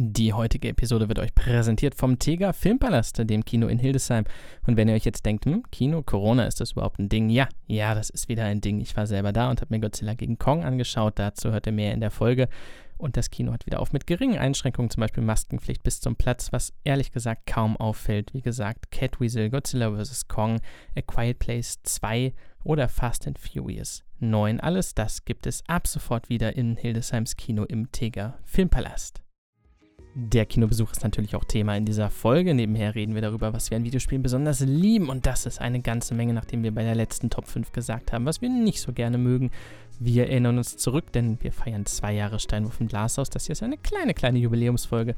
Die heutige Episode wird euch präsentiert vom Tega Filmpalast, dem Kino in Hildesheim. Und wenn ihr euch jetzt denkt, hm, Kino, Corona, ist das überhaupt ein Ding? Ja, ja, das ist wieder ein Ding. Ich war selber da und habe mir Godzilla gegen Kong angeschaut. Dazu hört ihr mehr in der Folge. Und das Kino hat wieder auf mit geringen Einschränkungen, zum Beispiel Maskenpflicht bis zum Platz, was ehrlich gesagt kaum auffällt. Wie gesagt, Catweasel, Godzilla vs. Kong, A Quiet Place 2 oder Fast and Furious 9. Alles das gibt es ab sofort wieder in Hildesheims Kino im Tega Filmpalast. Der Kinobesuch ist natürlich auch Thema in dieser Folge. Nebenher reden wir darüber, was wir an Videospielen besonders lieben. Und das ist eine ganze Menge, nachdem wir bei der letzten Top 5 gesagt haben, was wir nicht so gerne mögen. Wir erinnern uns zurück, denn wir feiern zwei Jahre Steinwurf im Glashaus. Das hier ist eine kleine, kleine Jubiläumsfolge.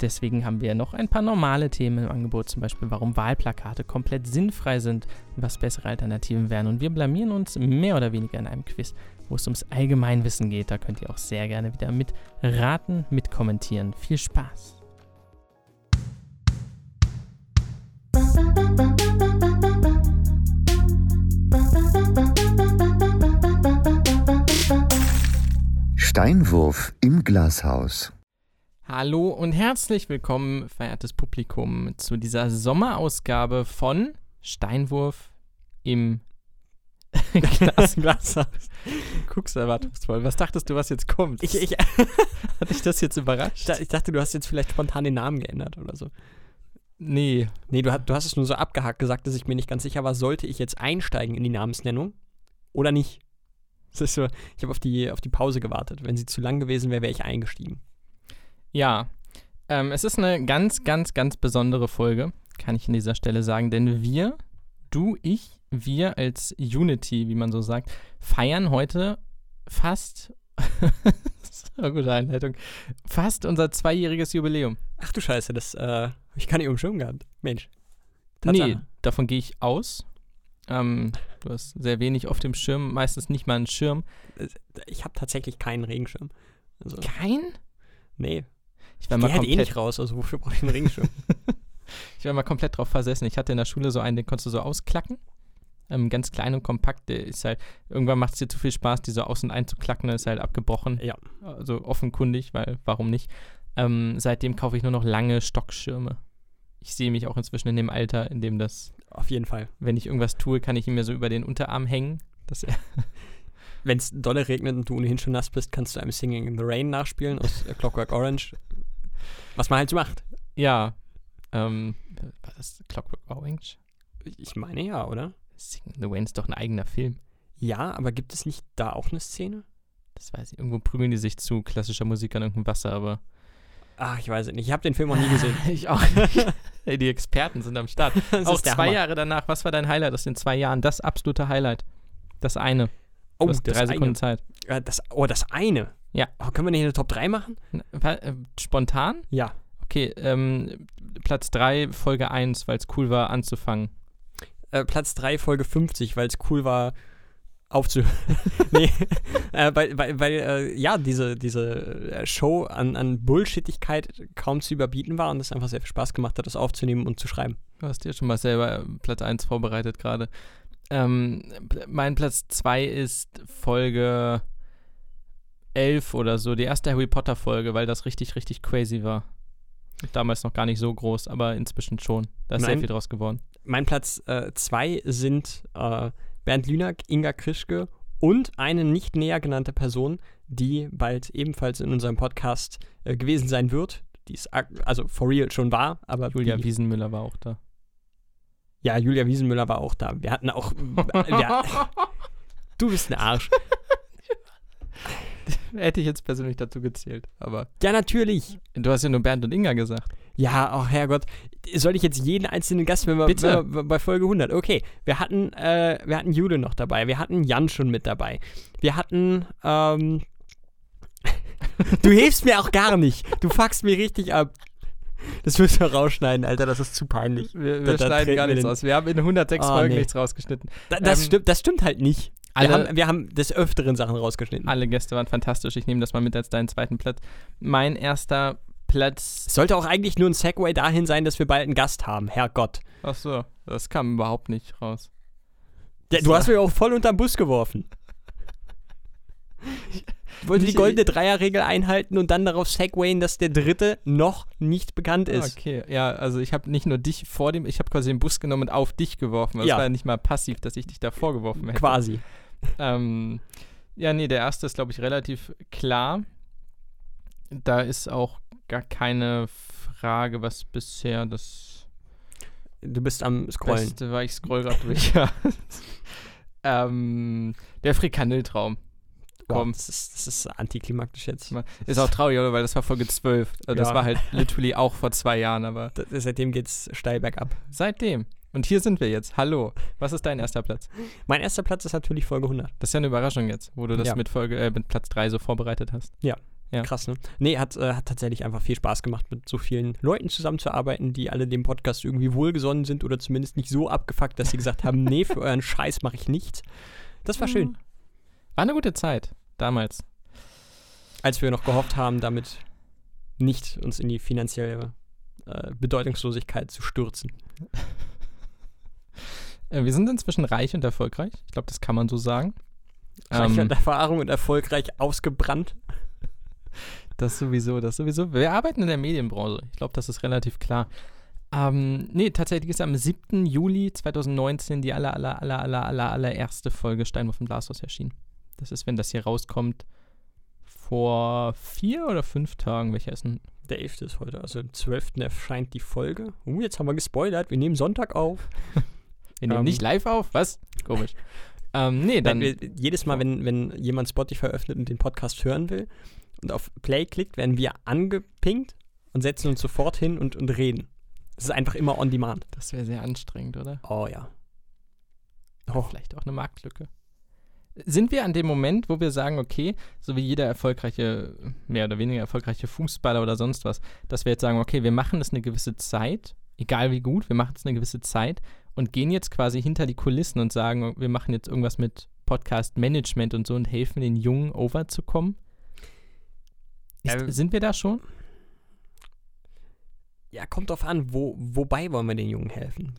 Deswegen haben wir noch ein paar normale Themen im Angebot, zum Beispiel warum Wahlplakate komplett sinnfrei sind, was bessere Alternativen wären. Und wir blamieren uns mehr oder weniger in einem Quiz wo es ums Allgemeinwissen geht. Da könnt ihr auch sehr gerne wieder mitraten, mitkommentieren. Viel Spaß! Steinwurf im Glashaus. Hallo und herzlich willkommen, verehrtes Publikum, zu dieser Sommerausgabe von Steinwurf im Glas, Glashaus. Guckst erwartungsvoll. Was dachtest du, was jetzt kommt? Ich, ich, Hat dich das jetzt überrascht? ich dachte, du hast jetzt vielleicht spontan den Namen geändert oder so. Nee. Nee, du, du hast es nur so abgehakt gesagt, dass ich mir nicht ganz sicher war, sollte ich jetzt einsteigen in die Namensnennung oder nicht? Das ist so, ich habe auf die, auf die Pause gewartet. Wenn sie zu lang gewesen wäre, wäre ich eingestiegen. Ja. Ähm, es ist eine ganz, ganz, ganz besondere Folge, kann ich an dieser Stelle sagen, denn wir, du, ich wir als Unity, wie man so sagt, feiern heute fast, eine gute Einleitung, fast unser zweijähriges Jubiläum. Ach du Scheiße, das äh, ich kann nicht um Schirm gehabt. Mensch. Tatsache. Nee, davon gehe ich aus. Ähm, du hast sehr wenig auf dem Schirm, meistens nicht mal einen Schirm. Ich habe tatsächlich keinen Regenschirm. Also, Kein? Nee. Ich, ich mal halt eh nicht raus, also wofür brauche ich einen Regenschirm? ich war mal komplett drauf versessen. Ich hatte in der Schule so einen, den konntest du so ausklacken ähm, ganz klein und kompakt. Der ist halt, irgendwann macht es dir zu viel Spaß, die so außen einzuklacken, dann ist halt abgebrochen. Ja. Also offenkundig, weil warum nicht? Ähm, seitdem kaufe ich nur noch lange Stockschirme. Ich sehe mich auch inzwischen in dem Alter, in dem das. Auf jeden Fall. Wenn ich irgendwas tue, kann ich ihn mir so über den Unterarm hängen. Wenn es dolle regnet und du ohnehin schon nass bist, kannst du einem Singing in the Rain nachspielen aus Clockwork Orange. Was man halt so macht. Ja. Ähm, war das Clockwork Orange? Ich meine ja, oder? Sing the Rain ist doch ein eigener Film. Ja, aber gibt es nicht da auch eine Szene? Das weiß ich. Irgendwo prügeln die sich zu klassischer Musik an irgendeinem Wasser, aber. Ach, ich weiß es nicht. Ich habe den Film noch nie gesehen. ich auch hey, die Experten sind am Start. auch zwei Hammer. Jahre danach. Was war dein Highlight aus den zwei Jahren? Das absolute Highlight. Das eine. Oh, das drei Sekunden eine. Zeit. Das, oh, das eine? Ja. Oh, können wir nicht eine Top 3 machen? Äh, spontan? Ja. Okay, ähm, Platz 3, Folge 1, weil es cool war anzufangen. Äh, Platz 3, Folge 50, weil es cool war, aufzuhören. nee, äh, weil, weil, weil äh, ja, diese, diese äh, Show an, an Bullshittigkeit kaum zu überbieten war und es einfach sehr viel Spaß gemacht hat, das aufzunehmen und zu schreiben. Du hast dir schon mal selber Platz 1 vorbereitet gerade. Ähm, mein Platz 2 ist Folge 11 oder so, die erste Harry Potter Folge, weil das richtig, richtig crazy war. Damals noch gar nicht so groß, aber inzwischen schon. Da ist mein, sehr viel draus geworden. Mein Platz 2 äh, sind äh, Bernd Lünack, Inga Krischke und eine nicht näher genannte Person, die bald ebenfalls in unserem Podcast äh, gewesen sein wird. Die ist also for real schon war, aber. Julia die, Wiesenmüller war auch da. Ja, Julia Wiesenmüller war auch da. Wir hatten auch. wir, du bist ein Arsch. Hätte ich jetzt persönlich dazu gezählt, aber. Ja, natürlich. Du hast ja nur Bernd und Inga gesagt. Ja, oh Herrgott. Soll ich jetzt jeden einzelnen Gast, wenn wir, Bitte. Wenn wir bei Folge 100? Okay, wir hatten, äh, wir hatten Jude noch dabei, wir hatten Jan schon mit dabei. Wir hatten, ähm, Du hilfst mir auch gar nicht. Du fuckst mir richtig ab. Das müssen wir rausschneiden, Alter, das ist zu peinlich. Wir, wir da, schneiden gar nichts aus. Wir haben in 106 oh, Folgen nee. nichts rausgeschnitten. Da, das, ähm, stimmt, das stimmt halt nicht. Alle, wir, haben, wir haben des Öfteren Sachen rausgeschnitten. Alle Gäste waren fantastisch. Ich nehme das mal mit als deinen zweiten Platz. Mein erster Platz. Sollte auch eigentlich nur ein Segway dahin sein, dass wir bald einen Gast haben. Herrgott. Ach so, das kam überhaupt nicht raus. Ja, du hast mich auch voll unterm Bus geworfen. wollte die goldene Dreierregel einhalten und dann darauf segwayen, dass der dritte noch nicht bekannt ist. Okay, ja, also ich habe nicht nur dich vor dem, ich habe quasi den Bus genommen und auf dich geworfen. Das Ja. war ja nicht mal passiv, dass ich dich da vorgeworfen hätte. Quasi. Ähm, ja, nee, der erste ist, glaube ich, relativ klar. Da ist auch gar keine Frage, was bisher das Du bist am Scrollen. Beste war. Ich scroll gerade durch. Ja. ähm, der Frikandel-Traum. Wow, Komm. das, ist, das ist antiklimaktisch jetzt. Ist auch traurig, oder? Weil das war Folge 12. Also Das Ja. war halt literally auch vor zwei Jahren, aber Das, seitdem geht's steil bergab. seitdem. Und hier sind wir jetzt. Hallo. Was ist dein erster Platz? Mein erster Platz ist natürlich Folge 100. Das ist ja eine Überraschung jetzt, wo du das Ja. mit Folge äh, mit Platz 3 so vorbereitet hast. Ja. Krass, ne? Nee, hat, äh, hat tatsächlich einfach viel Spaß gemacht, mit so vielen Leuten zusammenzuarbeiten, die alle dem Podcast irgendwie wohlgesonnen sind oder zumindest nicht so abgefuckt, dass sie gesagt haben, nee, für euren Scheiß mache ich nichts. Das war schön. War eine gute Zeit damals. Als wir noch gehofft haben, damit nicht uns in die finanzielle äh, Bedeutungslosigkeit zu stürzen. Äh, wir sind inzwischen reich und erfolgreich. Ich glaube, das kann man so sagen. Reich Ähm, und Erfahrung und erfolgreich ausgebrannt. Das sowieso, das sowieso. Wir arbeiten in der Medienbranche. Ich glaube, das ist relativ klar. Ähm, nee, tatsächlich ist am 7. Juli 2019 die aller, aller, aller, aller, aller, allererste Folge Steinwurf im Glashaus erschienen. Das ist, wenn das hier rauskommt, vor vier oder fünf Tagen. Welcher ist denn? Der 11. ist heute, also am 12. erscheint die Folge. Uh, jetzt haben wir gespoilert, wir nehmen Sonntag auf. Wir nehmen Ähm. nicht live auf? Was? Komisch. ähm, nee, dann. Wenn wir, jedes Mal, wenn, wenn jemand Spotify öffnet und den Podcast hören will und auf Play klickt, werden wir angepinkt und setzen uns sofort hin und, und reden. Das ist einfach immer on demand. das wäre sehr anstrengend, oder? Oh ja. Oh. Vielleicht auch eine Marktlücke. Sind wir an dem Moment, wo wir sagen, okay, so wie jeder erfolgreiche, mehr oder weniger erfolgreiche Fußballer oder sonst was, dass wir jetzt sagen, okay, wir machen das eine gewisse Zeit, egal wie gut, wir machen es eine gewisse Zeit und gehen jetzt quasi hinter die Kulissen und sagen, wir machen jetzt irgendwas mit Podcast-Management und so und helfen den Jungen overzukommen? Ist, Ähm, sind wir da schon? Ja, kommt drauf an, wo, wobei wollen wir den Jungen helfen?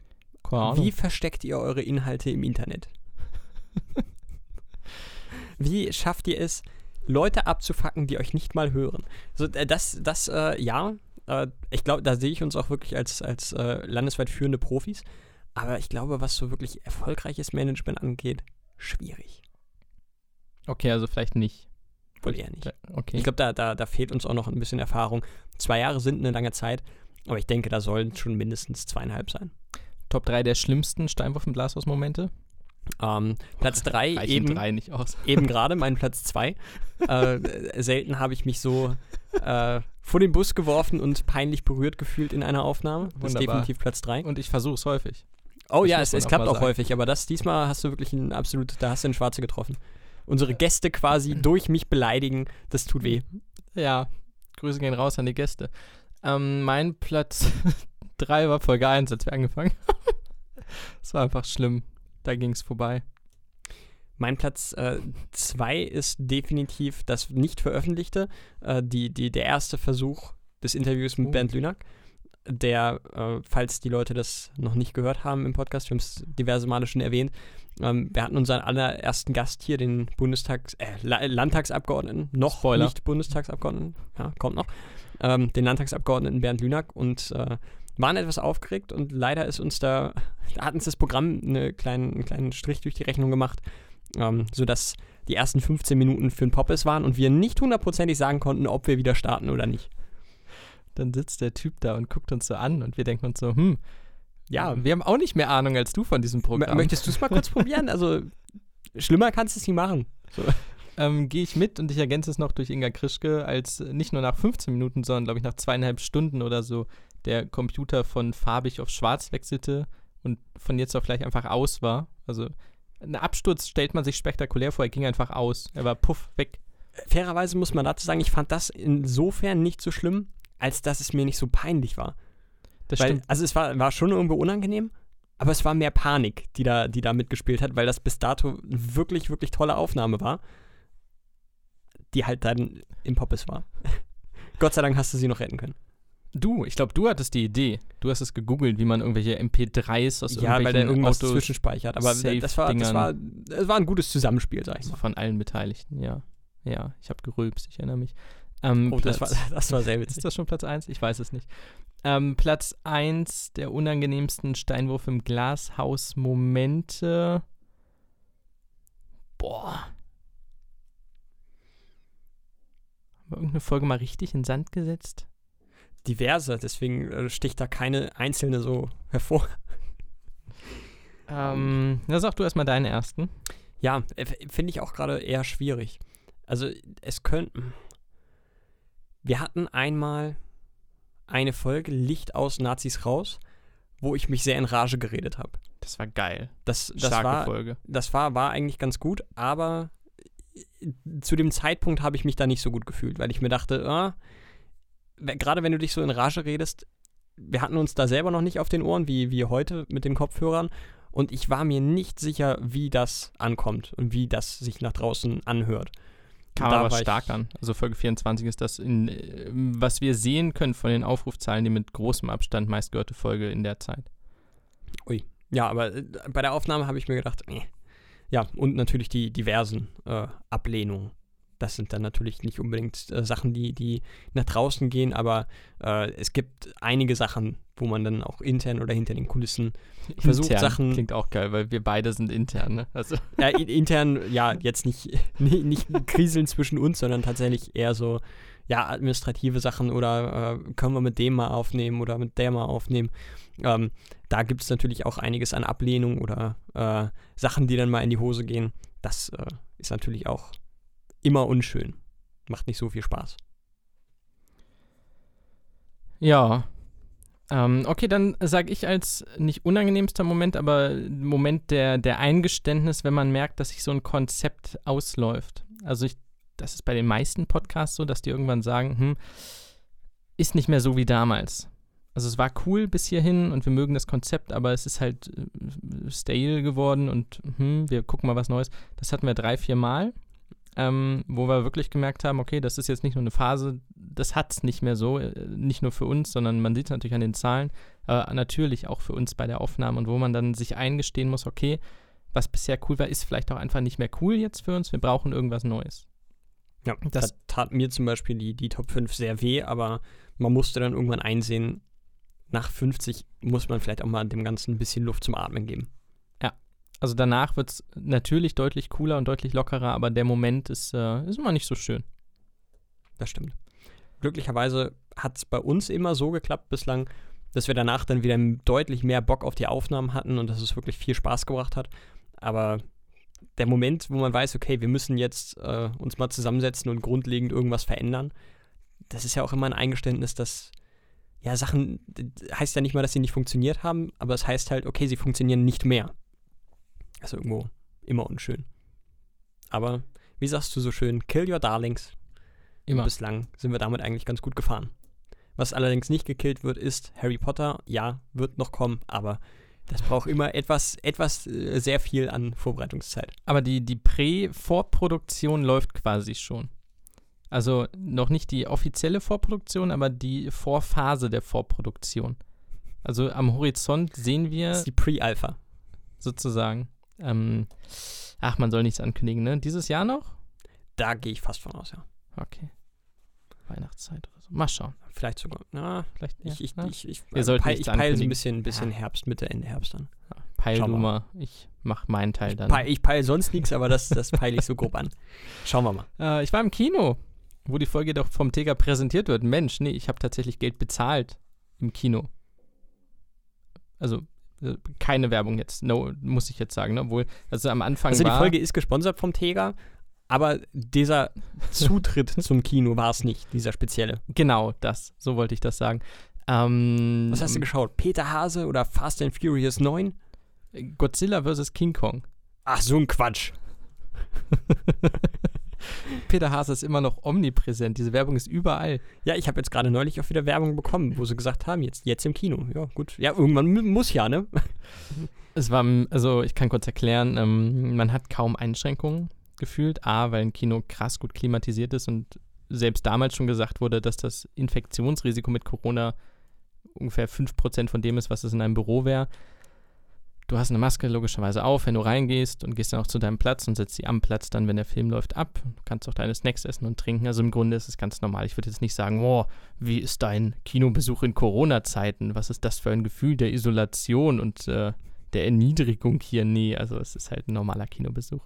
Wie versteckt ihr eure Inhalte im Internet? Wie schafft ihr es, Leute abzufacken, die euch nicht mal hören? So, äh, das, das, äh, ja, äh, ich glaube, da sehe ich uns auch wirklich als, als äh, landesweit führende Profis. Aber ich glaube, was so wirklich erfolgreiches Management angeht, schwierig. Okay, also vielleicht nicht. Wohl eher nicht. Okay. Ich glaube, da, da, da fehlt uns auch noch ein bisschen Erfahrung. Zwei Jahre sind eine lange Zeit, aber ich denke, da sollen schon mindestens zweieinhalb sein. Top 3 der schlimmsten Steinwurf im Glashaus-Momente? Ähm, Platz drei Reichen eben, drei nicht aus. eben gerade mein Platz zwei. Äh, selten habe ich mich so äh, vor den Bus geworfen und peinlich berührt gefühlt in einer Aufnahme. Das ist definitiv Platz drei. Und ich versuche es häufig. Oh das ja, es, es klappt auch sagen. häufig, aber das diesmal hast du wirklich ein absolut, da hast du einen Schwarze getroffen. Unsere Gäste quasi durch mich beleidigen, das tut weh. Ja, Grüße gehen raus an die Gäste. Ähm, mein Platz 3 war Folge 1, als wir angefangen haben. Es war einfach schlimm. Da ging es vorbei. Mein Platz 2 ist definitiv das nicht veröffentlichte, äh, die, die, der erste Versuch des Interviews mit Oh. Bernd Lünack, der, äh, falls die Leute das noch nicht gehört haben im Podcast, wir haben es diverse Male schon erwähnt, ähm, wir hatten unseren allerersten Gast hier, den Bundestags-, äh, La Landtagsabgeordneten, noch Spoiler. nicht Bundestagsabgeordneten, ja, kommt noch, ähm, den Landtagsabgeordneten Bernd Lünack und äh, waren etwas aufgeregt und leider ist uns da, da hat uns das Programm eine kleinen, einen kleinen Strich durch die Rechnung gemacht, ähm, sodass die ersten 15 Minuten für ein Poppes waren und wir nicht hundertprozentig sagen konnten, ob wir wieder starten oder nicht. Dann sitzt der Typ da und guckt uns so an und wir denken uns so, hm, Ja, wir haben auch nicht mehr Ahnung als du von diesem M- Programm. möchtest du es mal kurz probieren? Also, schlimmer kannst du es nicht machen. ähm, Gehe ich mit und ich ergänze es noch durch Inga Krischke, als äh, nicht nur nach 15 Minuten, sondern glaube ich nach zweieinhalb Stunden oder so der Computer von farbig auf schwarz wechselte und von jetzt auf gleich einfach aus war. Also ein Absturz stellt man sich spektakulär vor, er ging einfach aus. Er war puff, weg. Fairerweise muss man dazu sagen, ich fand das insofern nicht so schlimm, als dass es mir nicht so peinlich war. Das weil, stimmt. Also es war, war schon irgendwo unangenehm, aber es war mehr Panik, die da, die da mitgespielt hat, weil das bis dato wirklich, wirklich tolle Aufnahme war, die halt dann im Poppes war. Gott sei Dank hast du sie noch retten können. Du, ich glaube, du hattest die Idee. Du hast es gegoogelt, wie man irgendwelche MP3s aus ja, weil der irgendwelchen irgendwas Autos zwischenspeichert. Aber das war, das, war, das war ein gutes Zusammenspiel, sag ich also mal. von allen Beteiligten, ja. Ja, ich habe gerülpst, ich erinnere mich. Ähm, Oh, das war, das war sehr Ist witzig. das schon Platz 1? Ich weiß es nicht. Ähm, Platz 1 der unangenehmsten Steinwurf im Glashaus-Momente. Boah. Haben wir irgendeine Folge mal richtig in Sand gesetzt? Diverse, deswegen äh, sticht da keine einzelne so hervor. Ähm, na, sag du erstmal deinen ersten. Ja, äh, finde ich auch gerade eher schwierig. Also, es könnten. Wir hatten einmal eine Folge Licht aus Nazis raus, wo ich mich sehr in Rage geredet habe. Das war geil. Das, das, Starke war, Folge. das war, war eigentlich ganz gut, aber äh, zu dem Zeitpunkt habe ich mich da nicht so gut gefühlt, weil ich mir dachte, ah, gerade wenn du dich so in Rage redest, wir hatten uns da selber noch nicht auf den Ohren, wie, wie heute mit den Kopfhörern. Und ich war mir nicht sicher, wie das ankommt und wie das sich nach draußen anhört. Kam aber stark an. Also Folge 24 ist das, in, äh, was wir sehen können von den Aufrufzahlen, die mit großem Abstand meistgehörte Folge in der Zeit. Ja, aber äh, bei der Aufnahme habe ich mir gedacht, nee. Ja, und natürlich die diversen äh, Ablehnungen. Das sind dann natürlich nicht unbedingt äh, Sachen, die, die nach draußen gehen, aber äh, es gibt einige Sachen, wo man dann auch intern oder hinter den Kulissen Versucht intern. Sachen- Klingt auch geil, weil wir beide sind intern. Ne? Also, ja, in- intern, ja, jetzt nicht, nicht, nicht kriseln zwischen uns, sondern tatsächlich eher so, ja, administrative Sachen oder äh, können wir mit dem mal aufnehmen oder mit der mal aufnehmen. Ähm, da gibt es natürlich auch einiges an Ablehnung oder äh, Sachen, die dann mal in die Hose gehen. Das äh, ist natürlich auch immer unschön. Macht nicht so viel Spaß. ja. Ähm, okay, dann sage ich als nicht unangenehmster Moment, aber Moment der, der Eingeständnis, wenn man merkt, dass sich so ein Konzept ausläuft. Also ich, das ist bei den meisten Podcasts so, dass die irgendwann sagen, hm, ist nicht mehr so wie damals. Also es war cool bis hierhin und wir mögen das Konzept, aber es ist halt äh, stale geworden und hm, wir gucken mal was Neues. Das hatten wir drei, vier Mal, ähm, wo wir wirklich gemerkt haben, okay, das ist jetzt nicht nur eine Phase, das hat es nicht mehr so, äh, nicht nur für uns, sondern man sieht es natürlich an den Zahlen, aber natürlich auch für uns bei der Aufnahme und wo man dann sich eingestehen muss, okay, was bisher cool war, ist vielleicht auch einfach nicht mehr cool jetzt für uns, wir brauchen irgendwas Neues. Ja, Das- das tat mir zum Beispiel die, die Top 5 sehr weh, aber man musste dann irgendwann einsehen, nach 50 muss man vielleicht auch mal dem Ganzen ein bisschen Luft zum Atmen geben. Also danach wird es natürlich deutlich cooler und deutlich lockerer, aber der Moment ist, äh, ist immer nicht so schön. Das stimmt. Glücklicherweise hat es bei uns immer so geklappt bislang, dass wir danach dann wieder deutlich mehr Bock auf die Aufnahmen hatten und dass es wirklich viel Spaß gebracht hat. Aber der Moment, wo man weiß, okay, wir müssen jetzt äh, uns mal zusammensetzen und grundlegend irgendwas verändern, das ist ja auch immer ein Eingeständnis, dass ja Sachen d- heißt ja nicht mal, dass sie nicht funktioniert haben, aber es heißt halt, okay, sie funktionieren nicht mehr. Also irgendwo immer unschön. Aber wie sagst du so schön, kill your darlings. Immer. Bislang sind wir damit eigentlich ganz gut gefahren. Was allerdings nicht gekillt wird, ist Harry Potter. Ja, wird noch kommen, aber das braucht immer etwas, etwas äh, sehr viel an Vorbereitungszeit. Aber die, die Prä-Vorproduktion läuft quasi schon. Also noch nicht die offizielle Vorproduktion, aber die Vorphase der Vorproduktion. Also am Horizont sehen Das wir ist die Pre-Alpha. sozusagen, ähm, ach, man soll nichts ankündigen, ne? Dieses Jahr noch? Da gehe ich fast von aus, ja. Okay. Weihnachtszeit oder so. Mal schauen. Vielleicht sogar. Na, Vielleicht, ja, ich, ich, ja. ich, ich, Wir sollten peil, ich peile so ein bisschen, bisschen Ja. Herbst, Mitte, Ende Herbst an. Peil Schauen du mal. Ich mach meinen Teil dann. Peil, ich peile sonst nichts, aber das, das peile ich so grob an. Schauen wir mal. Äh, ich war im Kino, wo die Folge doch vom Teger präsentiert wird. Mensch, nee, ich habe tatsächlich Geld bezahlt im Kino. Also keine Werbung jetzt, no, muss ich jetzt sagen, ne? Obwohl, also am Anfang Also die war, Folge ist gesponsert vom Tega, aber dieser Zutritt zum Kino war es nicht, dieser spezielle. genau das, so wollte ich das sagen. Ähm, Was hast du geschaut? Peter Hase oder Fast and Furious 9? Godzilla vs. King Kong. Ach, so ein Quatsch. Peter Hase ist immer noch omnipräsent, diese Werbung ist überall. Ja, ich habe jetzt gerade neulich auch wieder Werbung bekommen, wo sie gesagt haben, jetzt, jetzt im Kino. Ja, gut. Ja, irgendwann mu- muss ja, ne? Es war, also ich kann kurz erklären, ähm, man hat kaum Einschränkungen gefühlt. A, weil ein Kino krass gut klimatisiert ist und selbst damals schon gesagt wurde, dass das Infektionsrisiko mit Corona ungefähr 5% von dem ist, was es in einem Büro wäre. Du hast eine Maske logischerweise auf, wenn du reingehst und gehst dann auch zu deinem Platz und setzt sie am Platz dann, wenn der Film läuft, ab. Du kannst auch deine Snacks essen und trinken. Also im Grunde ist es ganz normal. Ich würde jetzt nicht sagen, oh, wie ist dein Kinobesuch in Corona-Zeiten? Was ist das für ein Gefühl der Isolation und äh, der Erniedrigung hier? Nee, also es ist halt ein normaler Kinobesuch.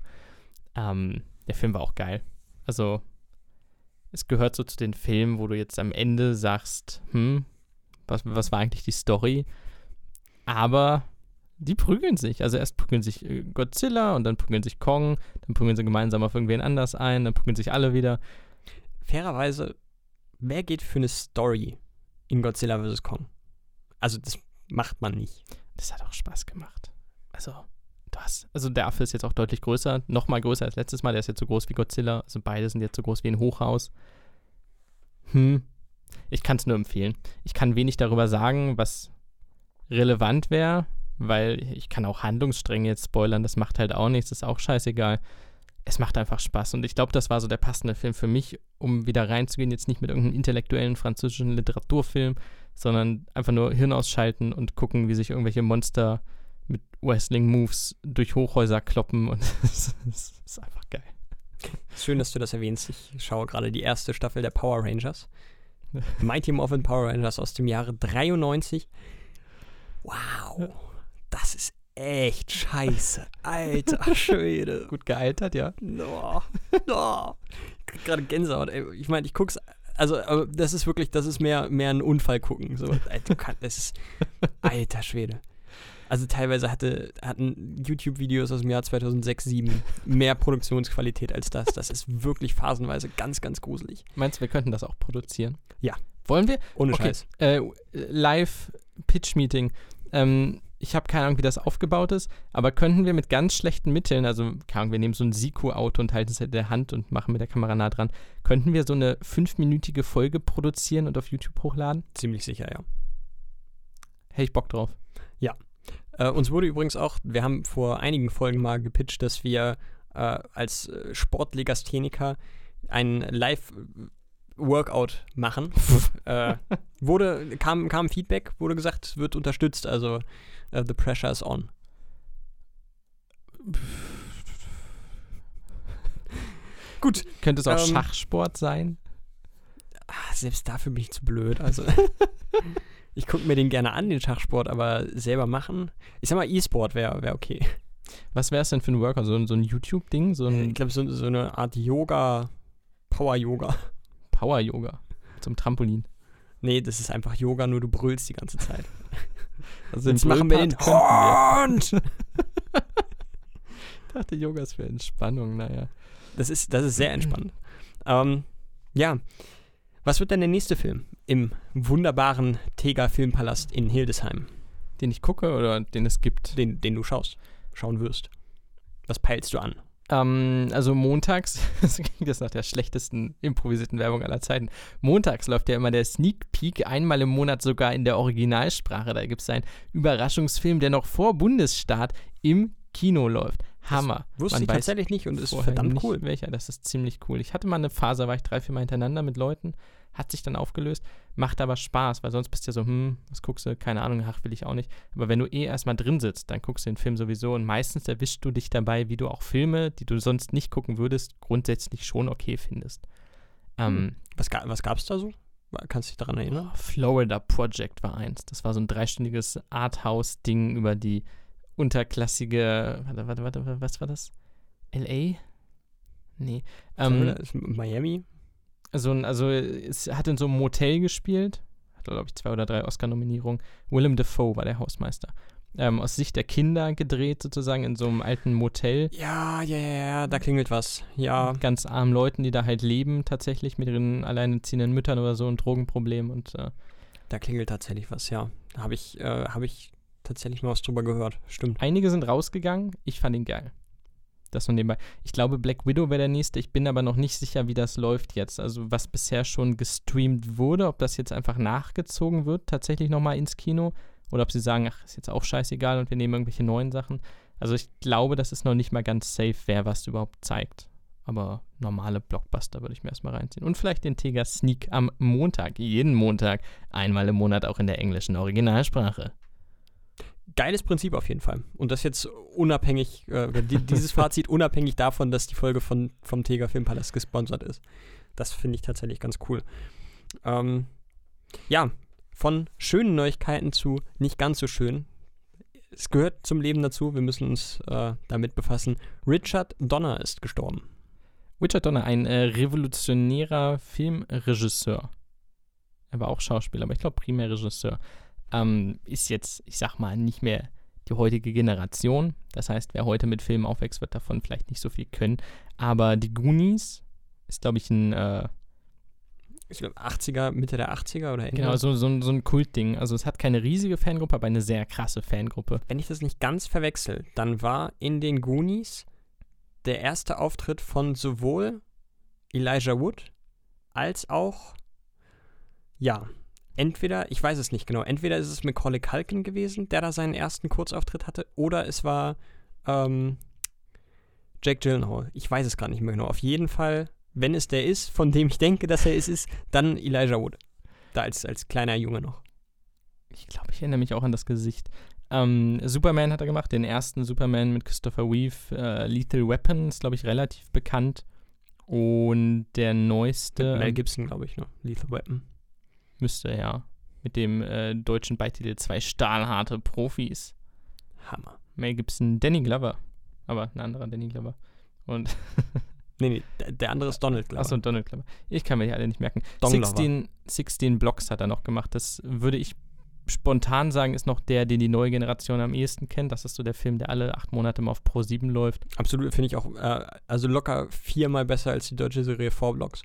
Ähm, der Film war auch geil. Also es gehört so zu den Filmen, wo du jetzt am Ende sagst, hm, was, was war eigentlich die Story? Aber die prügeln sich. Also erst prügeln sich äh, Godzilla und dann prügeln sich Kong, dann prügeln sie gemeinsam auf irgendwen anders ein, dann prügeln sich alle wieder. Fairerweise, wer geht für eine Story in Godzilla vs. Kong? Also das macht man nicht. Das hat auch Spaß gemacht. Also, du hast, also der Affe ist jetzt auch deutlich größer, noch mal größer als letztes Mal. Der ist jetzt so groß wie Godzilla. Also beide sind jetzt so groß wie ein Hochhaus. Hm. Ich kann es nur empfehlen. Ich kann wenig darüber sagen, was relevant wäre, weil ich kann auch Handlungsstränge jetzt spoilern, das macht halt auch nichts, ist auch scheißegal. Es macht einfach Spaß und ich glaube, das war so der passende Film für mich, um wieder reinzugehen, jetzt nicht mit irgendeinem intellektuellen französischen Literaturfilm, sondern einfach nur Hirn ausschalten und gucken, wie sich irgendwelche Monster mit Wrestling-Moves durch Hochhäuser kloppen und es ist einfach geil. Schön, dass du das erwähnst. Ich schaue gerade die erste Staffel der Power Rangers. Mighty Morphin Power Rangers aus dem Jahre 93. Wow, das ist echt scheiße. Alter Schwede. Gut gealtert, ja. No, no. Ich krieg gerade Gänsehaut. Ey. Ich meine, ich guck's. Also, das ist wirklich, das ist mehr, mehr ein Unfall gucken. So, du kannst, das ist, alter Schwede. Also teilweise hatte, hatten YouTube-Videos aus dem Jahr 2006, 2007 mehr Produktionsqualität als das. Das ist wirklich phasenweise ganz, ganz gruselig. Meinst du, wir könnten das auch produzieren? Ja. Wollen wir? Ohne okay. Scheiß. Äh, Live-Pitch-Meeting. Ähm, ich habe keine Ahnung, wie das aufgebaut ist, aber könnten wir mit ganz schlechten Mitteln, also keine Ahnung, wir nehmen so ein Siku-Auto und halten es in der Hand und machen mit der Kamera nah dran, könnten wir so eine fünfminütige Folge produzieren und auf YouTube hochladen? Ziemlich sicher, ja. Hätte ich Bock drauf. Ja. Äh, uns wurde übrigens auch, wir haben vor einigen Folgen mal gepitcht, dass wir äh, als äh, Sportlegastheniker ein Live- Workout machen. äh, wurde, kam, kam Feedback, wurde gesagt, es wird unterstützt, also uh, the pressure is on. Gut. Könnte es auch ähm, Schachsport sein? Ach, selbst dafür bin ich zu blöd. Also ich gucke mir den gerne an, den Schachsport, aber selber machen. Ich sag mal, E-Sport wäre wär okay. Was wäre es denn für ein Workout? So, so ein YouTube-Ding? So ich glaube, so, so eine Art Yoga, Power-Yoga. Power-Yoga. Zum Trampolin. Nee, das ist einfach Yoga, nur du brüllst die ganze Zeit. Also Jetzt machen wir den Hund! ich dachte, Yoga ist für Entspannung, naja. Das ist, das ist sehr entspannt. ähm, ja. Was wird denn der nächste Film im wunderbaren Tega Filmpalast in Hildesheim? Den ich gucke oder den es gibt? Den, den du schaust, schauen wirst. Was peilst du an? Ähm, also montags, das klingt jetzt nach der schlechtesten improvisierten Werbung aller Zeiten. Montags läuft ja immer der Sneak Peek, einmal im Monat sogar in der Originalsprache. Da gibt es einen Überraschungsfilm, der noch vor Bundesstaat im Kino läuft. Hammer. Das wusste Man ich tatsächlich nicht und ist verdammt cool. Welcher, das ist ziemlich cool. Ich hatte mal eine Phase, da war ich drei, vier Mal hintereinander mit Leuten, hat sich dann aufgelöst, macht aber Spaß, weil sonst bist du ja so, hm, was guckst du, keine Ahnung, ach, will ich auch nicht. Aber wenn du eh erstmal drin sitzt, dann guckst du den Film sowieso und meistens erwischst du dich dabei, wie du auch Filme, die du sonst nicht gucken würdest, grundsätzlich schon okay findest. Ähm, Was, ga, was gab's da so? Kannst du dich daran erinnern? Florida Project war eins. Das war so ein dreistündiges Arthouse-Ding über die unterklassige, warte, warte, warte, was war das? L.A.? Nee. Ähm, Miami? So ein, also es hat in so einem Motel gespielt, hat glaube ich zwei oder drei Oscar-Nominierungen. Willem Dafoe war der Hausmeister. Ähm, aus Sicht der Kinder gedreht sozusagen in so einem alten Motel. Ja, ja, ja, ja, da klingelt was. Ja. Mit ganz armen Leuten, die da halt leben tatsächlich mit ihren alleinerziehenden Müttern oder so und Drogenproblemen und äh, Da klingelt tatsächlich was, ja. Habe ich, äh, habe ich tatsächlich mal was drüber gehört. Stimmt. einige sind rausgegangen. Ich fand ihn geil. Das nur nebenbei. Ich glaube, Black Widow wäre der nächste. Ich bin aber noch nicht sicher, wie das läuft jetzt. Also, was bisher schon gestreamt wurde, ob das jetzt einfach nachgezogen wird, tatsächlich nochmal ins Kino. Oder ob sie sagen, ach, ist jetzt auch scheißegal und wir nehmen irgendwelche neuen Sachen. Also, ich glaube, das ist noch nicht mal ganz safe, wer was überhaupt zeigt. Aber normale Blockbuster würde ich mir erstmal reinziehen. Und vielleicht den Tega Sneak am Montag, jeden Montag, einmal im Monat auch in der englischen Originalsprache. Geiles Prinzip auf jeden Fall. Und das jetzt unabhängig, äh, dieses Fazit unabhängig davon, dass die Folge von, vom Tega Filmpalast gesponsert ist. Das finde ich tatsächlich ganz cool. Ähm, ja, von schönen Neuigkeiten zu nicht ganz so schön. Es gehört zum Leben dazu, wir müssen uns äh, damit befassen. Richard Donner ist gestorben. Richard Donner, ein äh, revolutionärer Filmregisseur. Er war auch Schauspieler, aber ich glaube primär Regisseur. Ähm, ist jetzt, ich sag mal, nicht mehr die heutige Generation. Das heißt, wer heute mit Filmen aufwächst, wird davon vielleicht nicht so viel können. Aber die Goonies ist, glaube ich, ein äh, ich glaube 80er, Mitte der 80er oder Ende. Genau, so, so, so ein Kultding. Also es hat keine riesige Fangruppe, aber eine sehr krasse Fangruppe. Wenn ich das nicht ganz verwechsel, dann war in den Goonies der erste Auftritt von sowohl Elijah Wood als auch, ja, entweder, ich weiß es nicht genau, entweder ist es Macaulay Culkin gewesen, der da seinen ersten Kurzauftritt hatte, oder es war ähm, Jack Gyllenhaal. Ich weiß es gar nicht mehr genau. Auf jeden Fall wenn es der ist, von dem ich denke, dass er es ist, dann Elijah Wood. Da als, als kleiner Junge noch. Ich glaube, ich erinnere mich auch an das Gesicht. Ähm, Superman hat er gemacht, den ersten Superman mit Christopher Reeve. Äh, Lethal Weapon ist, glaube ich, relativ bekannt. Und der neueste. Mit Mel Gibson, glaube ich, ne? Lethal Weapon. Müsste, ja. Mit dem äh, deutschen Beititel Zwei stahlharte Profis. Hammer. Mel Gibson, Danny Glover. Aber ein anderer Danny Glover. Und Nee, nee, der andere ist Donald Glover. Achso, Donald Glover. Ich kann mir die alle nicht merken. 16, 16 Blocks hat er noch gemacht. Das würde ich spontan sagen, ist noch der, den die neue Generation am ehesten kennt. Das ist so der Film, der alle acht Monate mal auf Pro 7 läuft. Absolut, finde ich auch, äh, also locker viermal besser als die deutsche Serie 4 Blocks.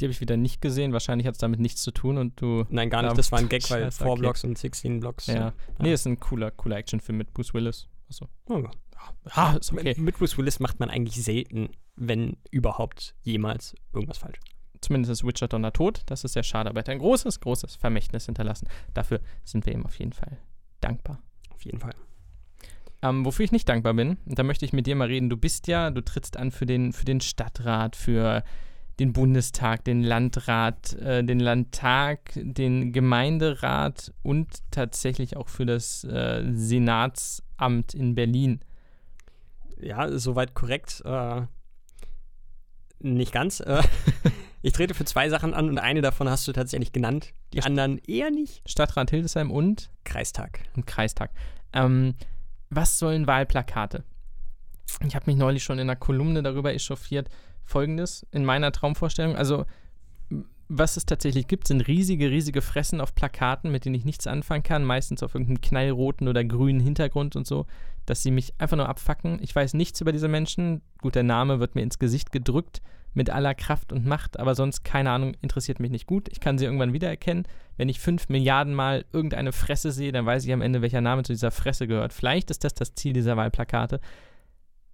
Die habe ich wieder nicht gesehen. Wahrscheinlich hat es damit nichts zu tun und du. Nein, gar nicht. Das war ein Gag, weil 4 okay. Blocks und 16 Blocks. Ja. ja. Nee, ist ein cooler, cooler Actionfilm mit Bruce Willis. Achso. Oh, ja, ist okay. Mit Bruce Willis macht man eigentlich selten, wenn überhaupt jemals irgendwas falsch. Zumindest ist Richard Donner tot. Das ist sehr schade, aber er hat ein großes, großes Vermächtnis hinterlassen. Dafür sind wir ihm auf jeden Fall dankbar. Auf jeden Fall. Ähm, wofür ich nicht dankbar bin, da möchte ich mit dir mal reden. Du bist ja, du trittst an für den, für den Stadtrat, für den Bundestag, den Landrat, äh, den Landtag, den Gemeinderat und tatsächlich auch für das äh, Senatsamt in Berlin. Ja, soweit korrekt. Äh, nicht ganz. Äh, ich trete für zwei Sachen an und eine davon hast du tatsächlich genannt. Die anderen eher nicht. Stadtrat Hildesheim und Kreistag. Und Kreistag. Ähm, was sollen Wahlplakate? Ich habe mich neulich schon in einer Kolumne darüber echauffiert. Folgendes in meiner Traumvorstellung. Also, was es tatsächlich gibt, sind riesige, riesige Fressen auf Plakaten, mit denen ich nichts anfangen kann, meistens auf irgendeinem knallroten oder grünen Hintergrund und so, dass sie mich einfach nur abfacken. Ich weiß nichts über diese Menschen. Gut, der Name wird mir ins Gesicht gedrückt mit aller Kraft und Macht, aber sonst, keine Ahnung, interessiert mich nicht gut. Ich kann sie irgendwann wiedererkennen. Wenn ich fünf Milliarden Mal irgendeine Fresse sehe, dann weiß ich am Ende, welcher Name zu dieser Fresse gehört. Vielleicht ist das das Ziel dieser Wahlplakate.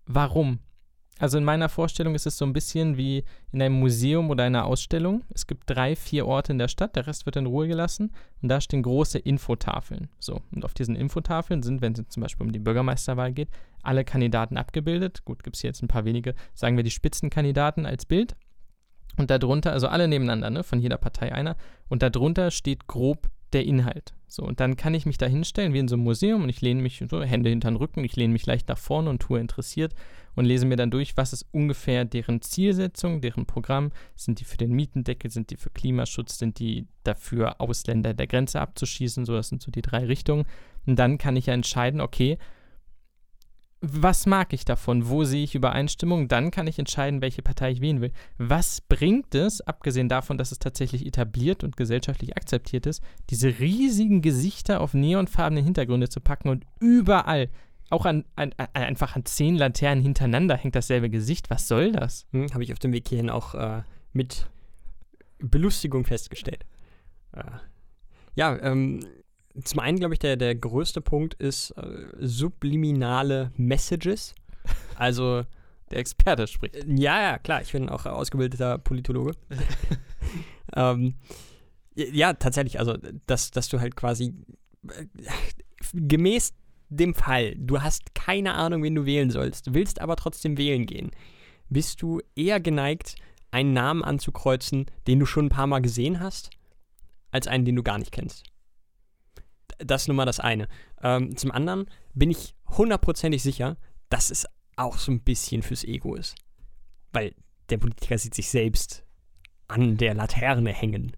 Warum? Also in meiner Vorstellung ist es so ein bisschen wie in einem Museum oder einer Ausstellung. Es gibt drei, vier Orte in der Stadt, der Rest wird in Ruhe gelassen und da stehen große Infotafeln. So, und auf diesen Infotafeln sind, wenn es zum Beispiel um die Bürgermeisterwahl geht, alle Kandidaten abgebildet. Gut, gibt es hier jetzt ein paar wenige, sagen wir die Spitzenkandidaten als Bild. Und darunter, also alle nebeneinander, ne, von jeder Partei einer. Und darunter steht grob der Inhalt. So, und dann kann ich mich da hinstellen wie in so einem Museum und ich lehne mich so, Hände hinter den Rücken, ich lehne mich leicht nach vorne und tue interessiert und lese mir dann durch, was ist ungefähr deren Zielsetzung, deren Programm. Sind die für den Mietendeckel, sind die für Klimaschutz, sind die dafür, Ausländer der Grenze abzuschießen? So, das sind so die drei Richtungen. Und dann kann ich ja entscheiden, okay, was mag ich davon? Wo sehe ich Übereinstimmung? Dann kann ich entscheiden, welche Partei ich wählen will. Was bringt es, abgesehen davon, dass es tatsächlich etabliert und gesellschaftlich akzeptiert ist, diese riesigen Gesichter auf neonfarbene Hintergründe zu packen und überall, auch an, an, an einfach an zehn Laternen hintereinander hängt dasselbe Gesicht? Was soll das? Hm, Habe ich auf dem Weg hierhin auch äh, mit Belustigung festgestellt. Äh, ja, ähm, zum einen, glaube ich, der, der größte Punkt ist äh, subliminale Messages. Also. Der Experte spricht. Äh, ja, ja, klar. Ich bin auch ausgebildeter Politologe. ähm, ja, tatsächlich. Also, dass, dass du halt quasi äh, gemäß dem Fall, du hast keine Ahnung, wen du wählen sollst, willst aber trotzdem wählen gehen, bist du eher geneigt, einen Namen anzukreuzen, den du schon ein paar Mal gesehen hast, als einen, den du gar nicht kennst das ist nun mal das eine. Ähm, zum anderen bin ich hundertprozentig sicher, dass es auch so ein bisschen fürs Ego ist. Weil der Politiker sieht sich selbst an der Laterne hängen.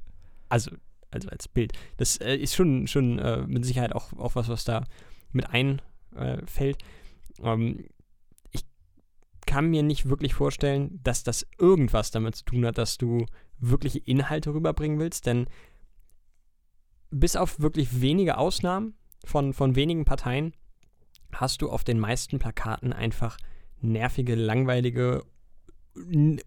Also, also als Bild. Das äh, ist schon, schon äh, mit Sicherheit auch, auch was, was da mit einfällt. Ähm, ich kann mir nicht wirklich vorstellen, dass das irgendwas damit zu tun hat, dass du wirkliche Inhalte rüberbringen willst, denn bis auf wirklich wenige Ausnahmen von, von wenigen Parteien hast du auf den meisten Plakaten einfach nervige, langweilige,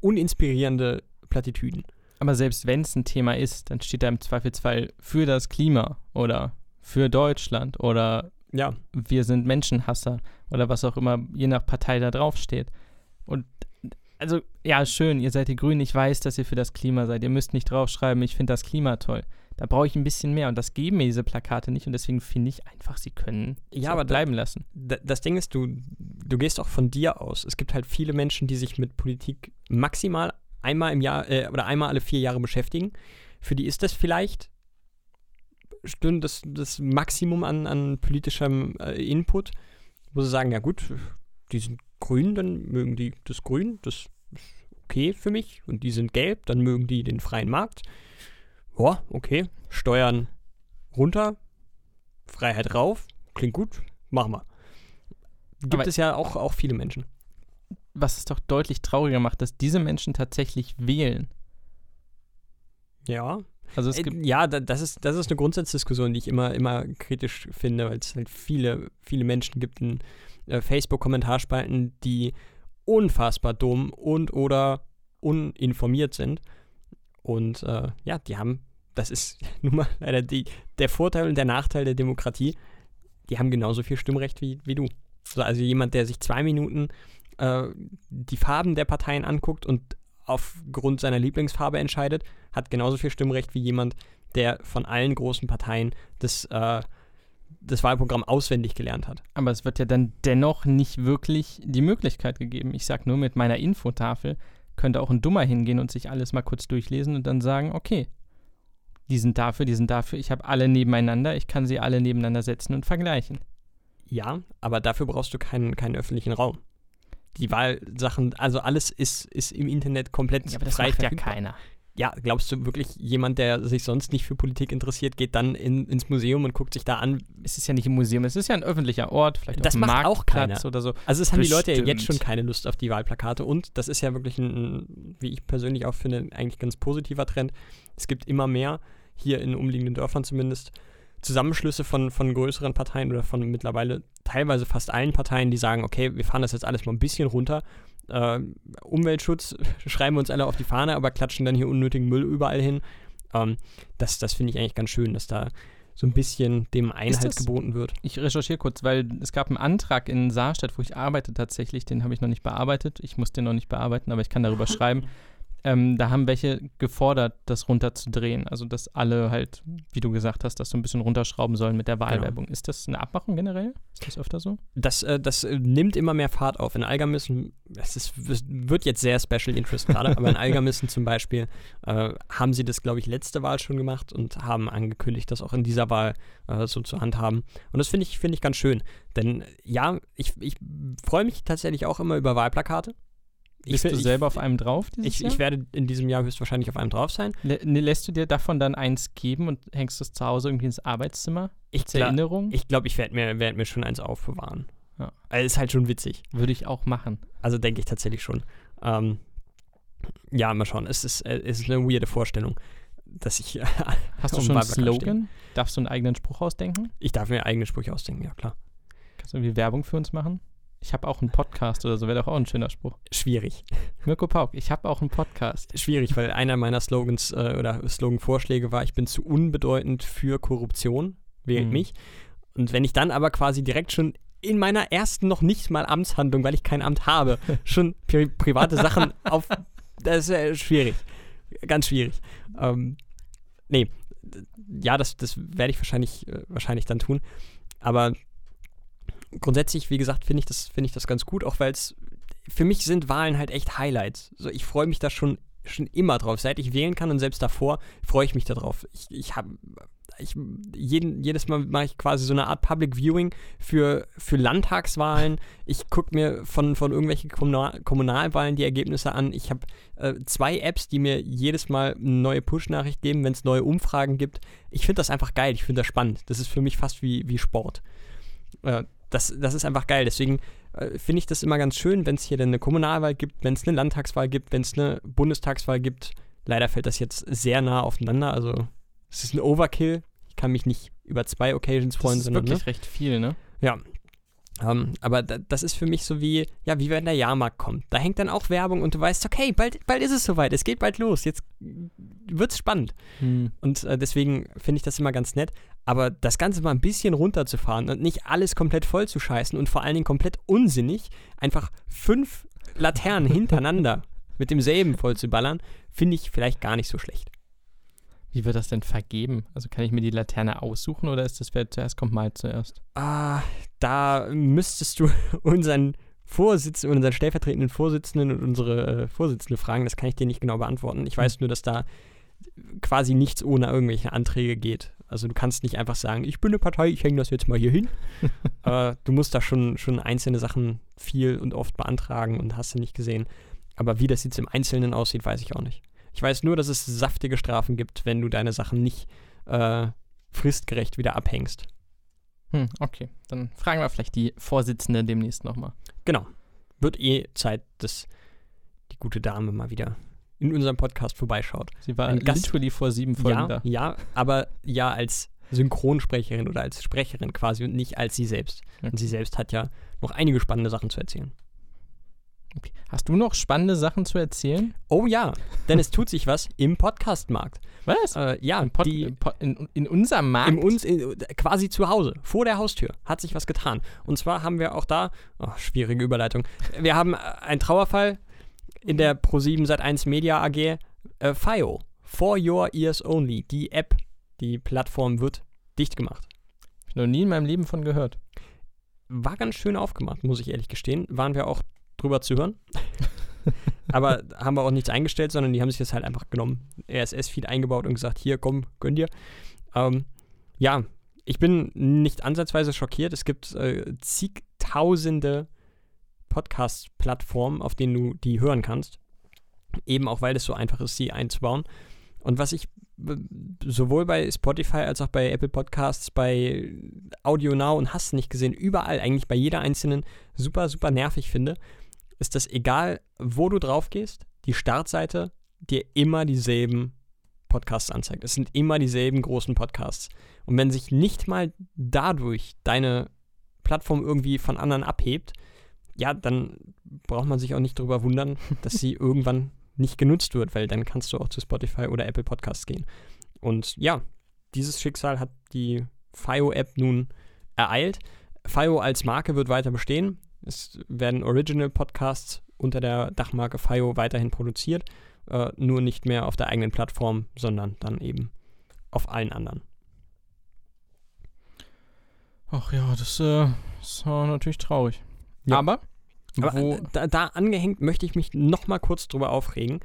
uninspirierende Plattitüden. Aber selbst wenn es ein Thema ist, dann steht da im Zweifelsfall für das Klima oder für Deutschland oder ja. wir sind Menschenhasser oder was auch immer je nach Partei da draufsteht. Und also, ja, schön, ihr seid die Grünen, ich weiß, dass ihr für das Klima seid. Ihr müsst nicht draufschreiben, ich finde das Klima toll. Da brauche ich ein bisschen mehr und das geben mir diese Plakate nicht und deswegen finde ich einfach, sie können ja, aber bleiben lassen. Das Ding ist, du, du gehst auch von dir aus. Es gibt halt viele Menschen, die sich mit Politik maximal einmal im Jahr äh, oder einmal alle vier Jahre beschäftigen. Für die ist das vielleicht das, das Maximum an, an politischem äh, Input, wo sie sagen, ja gut, die sind grün, dann mögen die das Grün, das ist okay für mich. Und die sind gelb, dann mögen die den freien Markt. Boah, okay. Steuern runter, Freiheit rauf, klingt gut, machen wir. Gibt Aber es ja auch, auch viele Menschen. Was es doch deutlich trauriger macht, dass diese Menschen tatsächlich wählen. Ja. Also es äh, gibt ja, das ist, das ist eine Grundsatzdiskussion, die ich immer, immer kritisch finde, weil es halt viele, viele Menschen gibt in äh, Facebook-Kommentarspalten, die unfassbar dumm und oder uninformiert sind. Und äh, ja, die haben, das ist nun mal leider die, der Vorteil und der Nachteil der Demokratie, die haben genauso viel Stimmrecht wie, wie du. Also jemand, der sich zwei Minuten äh, die Farben der Parteien anguckt und aufgrund seiner Lieblingsfarbe entscheidet, hat genauso viel Stimmrecht wie jemand, der von allen großen Parteien das, äh, das Wahlprogramm auswendig gelernt hat. Aber es wird ja dann dennoch nicht wirklich die Möglichkeit gegeben. Ich sage nur mit meiner Infotafel, könnte auch ein Dummer hingehen und sich alles mal kurz durchlesen und dann sagen, okay, die sind dafür, die sind dafür, ich habe alle nebeneinander, ich kann sie alle nebeneinander setzen und vergleichen. Ja, aber dafür brauchst du keinen, keinen öffentlichen Raum. Die Wahlsachen, also alles ist, ist im Internet komplett ja, aber das frei macht ja keiner ja, glaubst du wirklich, jemand, der sich sonst nicht für Politik interessiert, geht dann in, ins Museum und guckt sich da an? Es ist ja nicht ein Museum, es ist ja ein öffentlicher Ort, vielleicht das auf macht auch keiner. oder so. Also es haben die Leute ja jetzt schon keine Lust auf die Wahlplakate und das ist ja wirklich ein, wie ich persönlich auch finde, eigentlich ganz positiver Trend. Es gibt immer mehr, hier in umliegenden Dörfern zumindest, Zusammenschlüsse von, von größeren Parteien oder von mittlerweile teilweise fast allen Parteien, die sagen, okay, wir fahren das jetzt alles mal ein bisschen runter äh, Umweltschutz schreiben wir uns alle auf die Fahne, aber klatschen dann hier unnötigen Müll überall hin. Ähm, das das finde ich eigentlich ganz schön, dass da so ein bisschen dem Einhalt das, geboten wird. Ich recherchiere kurz, weil es gab einen Antrag in Saarstadt, wo ich arbeite tatsächlich, den habe ich noch nicht bearbeitet. Ich muss den noch nicht bearbeiten, aber ich kann darüber schreiben. Ähm, da haben welche gefordert, das runterzudrehen. Also, dass alle halt, wie du gesagt hast, das so ein bisschen runterschrauben sollen mit der genau. Wahlwerbung. Genau. Ist das eine Abmachung generell? Ist das öfter so? Das, äh, das äh, nimmt immer mehr Fahrt auf. In Algermissen, es, ist, es wird jetzt sehr Special Interest gerade, aber in Algermissen zum Beispiel äh, haben sie das, glaube ich, letzte Wahl schon gemacht und haben angekündigt, das auch in dieser Wahl äh, so zu handhaben. Und das finde ich, find ich ganz schön. Denn ja, ich, ich freue mich tatsächlich auch immer über Wahlplakate. Bist ich, du selber auf einem drauf ich, Jahr? Ich werde in diesem Jahr höchstwahrscheinlich auf einem drauf sein. Ne, lässt du dir davon dann eins geben und hängst es zu Hause irgendwie ins Arbeitszimmer? Ich zur Erinnerung? Ich glaube, ich werde mir, werd mir schon eins aufbewahren. Ja. Also ist halt schon witzig. Würde ich auch machen. Also denke ich tatsächlich schon. Ähm, ja, mal schauen. Es ist, äh, es ist eine weirde Vorstellung, dass ich. Hast du schon einen Slogan? Darfst du einen eigenen Spruch ausdenken? Ich darf mir eigene Sprüche ausdenken, ja klar. Kannst du irgendwie Werbung für uns machen? Ich habe auch einen Podcast oder so, wäre doch auch ein schöner Spruch. Schwierig. Mirko Pauk, ich habe auch einen Podcast. Schwierig, weil einer meiner Slogans äh, oder Slogan-Vorschläge war, ich bin zu unbedeutend für Korruption, wählt mhm. mich. Und wenn ich dann aber quasi direkt schon in meiner ersten noch nicht mal Amtshandlung, weil ich kein Amt habe, schon pri private Sachen auf. Das ist äh, schwierig. Ganz schwierig. Ähm, nee, ja, das, das werde ich wahrscheinlich, äh, wahrscheinlich dann tun. Aber grundsätzlich, wie gesagt, finde ich, das, find ich das ganz gut, auch weil es für mich sind Wahlen halt echt Highlights. So, ich freue mich da schon, schon immer drauf. Seit ich wählen kann und selbst davor freue ich mich darauf. Ich, ich habe ich, jeden, jedes Mal mache ich quasi so eine Art Public Viewing für, für Landtagswahlen. Ich gucke mir von, von irgendwelchen Kommunal Kommunalwahlen die Ergebnisse an. Ich habe äh, zwei Apps, die mir jedes Mal eine neue Push-Nachricht geben, wenn es neue Umfragen gibt. Ich finde das einfach geil, ich finde das spannend. Das ist für mich fast wie, wie Sport. Äh, das, das ist einfach geil. Deswegen äh, finde ich das immer ganz schön, wenn es hier dann eine Kommunalwahl gibt, wenn es eine Landtagswahl gibt, wenn es eine Bundestagswahl gibt. Leider fällt das jetzt sehr nah aufeinander. Also es ist ein Overkill. Ich kann mich nicht über zwei Occasions freuen. Das ist sondern, wirklich ne? recht viel, ne? Ja. Ähm, aber da, das ist für mich so wie, ja, wie wenn der Jahrmarkt kommt. Da hängt dann auch Werbung und du weißt, okay, bald, bald ist es soweit, es geht bald los, jetzt wird's spannend. Hm. Und äh, deswegen finde ich das immer ganz nett. Aber das Ganze mal ein bisschen runterzufahren und nicht alles komplett voll zu scheißen und vor allen Dingen komplett unsinnig, einfach fünf Laternen hintereinander mit demselben voll zu ballern, finde ich vielleicht gar nicht so schlecht. Wie wird das denn vergeben? Also kann ich mir die Laterne aussuchen oder ist das, wer zuerst kommt, mal zuerst? Ah, da müsstest du unseren Vorsitzenden, unseren stellvertretenden Vorsitzenden und unsere äh, Vorsitzende fragen. Das kann ich dir nicht genau beantworten. Ich weiß nur, dass da quasi nichts ohne irgendwelche Anträge geht. Also du kannst nicht einfach sagen, ich bin eine Partei, ich hänge das jetzt mal hier hin. äh, du musst da schon, schon einzelne Sachen viel und oft beantragen und hast du nicht gesehen. Aber wie das jetzt im Einzelnen aussieht, weiß ich auch nicht. Ich weiß nur, dass es saftige Strafen gibt, wenn du deine Sachen nicht äh, fristgerecht wieder abhängst. Hm, okay. Dann fragen wir vielleicht die Vorsitzende demnächst nochmal. Genau. Wird eh Zeit, dass die gute Dame mal wieder in unserem Podcast vorbeischaut. Sie war Ein Gast- literally vor sieben Folgen Ja, da. ja, aber ja als Synchronsprecherin oder als Sprecherin quasi und nicht als sie selbst. Und sie selbst hat ja noch einige spannende Sachen zu erzählen. Okay. Hast du noch spannende Sachen zu erzählen? Oh ja, denn es tut sich was im Podcastmarkt. Was? Äh, ja, Im Pod, die, in, in unserem Markt? in uns in, quasi zu Hause, vor der Haustür, hat sich was getan. Und zwar haben wir auch da, oh, schwierige Überleitung, wir haben äh, einen Trauerfall in der Pro7 Sat1 Media AG, äh, FIO, For Your Ears Only, die App, die Plattform wird dicht gemacht. Hab ich noch nie in meinem Leben von gehört. War ganz schön aufgemacht, muss ich ehrlich gestehen. Waren wir auch drüber zu hören. Aber haben wir auch nichts eingestellt, sondern die haben sich das halt einfach genommen. RSS-Feed eingebaut und gesagt, hier, komm, gönn dir. Ähm, ja, ich bin nicht ansatzweise schockiert. Es gibt äh, zigtausende Podcast-Plattformen, auf denen du die hören kannst. Eben auch, weil es so einfach ist, sie einzubauen. Und was ich sowohl bei Spotify als auch bei Apple Podcasts, bei Audio Now und hast nicht gesehen, überall, eigentlich bei jeder einzelnen, super, super nervig finde, ist, dass egal, wo du drauf gehst, die Startseite dir immer dieselben Podcasts anzeigt. Es sind immer dieselben großen Podcasts. Und wenn sich nicht mal dadurch deine Plattform irgendwie von anderen abhebt, ja, dann braucht man sich auch nicht darüber wundern, dass sie irgendwann nicht genutzt wird, weil dann kannst du auch zu Spotify oder Apple Podcasts gehen. Und ja, dieses Schicksal hat die FIO-App nun ereilt. FIO als Marke wird weiter bestehen. Es werden Original-Podcasts unter der Dachmarke FIO weiterhin produziert, äh, nur nicht mehr auf der eigenen Plattform, sondern dann eben auf allen anderen. Ach ja, das, äh, war natürlich traurig. Ja. Aber, Aber wo, äh, da, da angehängt möchte ich mich noch mal kurz drüber aufregen.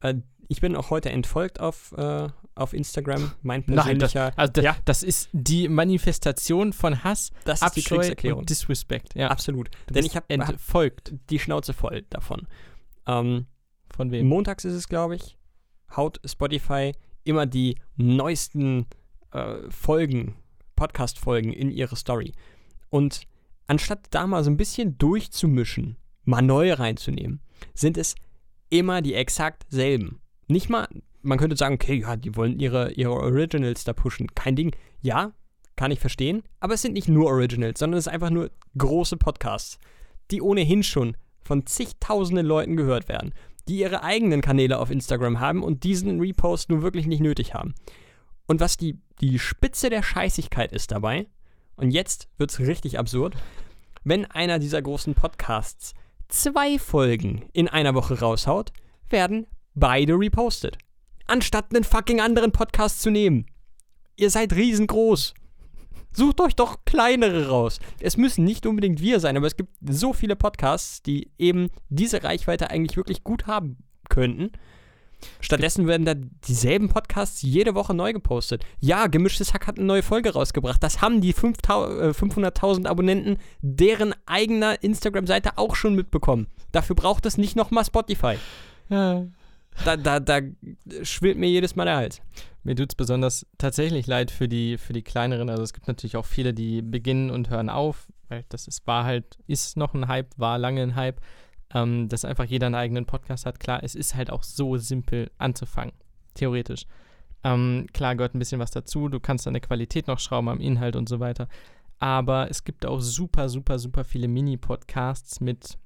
Äh, ich bin auch heute entfolgt auf, äh, auf Instagram. Mein Nein, das, persönlicher. also das, ja. das ist die Manifestation von Hass, das Abscheu und Disrespect. Ja, Absolut. du Denn ich habe hab entfolgt. die Schnauze voll davon. Ähm, Von wem? montags ist es, glaube ich, haut Spotify immer die neuesten äh, Folgen, Podcast-Folgen in ihre Story. Und anstatt da mal so ein bisschen durchzumischen, mal neue reinzunehmen, sind es immer die exakt selben. Nicht mal, man könnte sagen, okay, ja, die wollen ihre, ihre Originals da pushen. Kein Ding. Ja, kann ich verstehen. Aber es sind nicht nur Originals, sondern es sind einfach nur große Podcasts, die ohnehin schon von zigtausenden Leuten gehört werden, die ihre eigenen Kanäle auf Instagram haben und diesen Repost nun wirklich nicht nötig haben. Und was die, die Spitze der Scheißigkeit ist dabei, und jetzt wird es richtig absurd, wenn einer dieser großen Podcasts zwei Folgen in einer Woche raushaut, werden beide repostet. Anstatt einen fucking anderen Podcast zu nehmen. Ihr seid riesengroß. Sucht euch doch kleinere raus. Es müssen nicht unbedingt wir sein, aber es gibt so viele Podcasts, die eben diese Reichweite eigentlich wirklich gut haben könnten. Stattdessen werden da dieselben Podcasts jede Woche neu gepostet. Ja, Gemischtes Hack hat eine neue Folge rausgebracht. Das haben die 500.000 äh, Abonnenten deren eigener Instagram-Seite auch schon mitbekommen. Dafür braucht es nicht nochmal Spotify. Ja. Da, da, da schwillt mir jedes Mal der Hals. Mir tut es besonders tatsächlich leid für die, für die kleineren. Also es gibt natürlich auch viele, die beginnen und hören auf, weil das ist, war halt, ist noch ein Hype, war lange ein Hype ähm, dass einfach jeder einen eigenen Podcast hat. Klar, es ist halt auch so simpel anzufangen, theoretisch. Ähm, klar gehört ein bisschen was dazu, du kannst an der Qualität noch schrauben, am Inhalt und so weiter. Aber es gibt auch super, super, super viele Mini-Podcasts mit,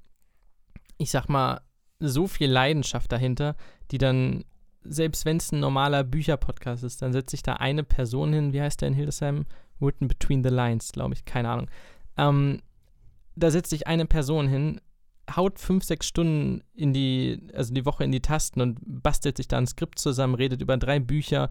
ich sag mal, so viel Leidenschaft dahinter, die dann, selbst wenn es ein normaler Bücher-Podcast ist, dann setzt sich da eine Person hin, wie heißt der in Hildesheim? Written Between the Lines, glaube ich, keine Ahnung. Ähm, da setzt sich eine Person hin, haut fünf, sechs Stunden in die, also die Woche in die Tasten und bastelt sich da ein Skript zusammen, redet über drei Bücher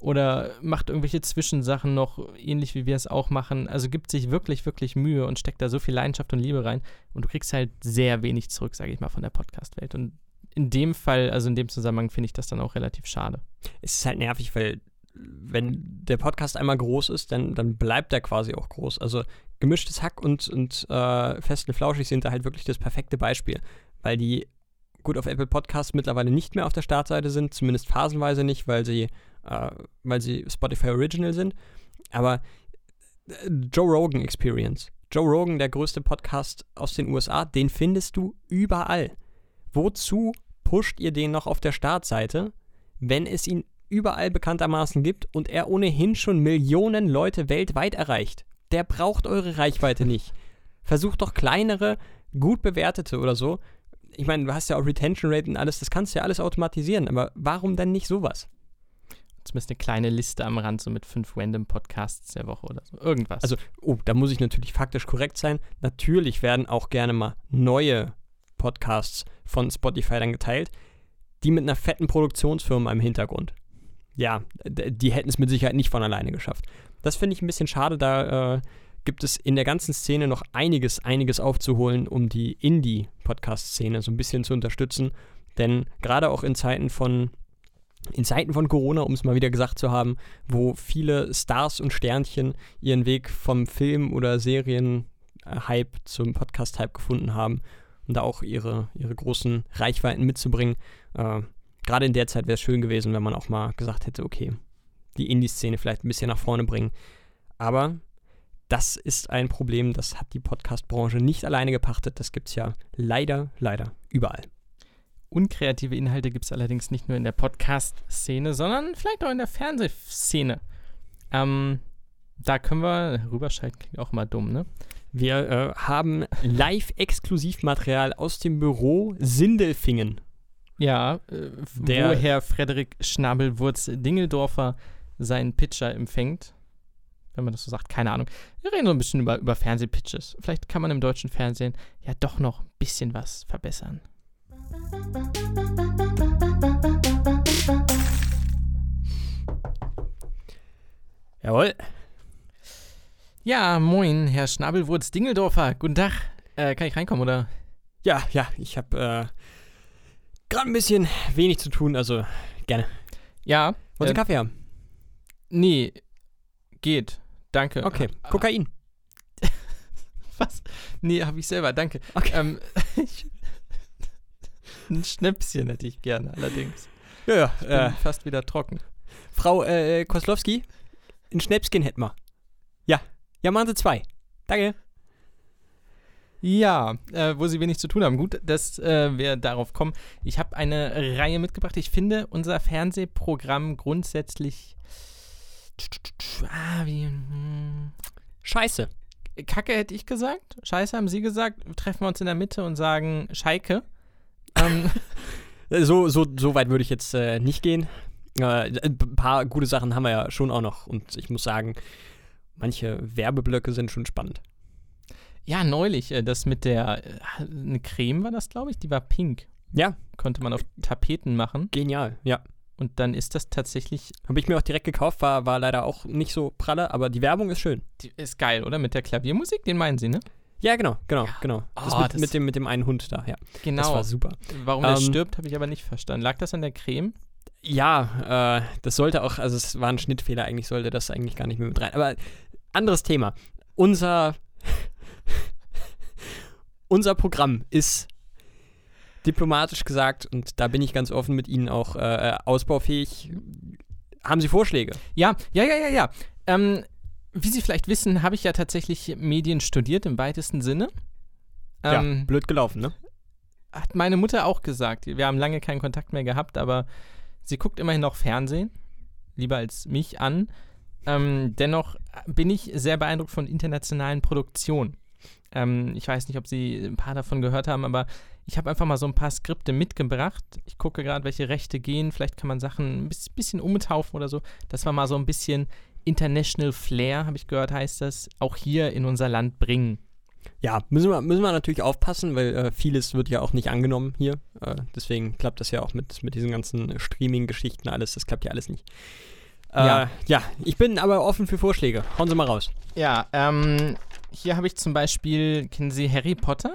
oder macht irgendwelche Zwischensachen noch, ähnlich wie wir es auch machen. Also gibt sich wirklich, wirklich Mühe und steckt da so viel Leidenschaft und Liebe rein. Und du kriegst halt sehr wenig zurück, sage ich mal, von der Podcast-Welt. Und in dem Fall, also in dem Zusammenhang, finde ich das dann auch relativ schade. Es ist halt nervig, weil wenn der Podcast einmal groß ist, dann, dann bleibt er quasi auch groß. Also gemischtes Hack und, und äh, Fest Flauschig sind da halt wirklich das perfekte Beispiel, weil die gut auf Apple Podcasts mittlerweile nicht mehr auf der Startseite sind, zumindest phasenweise nicht, weil sie, äh, weil sie Spotify Original sind. Aber äh, Joe Rogan Experience. Joe Rogan, der größte Podcast aus den USA, den findest du überall. Wozu pusht ihr den noch auf der Startseite, wenn es ihn überall bekanntermaßen gibt und er ohnehin schon Millionen Leute weltweit erreicht. Der braucht eure Reichweite nicht. Versucht doch kleinere, gut bewertete oder so. Ich meine, du hast ja auch Retention Rate und alles, das kannst du ja alles automatisieren, aber warum denn nicht sowas? Zumindest eine kleine Liste am Rand, so mit fünf random Podcasts der Woche oder so. Irgendwas. Also, oh, da muss ich natürlich faktisch korrekt sein. Natürlich werden auch gerne mal neue Podcasts von Spotify dann geteilt, die mit einer fetten Produktionsfirma im Hintergrund ja, die hätten es mit Sicherheit nicht von alleine geschafft. Das finde ich ein bisschen schade, da äh, gibt es in der ganzen Szene noch einiges, einiges aufzuholen, um die Indie-Podcast-Szene so ein bisschen zu unterstützen. Denn gerade auch in Zeiten von in Zeiten von Corona, um es mal wieder gesagt zu haben, wo viele Stars und Sternchen ihren Weg vom Film- oder Serien-Hype zum Podcast-Hype gefunden haben und da auch ihre, ihre großen Reichweiten mitzubringen, äh, gerade in der Zeit wäre es schön gewesen, wenn man auch mal gesagt hätte, okay, die Indie-Szene vielleicht ein bisschen nach vorne bringen. Aber das ist ein Problem, das hat die Podcast-Branche nicht alleine gepachtet. Das gibt es ja leider, leider überall. Unkreative Inhalte gibt es allerdings nicht nur in der Podcast-Szene, sondern vielleicht auch in der Fernsehszene. Ähm, da können wir rüberschalten, klingt auch mal dumm, ne? Wir äh, haben Live-Exklusivmaterial aus dem Büro Sindelfingen ja, äh, der, wo Herr Frederik Schnabelwurz-Dingeldorfer seinen Pitcher empfängt. Wenn man das so sagt, keine Ahnung. Wir reden so ein bisschen über, über Fernsehpitches. Vielleicht kann man im deutschen Fernsehen ja doch noch ein bisschen was verbessern. Jawohl. Ja, moin, Herr Schnabelwurz-Dingeldorfer. Guten Tag. Äh, kann ich reinkommen, oder? Ja, ja, ich habe äh, gerade ein bisschen wenig zu tun, also gerne. Ja. Wollen Sie äh, Kaffee haben? Nee, geht. Danke. Okay, ah, Kokain. Was? Nee, habe ich selber, danke. Okay. Ähm, ein Schnäpschen hätte ich gerne, allerdings. Ja, ja. Ich bin äh, fast wieder trocken. Frau äh, Koslowski, ein Schnäpschen hätten wir. Ja. Ja, machen Sie zwei. Danke. Ja, äh, wo sie wenig zu tun haben. Gut, dass äh, wir darauf kommen. Ich habe eine Reihe mitgebracht. Ich finde unser Fernsehprogramm grundsätzlich. Ah, wie, hm. Scheiße. Kacke hätte ich gesagt. Scheiße haben Sie gesagt. Treffen wir uns in der Mitte und sagen Scheike. Ähm. so, so, so weit würde ich jetzt äh, nicht gehen. Äh, ein paar gute Sachen haben wir ja schon auch noch. Und ich muss sagen, manche Werbeblöcke sind schon spannend. Ja, neulich, äh, das mit der, äh, eine Creme war das, glaube ich, die war pink. Ja. Konnte man auf Tapeten machen. Genial, ja. Und dann ist das tatsächlich. Habe ich mir auch direkt gekauft, war, war leider auch nicht so pralle, aber die Werbung ist schön. Die ist geil, oder? Mit der Klaviermusik, den meinen Sie, ne? Ja, genau, genau, genau. Das Oh, mit, das- mit, dem, mit dem einen Hund da, ja. Genau. Das war super. Warum Ähm, stirbt, habe ich aber nicht verstanden. Lag das an der Creme? Ja, äh, das sollte auch, also es war ein Schnittfehler, eigentlich sollte das eigentlich gar nicht mehr mit rein. Aber anderes Thema. Unser, unser Programm ist diplomatisch gesagt, und da bin ich ganz offen mit Ihnen auch äh, ausbaufähig. Haben Sie Vorschläge? Ja, ja, ja, ja, ja. Ähm, wie Sie vielleicht wissen, habe ich ja tatsächlich Medien studiert im weitesten Sinne. Ähm, blöd gelaufen, ne? Hat meine Mutter auch gesagt. Wir haben lange keinen Kontakt mehr gehabt, aber sie guckt immerhin noch Fernsehen. Lieber als mich an. Ähm, dennoch bin ich sehr beeindruckt von internationalen Produktionen. Ähm, ich weiß nicht, ob Sie ein paar davon gehört haben, aber ich habe einfach mal so ein paar Skripte mitgebracht. Ich gucke gerade, welche Rechte gehen. Vielleicht kann man Sachen ein bis- bisschen umtaufen oder so. Das war mal so ein bisschen International Flair, habe ich gehört, heißt das, auch hier in unser Land bringen. Ja, müssen wir, müssen wir natürlich aufpassen, weil äh, vieles wird ja auch nicht angenommen hier. Äh, deswegen klappt das ja auch mit, mit diesen ganzen Streaming-Geschichten alles. Das klappt ja alles nicht. Äh, Ja. ja, ich bin aber offen für Vorschläge. Hauen Sie mal raus. Ja, ähm, hier habe ich zum Beispiel, kennen Sie Harry Potter?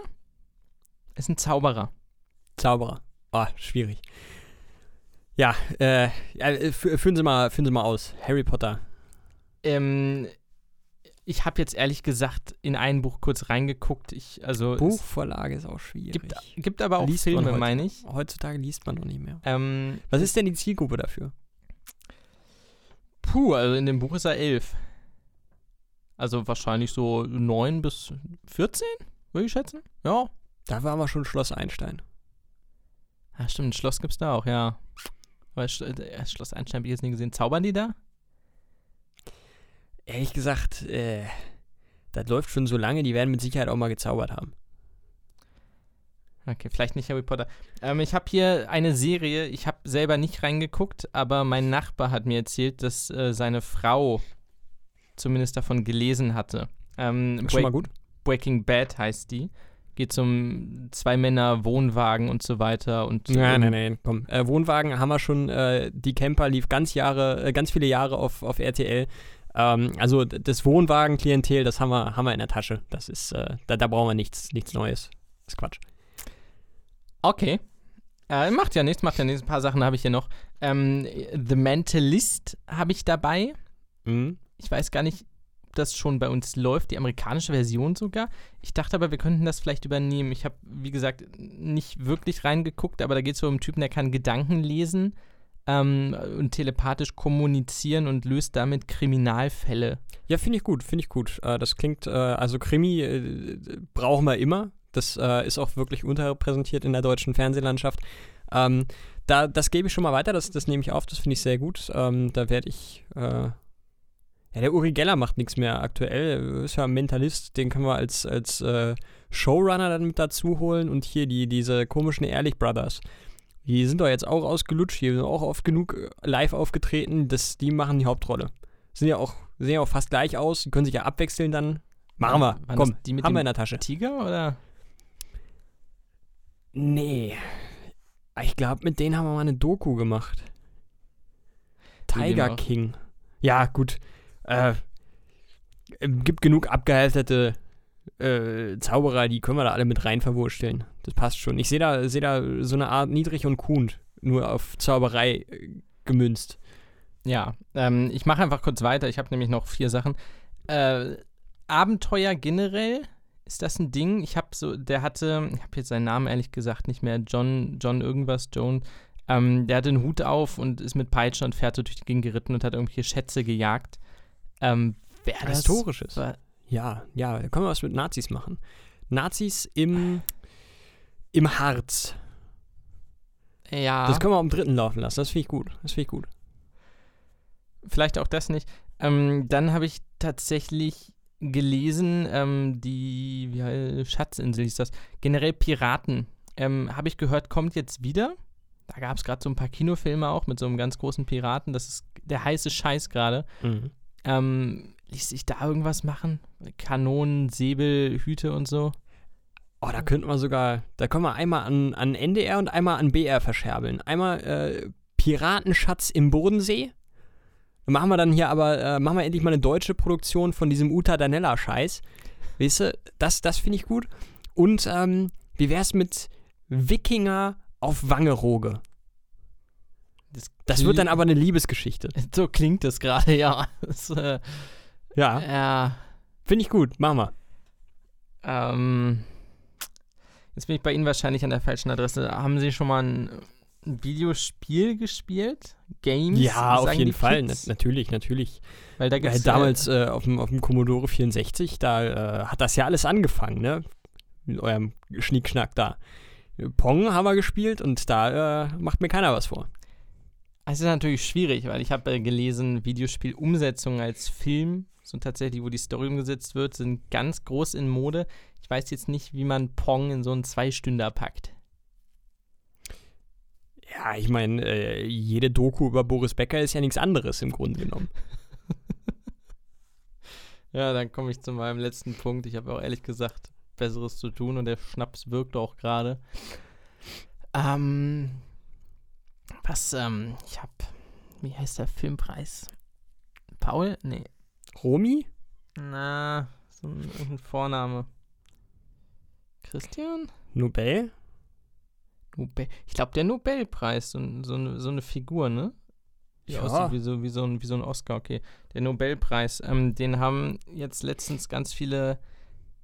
Ist ein Zauberer. Zauberer. Ah, schwierig. Ja, äh, ja, äh, fü- führen Sie mal, führen Sie mal aus. Harry Potter. Ähm, ich habe jetzt ehrlich gesagt in ein Buch kurz reingeguckt. Ich, also es Buchvorlage ist auch schwierig. gibt, gibt aber auch Liest Filme, meine ich. Heutzutage liest man doch nicht mehr. Ähm, Was ist denn die Zielgruppe dafür? puh, also in dem Buch ist er elf. Also wahrscheinlich so neun bis 14, würde ich schätzen. Ja. Da war aber schon Schloss Einstein. Ah, stimmt, ein Schloss gibt's da auch, ja. Aber äh, Schloss Einstein habe ich jetzt nie gesehen. Zaubern die da? Ehrlich gesagt, äh, das läuft schon so lange, die werden mit Sicherheit auch mal gezaubert haben. Okay, vielleicht nicht Harry Potter. Ähm, ich habe hier eine Serie, ich habe selber nicht reingeguckt, aber mein Nachbar hat mir erzählt, dass äh, seine Frau zumindest davon gelesen hatte. Ähm, schon mal gut. Breaking Bad heißt die. Geht um zwei Männer, Wohnwagen und so weiter. Und Nein, nein, nein, komm. Äh, Wohnwagen haben wir schon, äh, die Camper lief ganz Jahre, äh, ganz viele Jahre auf, auf RTL. Ähm, also das Wohnwagen-Klientel, das haben wir, haben wir in der Tasche. Das ist, äh, da, da brauchen wir nichts, nichts Neues. Das ist Quatsch. Okay. Äh, macht ja nichts, macht ja nichts. Ein paar Sachen habe ich hier noch. Ähm, The Mentalist habe ich dabei. Mhm. Ich weiß gar nicht, ob das schon bei uns läuft, die amerikanische Version sogar. Ich dachte aber, wir könnten das vielleicht übernehmen. Ich habe, wie gesagt, nicht wirklich reingeguckt, aber da geht es so um einen Typen, der kann Gedanken lesen ähm, und telepathisch kommunizieren und löst damit Kriminalfälle. Ja, finde ich gut, finde ich gut. Äh, das klingt, äh, also Krimi äh, brauchen wir immer. Das äh, ist auch wirklich unterrepräsentiert in der deutschen Fernsehlandschaft. Ähm, da, das gebe ich schon mal weiter, das, das nehme ich auf, das finde ich sehr gut. Ähm, da werde ich, äh, ja, der Uri Geller macht nichts mehr aktuell, ist ja ein Mentalist, den können wir als, als äh, Showrunner dann mit dazu holen und hier die, diese komischen Ehrlich Brothers. Die sind doch jetzt auch ausgelutscht, die sind auch oft genug äh, live aufgetreten, das, die machen die Hauptrolle. Sind ja auch, sehen ja auch fast gleich aus, die können sich ja abwechseln dann. Machen wir, Waren komm, die mit haben wir in der Tasche. Tiger oder? Nee. Ich glaube, mit denen haben wir mal eine Doku gemacht. Tiger. King. Ja, gut. Äh, gibt genug abgehaltete äh, Zauberer, die können wir da alle mit rein verwursteln. Das passt schon. Ich sehe da, seh da so eine Art Niedrig und Kuhn, nur auf Zauberei äh, gemünzt. Ja, ähm, ich mache einfach kurz weiter. Ich habe nämlich noch vier Sachen. Äh, Abenteuer generell, ist das ein Ding? Ich habe so, der hatte, ich habe jetzt seinen Namen ehrlich gesagt nicht mehr, John, John irgendwas, Joan. Ähm, der hatte einen Hut auf und ist mit Peitsche und Pferd so durch die Gegend geritten und hat irgendwelche Schätze gejagt. Ähm, wer das? Historisches. war- Ja, ja, da können wir was mit Nazis machen. Nazis im, im Harz. Ja, Das können wir am dritten laufen lassen. Das finde ich gut. Das finde ich gut. vielleicht auch das nicht. Ähm, dann habe ich tatsächlich gelesen, ähm, die wie heißt, Schatzinsel hieß das. Generell Piraten. Ähm, habe ich gehört, kommt jetzt wieder. Da gab es gerade so ein paar Kinofilme auch mit so einem ganz großen Piraten. Das ist der heiße Scheiß gerade. Mhm. Ähm, ließ sich da irgendwas machen? Kanonen, Säbel, Hüte und so? Oh, da könnten wir sogar, da können wir einmal an, an NDR und einmal an BR verscherbeln. Einmal äh, Piratenschatz im Bodensee. Dann machen wir dann hier aber, äh, machen wir endlich mal eine deutsche Produktion von diesem Uta Danella-Scheiß. Weißt du, das, das finde ich gut. Und ähm, wie wär's mit Wikinger auf Wangerooge? Das, Das wird dann aber eine Liebesgeschichte. So klingt es gerade, ja. Das, äh, Ja, ja. finde ich gut. Machen wir. Ähm, jetzt bin ich bei Ihnen wahrscheinlich an der falschen Adresse. Haben Sie schon mal ein Videospiel gespielt? Games? Ja, auf jeden Fall. Na, natürlich, natürlich. Weil da gibt's, damals äh, auf, dem, auf dem Commodore 64, da äh, hat das ja alles angefangen, ne? Mit eurem Schnickschnack da. Pong haben wir gespielt und da äh, macht mir keiner was vor. Es ist natürlich schwierig, weil ich habe äh, gelesen, Videospielumsetzungen als Film, so tatsächlich, wo die Story umgesetzt wird, sind ganz groß in Mode. Ich weiß jetzt nicht, wie man Pong in so einen Zweistünder packt. Ja, ich meine, äh, jede Doku über Boris Becker ist ja nichts anderes im Grunde genommen. Ja, dann komme ich zu meinem letzten Punkt. Ich habe auch ehrlich gesagt Besseres zu tun und der Schnaps wirkt auch gerade. Ähm, was, ähm, ich habe, wie heißt der Filmpreis? Paul? Nee. Romy? Na, so ein, irgendein Vorname. Christian? Nobel? Nobel. Ich glaube, der Nobelpreis, so, ein- so, eine, so eine Figur, ne? Die Ja. aussieht wie so, wie, so ein, wie so ein Oscar, okay. Der Nobelpreis, ähm, den haben jetzt letztens ganz viele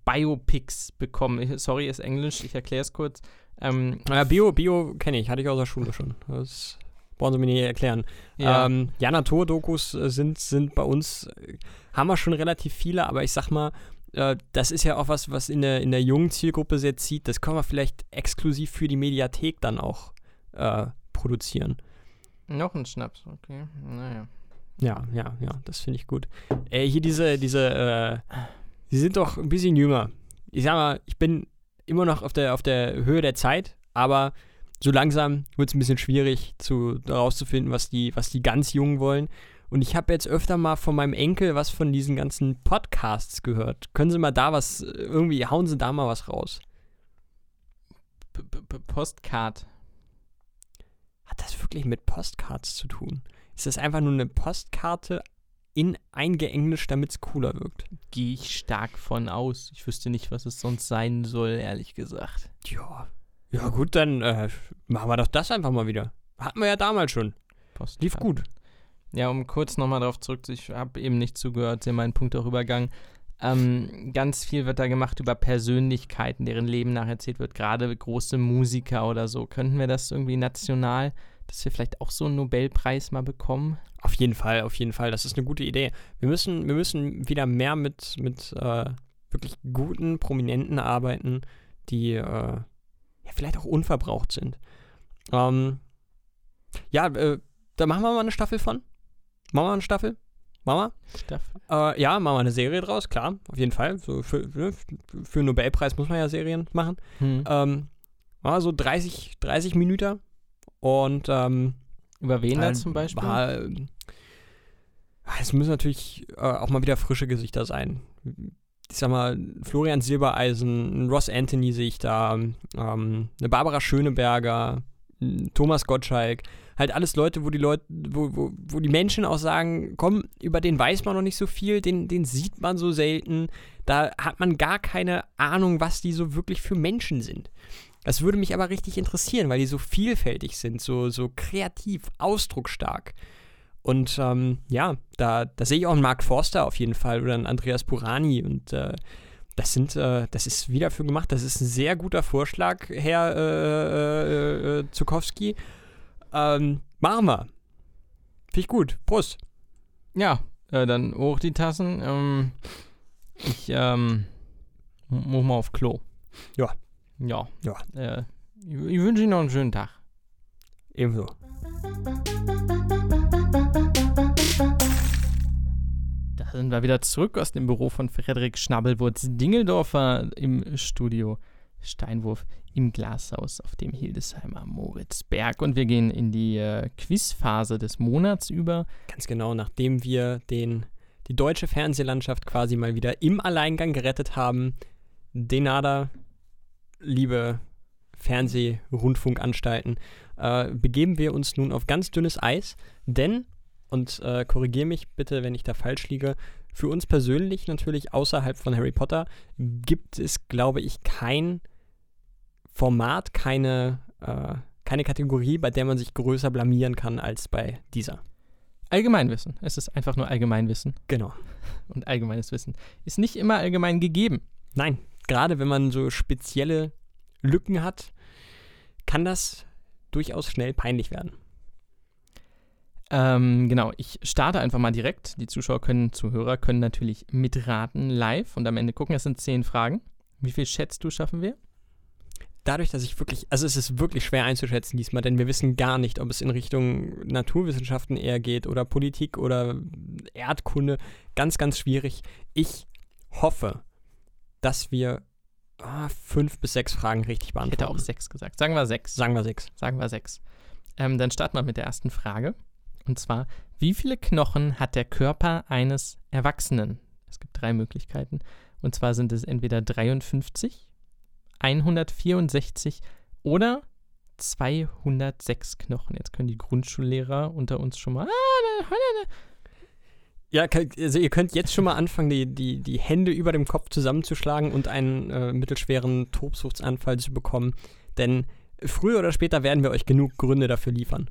Biopics bekommen. Sorry, ist Englisch, ich erkläre es kurz. Ähm, Ja, Bio, Bio kenne ich, hatte ich aus der Schule schon. Das brauchen Sie mir nicht erklären. ja, Ähm, ja, Naturdokus sind, sind bei uns, äh, haben wir schon relativ viele, aber ich sag mal, äh, das ist ja auch was, was in der, in der jungen Zielgruppe sehr zieht. Das können wir vielleicht exklusiv für die Mediathek dann auch äh, produzieren. noch ein Schnaps, okay. Naja. Ja, ja, ja, das finde ich gut. Äh, hier diese, diese, äh, sie sind doch ein bisschen jünger. Ich sag mal, ich bin immer noch auf der, auf der Höhe der Zeit, aber so langsam wird es ein bisschen schwierig, zu, herauszufinden, was die, was die ganz Jungen wollen. Und ich habe jetzt öfter mal von meinem Enkel was von diesen ganzen Podcasts gehört. Können Sie mal da was, irgendwie, hauen Sie da mal was raus. -p Postcard. Hat das wirklich mit Postcards zu tun? Ist das einfach nur eine Postkarte in eingeenglischt, damit es cooler wirkt? Gehe ich stark von aus. Ich wüsste nicht, was es sonst sein soll, ehrlich gesagt. Ja. Ja, gut, dann äh, machen wir doch das einfach mal wieder. Hatten wir ja damals schon. Postcard. Lief gut. Ja, um kurz nochmal darauf zurück, ich habe eben nicht zugehört, Sie haben meinen Punkt auch übergangen. Ähm, ganz viel wird da gemacht über Persönlichkeiten, deren Leben nacherzählt wird, gerade große Musiker oder so. Könnten wir das irgendwie national, dass wir vielleicht auch so einen Nobelpreis mal bekommen? Auf jeden Fall, auf jeden Fall. Das ist eine gute Idee. Wir müssen, wir müssen wieder mehr mit, mit äh, wirklich guten Prominenten arbeiten, die äh, ja, vielleicht auch unverbraucht sind. Ähm, ja, äh, da machen wir mal eine Staffel von. Machen wir mal eine Staffel? Machen Staffel. Äh, ja, machen wir eine Serie draus, klar, auf jeden Fall. So für, ne, für einen Nobelpreis muss man ja Serien machen. Hm. Ähm, so 30, 30 Minuten. Und ähm, Über wen da zum Beispiel? War, ähm, es müssen natürlich äh, auch mal wieder frische Gesichter sein. Ich sag mal, Florian Silbereisen, Ross Anthony sehe ich da, ähm, eine Barbara Schöneberger, ein Thomas Gottschalk. Halt alles Leute, wo die Leute, wo, wo, wo die Menschen auch sagen, komm, über den weiß man noch nicht so viel, den, den sieht man so selten. Da hat man gar keine Ahnung, was die so wirklich für Menschen sind. Das würde mich aber richtig interessieren, weil die so vielfältig sind, so, so kreativ, ausdrucksstark. Und ähm, ja, da, da sehe ich auch einen Mark Forster auf jeden Fall oder einen Andreas Purani und äh, das sind, äh, das ist wieder für gemacht. Das ist ein sehr guter Vorschlag, Herr äh, äh, Zukowski. Ähm, machen wir. Finde ich gut. Prost. Ja, äh, dann hoch die Tassen. Ähm, ich ähm, mu- muss mal auf Klo. Ja. Ja. Ja. Äh, ich, ich wünsche Ihnen noch einen schönen Tag. Ebenso. Da sind wir wieder zurück aus dem Büro von Frederik Schnabelwurz Dingeldorfer im Studio Steinwurf im Glashaus auf dem Hildesheimer Moritzberg. Und wir gehen in die äh, Quizphase des Monats über. Ganz genau, nachdem wir den, die deutsche Fernsehlandschaft quasi mal wieder im Alleingang gerettet haben. Denada, liebe Fernseh-Rundfunkanstalten, äh, begeben wir uns nun auf ganz dünnes Eis, denn, und äh, korrigiere mich bitte, wenn ich da falsch liege, für uns persönlich natürlich außerhalb von Harry Potter gibt es, glaube ich, kein Format, keine, äh, keine Kategorie, bei der man sich größer blamieren kann als bei dieser. Allgemeinwissen. Es ist einfach nur Allgemeinwissen. Genau. Und allgemeines Wissen ist nicht immer allgemein gegeben. Nein, gerade wenn man so spezielle Lücken hat, kann das durchaus schnell peinlich werden. Ähm, genau, ich starte einfach mal direkt. Die Zuschauer können, Zuhörer können natürlich mitraten live und am Ende gucken. Es sind zehn Fragen. Wie viel schätzt du, schaffen wir? Dadurch, dass ich wirklich, also es ist wirklich schwer einzuschätzen diesmal, denn wir wissen gar nicht, ob es in Richtung Naturwissenschaften eher geht oder Politik oder Erdkunde. Ganz, ganz schwierig. Ich hoffe, dass wir ah, fünf bis sechs Fragen richtig Ich beantworten. hätte auch sechs gesagt. Sagen wir sechs. Sagen wir sechs. Sagen wir sechs. Ähm, dann starten wir mit der ersten Frage. Und zwar, wie viele Knochen hat der Körper eines Erwachsenen? Es gibt drei Möglichkeiten. Und zwar sind es entweder 53, 164 oder 206 Knochen. Jetzt können die Grundschullehrer unter uns schon mal. Ja, also ihr könnt jetzt schon mal anfangen, die, die, die Hände über dem Kopf zusammenzuschlagen und einen äh, mittelschweren Tobsuchtsanfall zu bekommen. Denn früher oder später werden wir euch genug Gründe dafür liefern.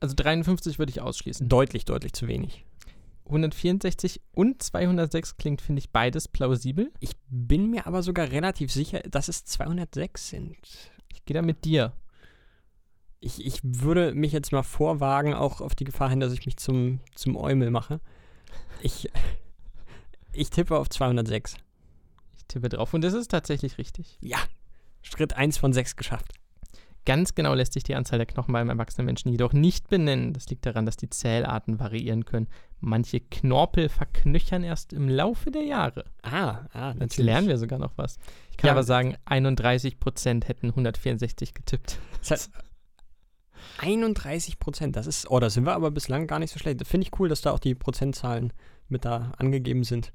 Also 53 würde ich ausschließen. Deutlich, deutlich zu wenig. 164 und 206 klingt, finde ich, beides plausibel. Ich bin mir aber sogar relativ sicher, dass es 206 sind. Ich gehe da mit dir. Ich, ich würde mich jetzt mal vorwagen, auch auf die Gefahr hin, dass ich mich zum, zum Eumel mache. Ich, ich tippe auf 206. Ich tippe drauf. Und das ist tatsächlich richtig. Ja, Schritt 1 von 6 geschafft. Ganz genau lässt sich die Anzahl der Knochen beim erwachsenen Menschen jedoch nicht benennen. Das liegt daran, dass die Zählarten variieren können. Manche Knorpel verknöchern erst im Laufe der Jahre. Ah, ah, Jetzt natürlich. lernen wir sogar noch was. Ich kann Ja. aber sagen, 31% hätten 164 getippt. Das heißt, 31 Prozent, das ist, oh, da sind wir aber bislang gar nicht so schlecht. Finde ich cool, dass da auch die Prozentzahlen mit da angegeben sind.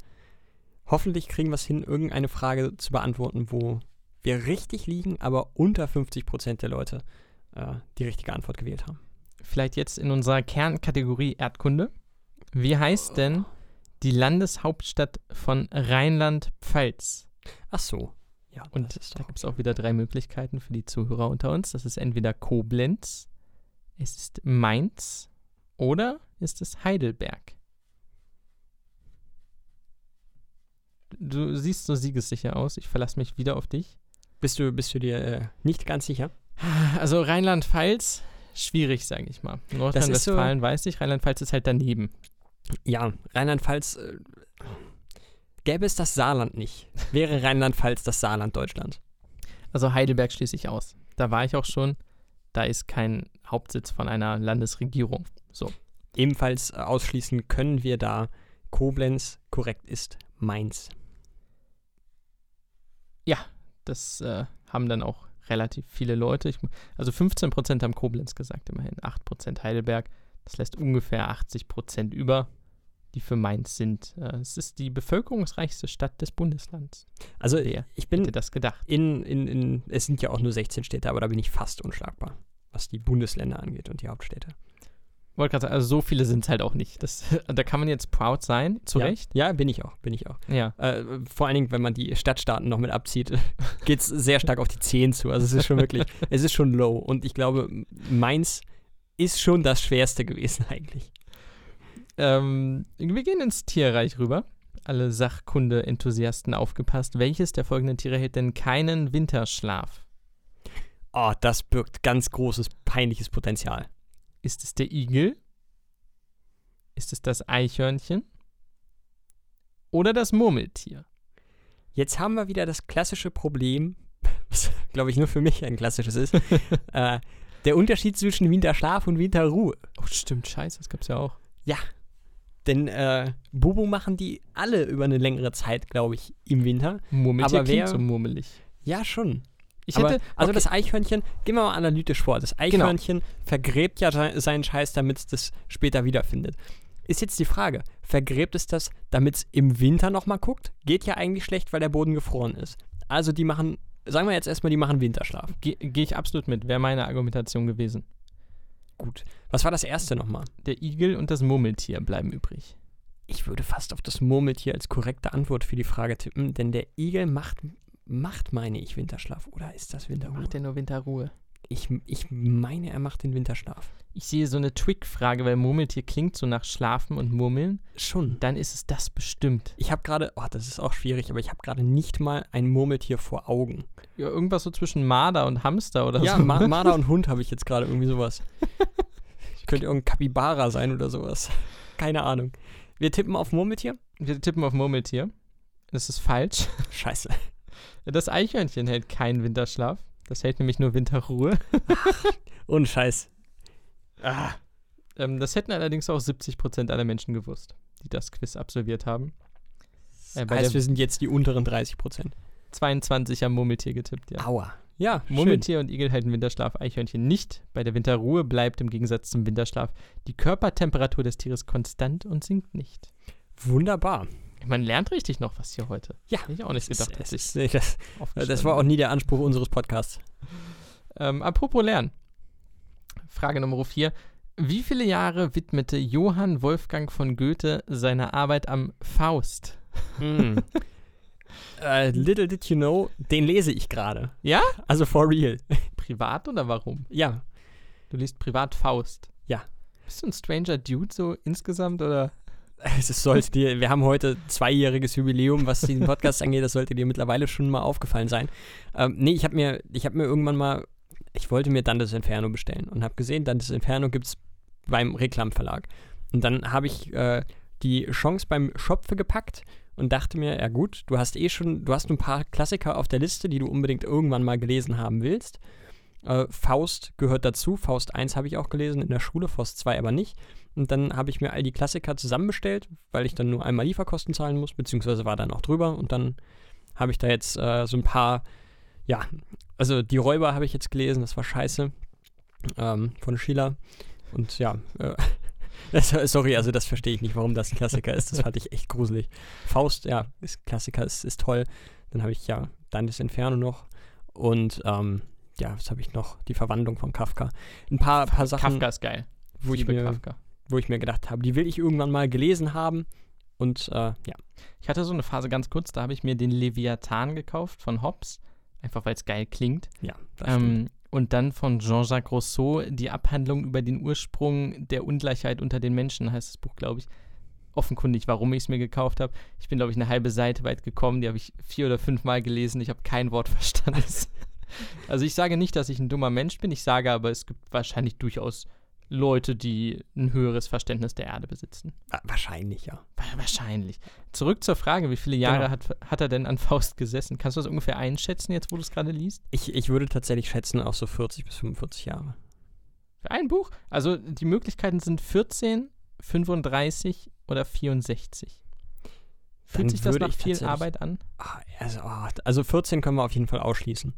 Hoffentlich kriegen wir es hin, irgendeine Frage zu beantworten, wo wir richtig liegen, aber unter 50 Prozent der Leute äh, die richtige Antwort gewählt haben. Vielleicht jetzt in unserer Kernkategorie Erdkunde. Wie heißt denn die Landeshauptstadt von Rheinland-Pfalz? Ach so. Ja, Und da gibt es auch wieder drei Möglichkeiten für die Zuhörer unter uns. Das ist entweder Koblenz, es ist Mainz oder ist es Heidelberg. Du siehst so siegessicher aus. Ich verlasse mich wieder auf dich. Bist du, bist du dir äh, nicht ganz sicher? Also Rheinland-Pfalz, schwierig, sage ich mal. Nordrhein-Westfalen weiß ich, Rheinland-Pfalz ist halt daneben. Ja, Rheinland-Pfalz. Äh, gäbe es das Saarland nicht, wäre Rheinland-Pfalz das Saarland Deutschland. Also Heidelberg schließe ich aus. Da war ich auch schon. Da ist kein Hauptsitz von einer Landesregierung. So. Ebenfalls äh, ausschließen können wir da Koblenz, korrekt ist Mainz. Das äh, haben dann auch relativ viele Leute. Ich, also 15% haben Koblenz gesagt, immerhin. 8% Heidelberg. Das lässt ungefähr 80% über, die für Mainz sind. Äh, es ist die bevölkerungsreichste Stadt des Bundeslands. Also Wer ich hätte bin das gedacht? in, in, in, es sind ja auch nur 16 Städte, aber da bin ich fast unschlagbar, was die Bundesländer angeht und die Hauptstädte. Wollte gerade sagen, also so viele sind es halt auch nicht. Das, da kann man jetzt proud sein, zu ja. Recht. Ja, bin ich auch, bin ich auch. Ja. Äh, vor allen Dingen, wenn man die Stadtstaaten noch mit abzieht, geht es sehr stark auf die 10 zu. Also es ist schon wirklich, es ist schon low. Und ich glaube, Mainz ist schon das Schwerste gewesen eigentlich. Ähm, wir gehen ins Tierreich rüber. Alle Sachkunde-Enthusiasten aufgepasst. Welches der folgenden Tiere hält denn keinen Winterschlaf? Oh, das birgt ganz großes, peinliches Potenzial. Ist es der Igel? Ist es das Eichhörnchen? Oder das Murmeltier? Jetzt haben wir wieder das klassische Problem, was glaube ich nur für mich ein klassisches ist. äh, der Unterschied zwischen Winterschlaf und Winterruhe. Oh, stimmt, scheiße, das gab's ja auch. Denn äh, Bobo machen die alle über eine längere Zeit, glaube ich, im Winter. Murmeltier Aber wer- klingt so murmelig. Ja, schon. Ich Aber, hätte, also okay, das Eichhörnchen, gehen wir mal analytisch vor. Das Eichhörnchen vergräbt ja se- seinen Scheiß, damit es das später wiederfindet. Ist jetzt die Frage, vergräbt es das, damit es im Winter nochmal guckt? Geht ja eigentlich schlecht, weil der Boden gefroren ist. Also die machen, sagen wir jetzt erstmal, die machen Winterschlaf. gehe geh ich absolut mit. Wäre meine Argumentation gewesen. Gut. Was war das erste nochmal? Der Igel und das Murmeltier bleiben übrig. Ich würde fast auf das Murmeltier als korrekte Antwort für die Frage tippen, denn der Igel macht, macht meine ich, Winterschlaf. Oder ist das Winterruhe? Macht er nur Winterruhe? Ich, ich meine, er macht den Winterschlaf. Ich sehe so eine Trick-Frage, weil Murmeltier klingt so nach Schlafen und Murmeln. Schon. Dann ist es das bestimmt. Ich habe gerade, oh, das ist auch schwierig, aber ich habe gerade nicht mal ein Murmeltier vor Augen. Ja, irgendwas so zwischen Marder und Hamster oder ja, so. Ma Marder und Hund habe ich jetzt gerade irgendwie sowas. Könnte irgendein Kapibara sein oder sowas. Keine Ahnung. Wir tippen auf Murmeltier? Wir tippen auf Murmeltier. Das ist falsch. Scheiße. Das Eichhörnchen hält keinen Winterschlaf. Das hält nämlich nur Winterruhe. Ohne Scheiß. Ah. Ähm, das hätten allerdings auch 70% aller Menschen gewusst, die das Quiz absolviert haben. Äh, bei heißt, wir sind jetzt die unteren 30 Prozent. 22 am Murmeltier getippt, ja. Aua. Ja, schön. Murmeltier und Igel halten Winterschlaf, Eichhörnchen nicht. Bei der Winterruhe bleibt im Gegensatz zum Winterschlaf die Körpertemperatur des Tieres konstant und sinkt nicht. Wunderbar. Man lernt richtig noch was hier heute. Ja. Hätte ich auch nicht gedacht, Es ist- nee, das, das war auch nie der Anspruch unseres Podcasts. Ähm, apropos Lernen. Frage Nummer 4. Wie viele Jahre widmete Johann Wolfgang von Goethe seiner Arbeit am Faust? Hm. äh, little did you know, den lese ich gerade. Ja? Also for real. Privat oder warum? Ja. Du liest privat Faust. Ja. Bist du ein stranger Dude so insgesamt oder? Es sollte dir, wir haben heute zweijähriges Jubiläum, was diesen Podcast angeht. Das sollte dir mittlerweile schon mal aufgefallen sein. Ähm, nee, ich habe mir, ich habe mir irgendwann mal, ich wollte mir Dantes Inferno bestellen und habe gesehen, Dantes Inferno gibt es beim Reklamverlag. Und dann habe ich äh, die Chance beim Schopfe gepackt und dachte mir, ja gut, du hast eh schon, du hast ein paar Klassiker auf der Liste, die du unbedingt irgendwann mal gelesen haben willst. Äh, Faust gehört dazu. Faust 1 habe ich auch gelesen in der Schule, Faust 2 aber nicht. Und dann habe ich mir all die Klassiker zusammenbestellt, weil ich dann nur einmal Lieferkosten zahlen muss, beziehungsweise war dann auch drüber. Und dann habe ich da jetzt äh, so ein paar, ja, also die Räuber habe ich jetzt gelesen, das war scheiße. Ähm, von Schiller. Und ja, äh, sorry, also das verstehe ich nicht, warum das ein Klassiker ist. Das fand ich echt gruselig. Faust, ja, ist Klassiker, ist, ist toll. Dann habe ich ja Dantes Inferno noch. Und ähm, ja, was habe ich noch? Die Verwandlung von Kafka. Ein paar, paar Sachen, Kafka ist geil. wo ich, Liebe mir, Kafka. Wo ich mir gedacht habe, die will ich irgendwann mal gelesen haben. Und äh, ja, Ich hatte so eine Phase ganz kurz, da habe ich mir den Leviathan gekauft von Hobbes, einfach weil es geil klingt. ja, das stimmt. Ähm, und dann von Jean-Jacques Rousseau die Abhandlung über den Ursprung der Ungleichheit unter den Menschen, heißt das Buch, glaube ich. Offenkundig, warum ich es mir gekauft habe. Ich bin, glaube ich, eine halbe Seite weit gekommen. Die habe ich vier oder fünf Mal gelesen. Ich habe kein Wort verstanden. also ich sage nicht, dass ich ein dummer Mensch bin. Ich sage aber, es gibt wahrscheinlich durchaus Leute, die ein höheres Verständnis der Erde besitzen. Ah, wahrscheinlich, ja. Wa- Wahrscheinlich. Zurück zur Frage, wie viele Jahre Genau. hat, hat er denn an Faust gesessen? Kannst du das ungefähr einschätzen, jetzt wo du es gerade liest? Ich, ich würde tatsächlich schätzen, auch so 40 bis 45 Jahre. Für ein Buch? Also die Möglichkeiten sind 14, 35 oder 64. Fühlt Dann sich das nach viel Arbeit an? Ah, also, ah, also 14 können wir auf jeden Fall ausschließen.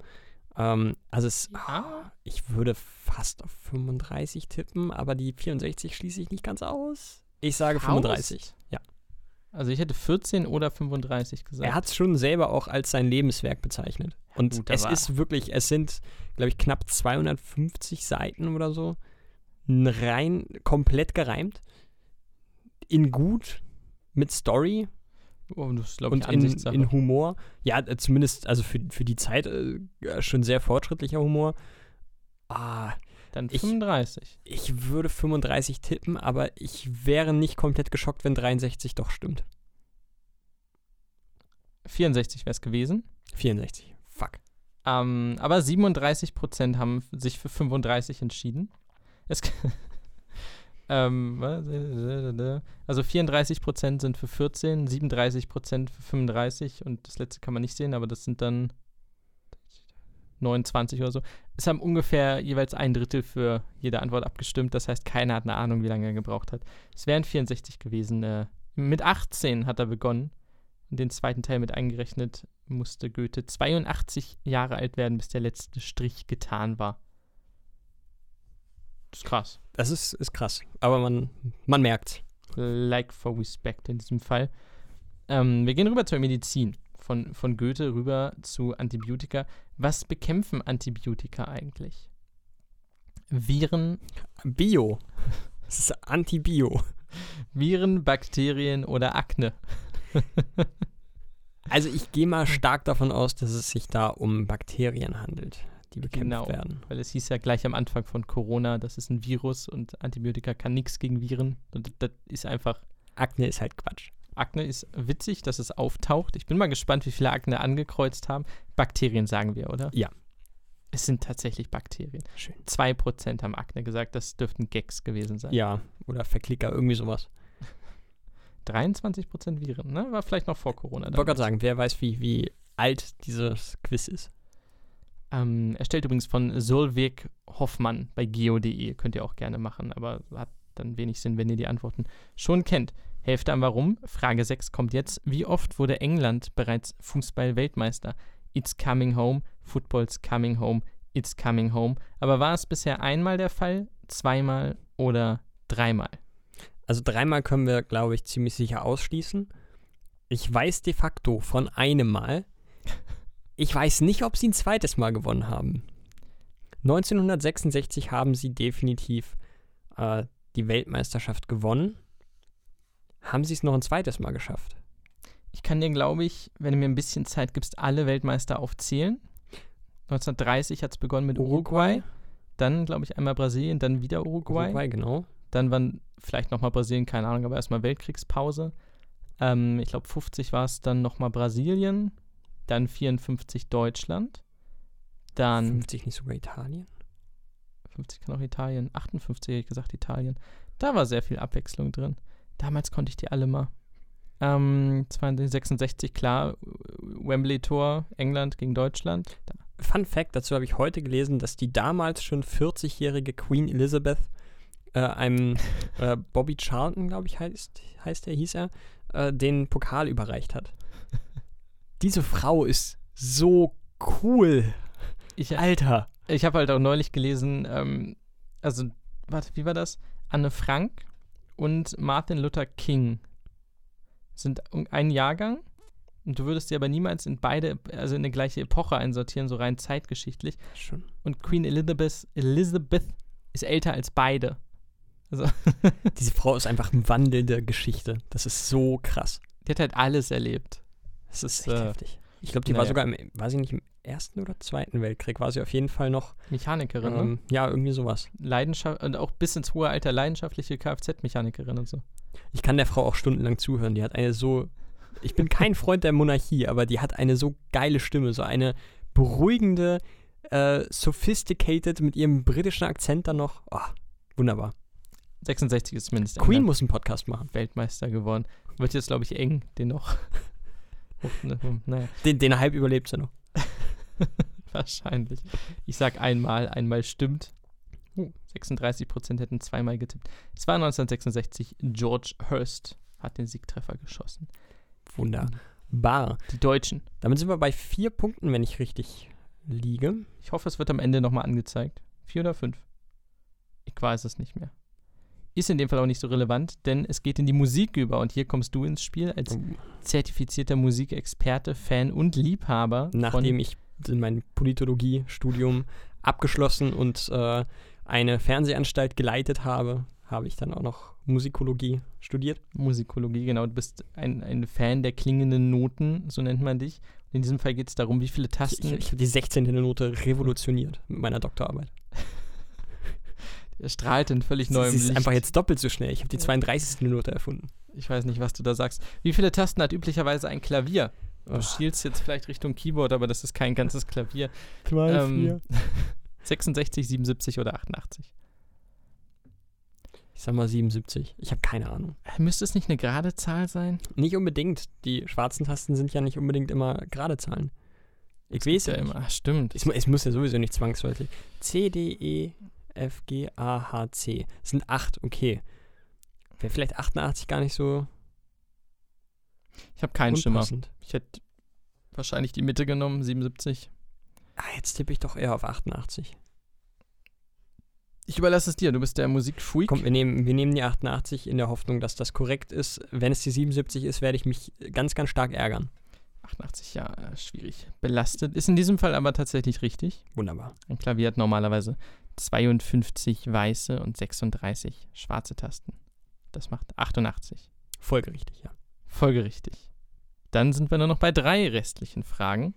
Ähm, also es, Ja. ich würde fast auf 35 tippen, aber die 64 schließe ich nicht ganz aus. Ich sage 35. Ja. Also ich hätte 14 oder 35 gesagt. Er hat es schon selber auch als sein Lebenswerk bezeichnet. Und gut, es ist wirklich, es sind, glaube ich, knapp 250 Seiten oder so. Rein, komplett gereimt. In gut, mit Story oh, das ist, glaube ich, und in, in Humor. Ja, äh, zumindest, also für, für die Zeit äh, äh, schon sehr fortschrittlicher Humor. Ah, Dann ich- 35. ich würde 35 tippen, aber ich wäre nicht komplett geschockt, wenn 63 doch stimmt. 64 wäre es gewesen. 64. Fuck. Ähm, aber 37 Prozent haben sich für 35 entschieden. Es, ähm, also 34 Prozent sind für 14, 37 Prozent für 35 und das letzte kann man nicht sehen, aber das sind dann 29 oder so. Es haben ungefähr jeweils ein Drittel für jede Antwort abgestimmt. Das heißt, keiner hat eine Ahnung, wie lange er gebraucht hat. Es wären 64 gewesen. Äh, mit 18 hat er begonnen. Und den zweiten Teil mit eingerechnet musste Goethe 82 Jahre alt werden, bis der letzte Strich getan war. Das ist krass. Das ist, ist krass. Aber man, man merkt. Like for respect in diesem Fall. Ähm, wir gehen rüber zur Medizin. Von, von Goethe rüber zu Antibiotika. Was bekämpfen Antibiotika eigentlich? Viren, Bio. Das ist Anti-Bio. Viren, Bakterien oder Akne? Also ich gehe mal stark davon aus, dass es sich da um Bakterien handelt, die bekämpft Genau. werden. Weil es hieß ja gleich am Anfang von Corona, das ist ein Virus und Antibiotika kann nichts gegen Viren. Und das ist einfach, Akne ist halt Quatsch. Akne ist witzig, dass es auftaucht. Ich bin mal gespannt, wie viele Akne angekreuzt haben. Bakterien sagen wir, oder? Ja. Es sind tatsächlich Bakterien. Schön. 2% haben Akne gesagt, das dürften Gags gewesen sein. Ja, oder Verklicker, irgendwie sowas. 23% Viren, ne? War vielleicht noch vor Corona. Ich wollte gerade sagen, wer weiß, wie, wie alt dieses Quiz ist. Ähm, erstellt übrigens von Solveig Hoffmann bei geo.de. Könnt ihr auch gerne machen, aber hat dann wenig Sinn, wenn ihr die Antworten schon kennt. Hälfte am Warum. Frage 6 kommt jetzt. Wie oft wurde England bereits Fußball-Weltmeister? It's coming home, Football's coming home, it's coming home. Aber war es bisher einmal der Fall, zweimal oder dreimal? Also dreimal können wir, glaube ich, ziemlich sicher ausschließen. Ich weiß de facto von einem Mal. Ich weiß nicht, ob sie ein zweites Mal gewonnen haben. 1966 haben sie definitiv äh, die Weltmeisterschaft gewonnen. Haben sie es noch ein zweites Mal geschafft? Ich kann dir, glaube ich, wenn du mir ein bisschen Zeit gibst, alle Weltmeister aufzählen. 1930 hat es begonnen mit Uruguay. Dann, glaube ich, einmal Brasilien, dann wieder Uruguay. Uruguay, genau. Dann waren vielleicht nochmal Brasilien, keine Ahnung, aber erstmal Weltkriegspause. Ähm, ich glaube, 50 war es dann nochmal Brasilien. Dann 54 Deutschland. Dann 50 nicht sogar Italien? 50 kann auch Italien. 58 hätte ich gesagt Italien. Da war sehr viel Abwechslung drin. Damals konnte ich die alle mal. Ähm, 66, klar. Wembley-Tor, England gegen Deutschland. Da. Fun Fact, dazu habe ich heute gelesen, dass die damals schon 40-jährige Queen Elizabeth äh, einem äh, Bobby Charlton, glaube ich, heißt, heißt er, hieß er, äh, den Pokal überreicht hat. Diese Frau ist so cool. Ich, Alter. ich habe halt auch neulich gelesen, ähm, also, warte, wie war das? Anne Frank und Martin Luther King sind ein Jahrgang. Und du würdest sie aber niemals in beide, also in eine gleiche Epoche einsortieren, so rein zeitgeschichtlich. Schon. Und Queen Elizabeth, Elizabeth ist älter als beide. Diese Frau ist einfach eine wandelnde Geschichte. Das ist so krass. Die hat halt alles erlebt. Das ist echt äh, heftig. Ich glaube, die war naja. sogar im, war sie nicht im Ersten oder Zweiten Weltkrieg, war sie auf jeden Fall noch, Mechanikerin, ne? ähm, ja, irgendwie sowas. Leidenschaft und auch bis ins hohe Alter leidenschaftliche Kfz-Mechanikerin und so. Ich kann der Frau auch stundenlang zuhören. Die hat eine so. Ich bin kein Freund der Monarchie, aber die hat eine so geile Stimme, so eine beruhigende, äh, sophisticated mit ihrem britischen Akzent dann noch. Oh, wunderbar. 66 ist zumindest Queen muss einen Podcast machen. Weltmeister geworden. Wird jetzt, glaube ich, eng, den noch. Ne, hm, naja, Den, den Hype überlebt sie noch. wahrscheinlich. Ich sag einmal, einmal stimmt. Uh, 36% hätten zweimal getippt. Es war 1966, George Hurst hat den Siegtreffer geschossen. Wunderbar. Die Deutschen. Damit sind wir bei vier Punkten, wenn ich richtig liege. Ich hoffe, es wird am Ende nochmal angezeigt. Vier oder fünf? Ich weiß es nicht mehr. Ist in dem Fall auch nicht so relevant, denn es geht in die Musik über und hier kommst du ins Spiel als Oh. zertifizierter Musikexperte, Fan und Liebhaber. Nachdem ich mein Politologie-Studium abgeschlossen und äh, eine Fernsehanstalt geleitet habe, habe ich dann auch noch Musikologie studiert. Musikologie, genau, du bist ein, ein Fan der klingenden Noten, so nennt man dich. In diesem Fall geht es darum, wie viele Ich, Tasten. ich, ich habe die 16. Note revolutioniert mit meiner Doktorarbeit. er strahlt in völlig Sie neuem ist Licht. einfach jetzt doppelt so schnell. Ich habe die 32. Note erfunden. Ich weiß nicht, was du da sagst. Wie viele Tasten hat üblicherweise ein Klavier? Du Ach. schielst jetzt vielleicht Richtung Keyboard, aber das ist kein ganzes Klavier. Zwei, Ähm, 66, 77 oder 88. Ich sag mal 77. Ich habe keine Ahnung. Äh, Müsste es nicht eine gerade Zahl sein? Nicht unbedingt. Die schwarzen Tasten sind ja nicht unbedingt immer gerade Zahlen. Ich weiß ja ja immer. Ach, stimmt. Es, es muss ja sowieso nicht zwangsläufig. C, D, E, F, G, A, H, C. Es sind acht, okay. Wäre vielleicht 88 gar nicht so Ich habe keinen Schimmer. Ich hätte wahrscheinlich die Mitte genommen, 77. Ah, jetzt tippe ich doch eher auf 88. Ich überlasse es dir, du bist der Musikfreak. Komm, wir nehmen, wir nehmen die 88 in der Hoffnung, dass das korrekt ist. Wenn es die 77 ist, werde ich mich ganz, ganz stark ärgern. 88, ja, äh, schwierig. Belastet. Ist in diesem Fall aber tatsächlich richtig. Wunderbar. Ein Klavier hat normalerweise 52 weiße und 36 schwarze Tasten. Das macht 88. Folgerichtig, ja. Folgerichtig. Dann sind wir nur noch bei drei restlichen Fragen.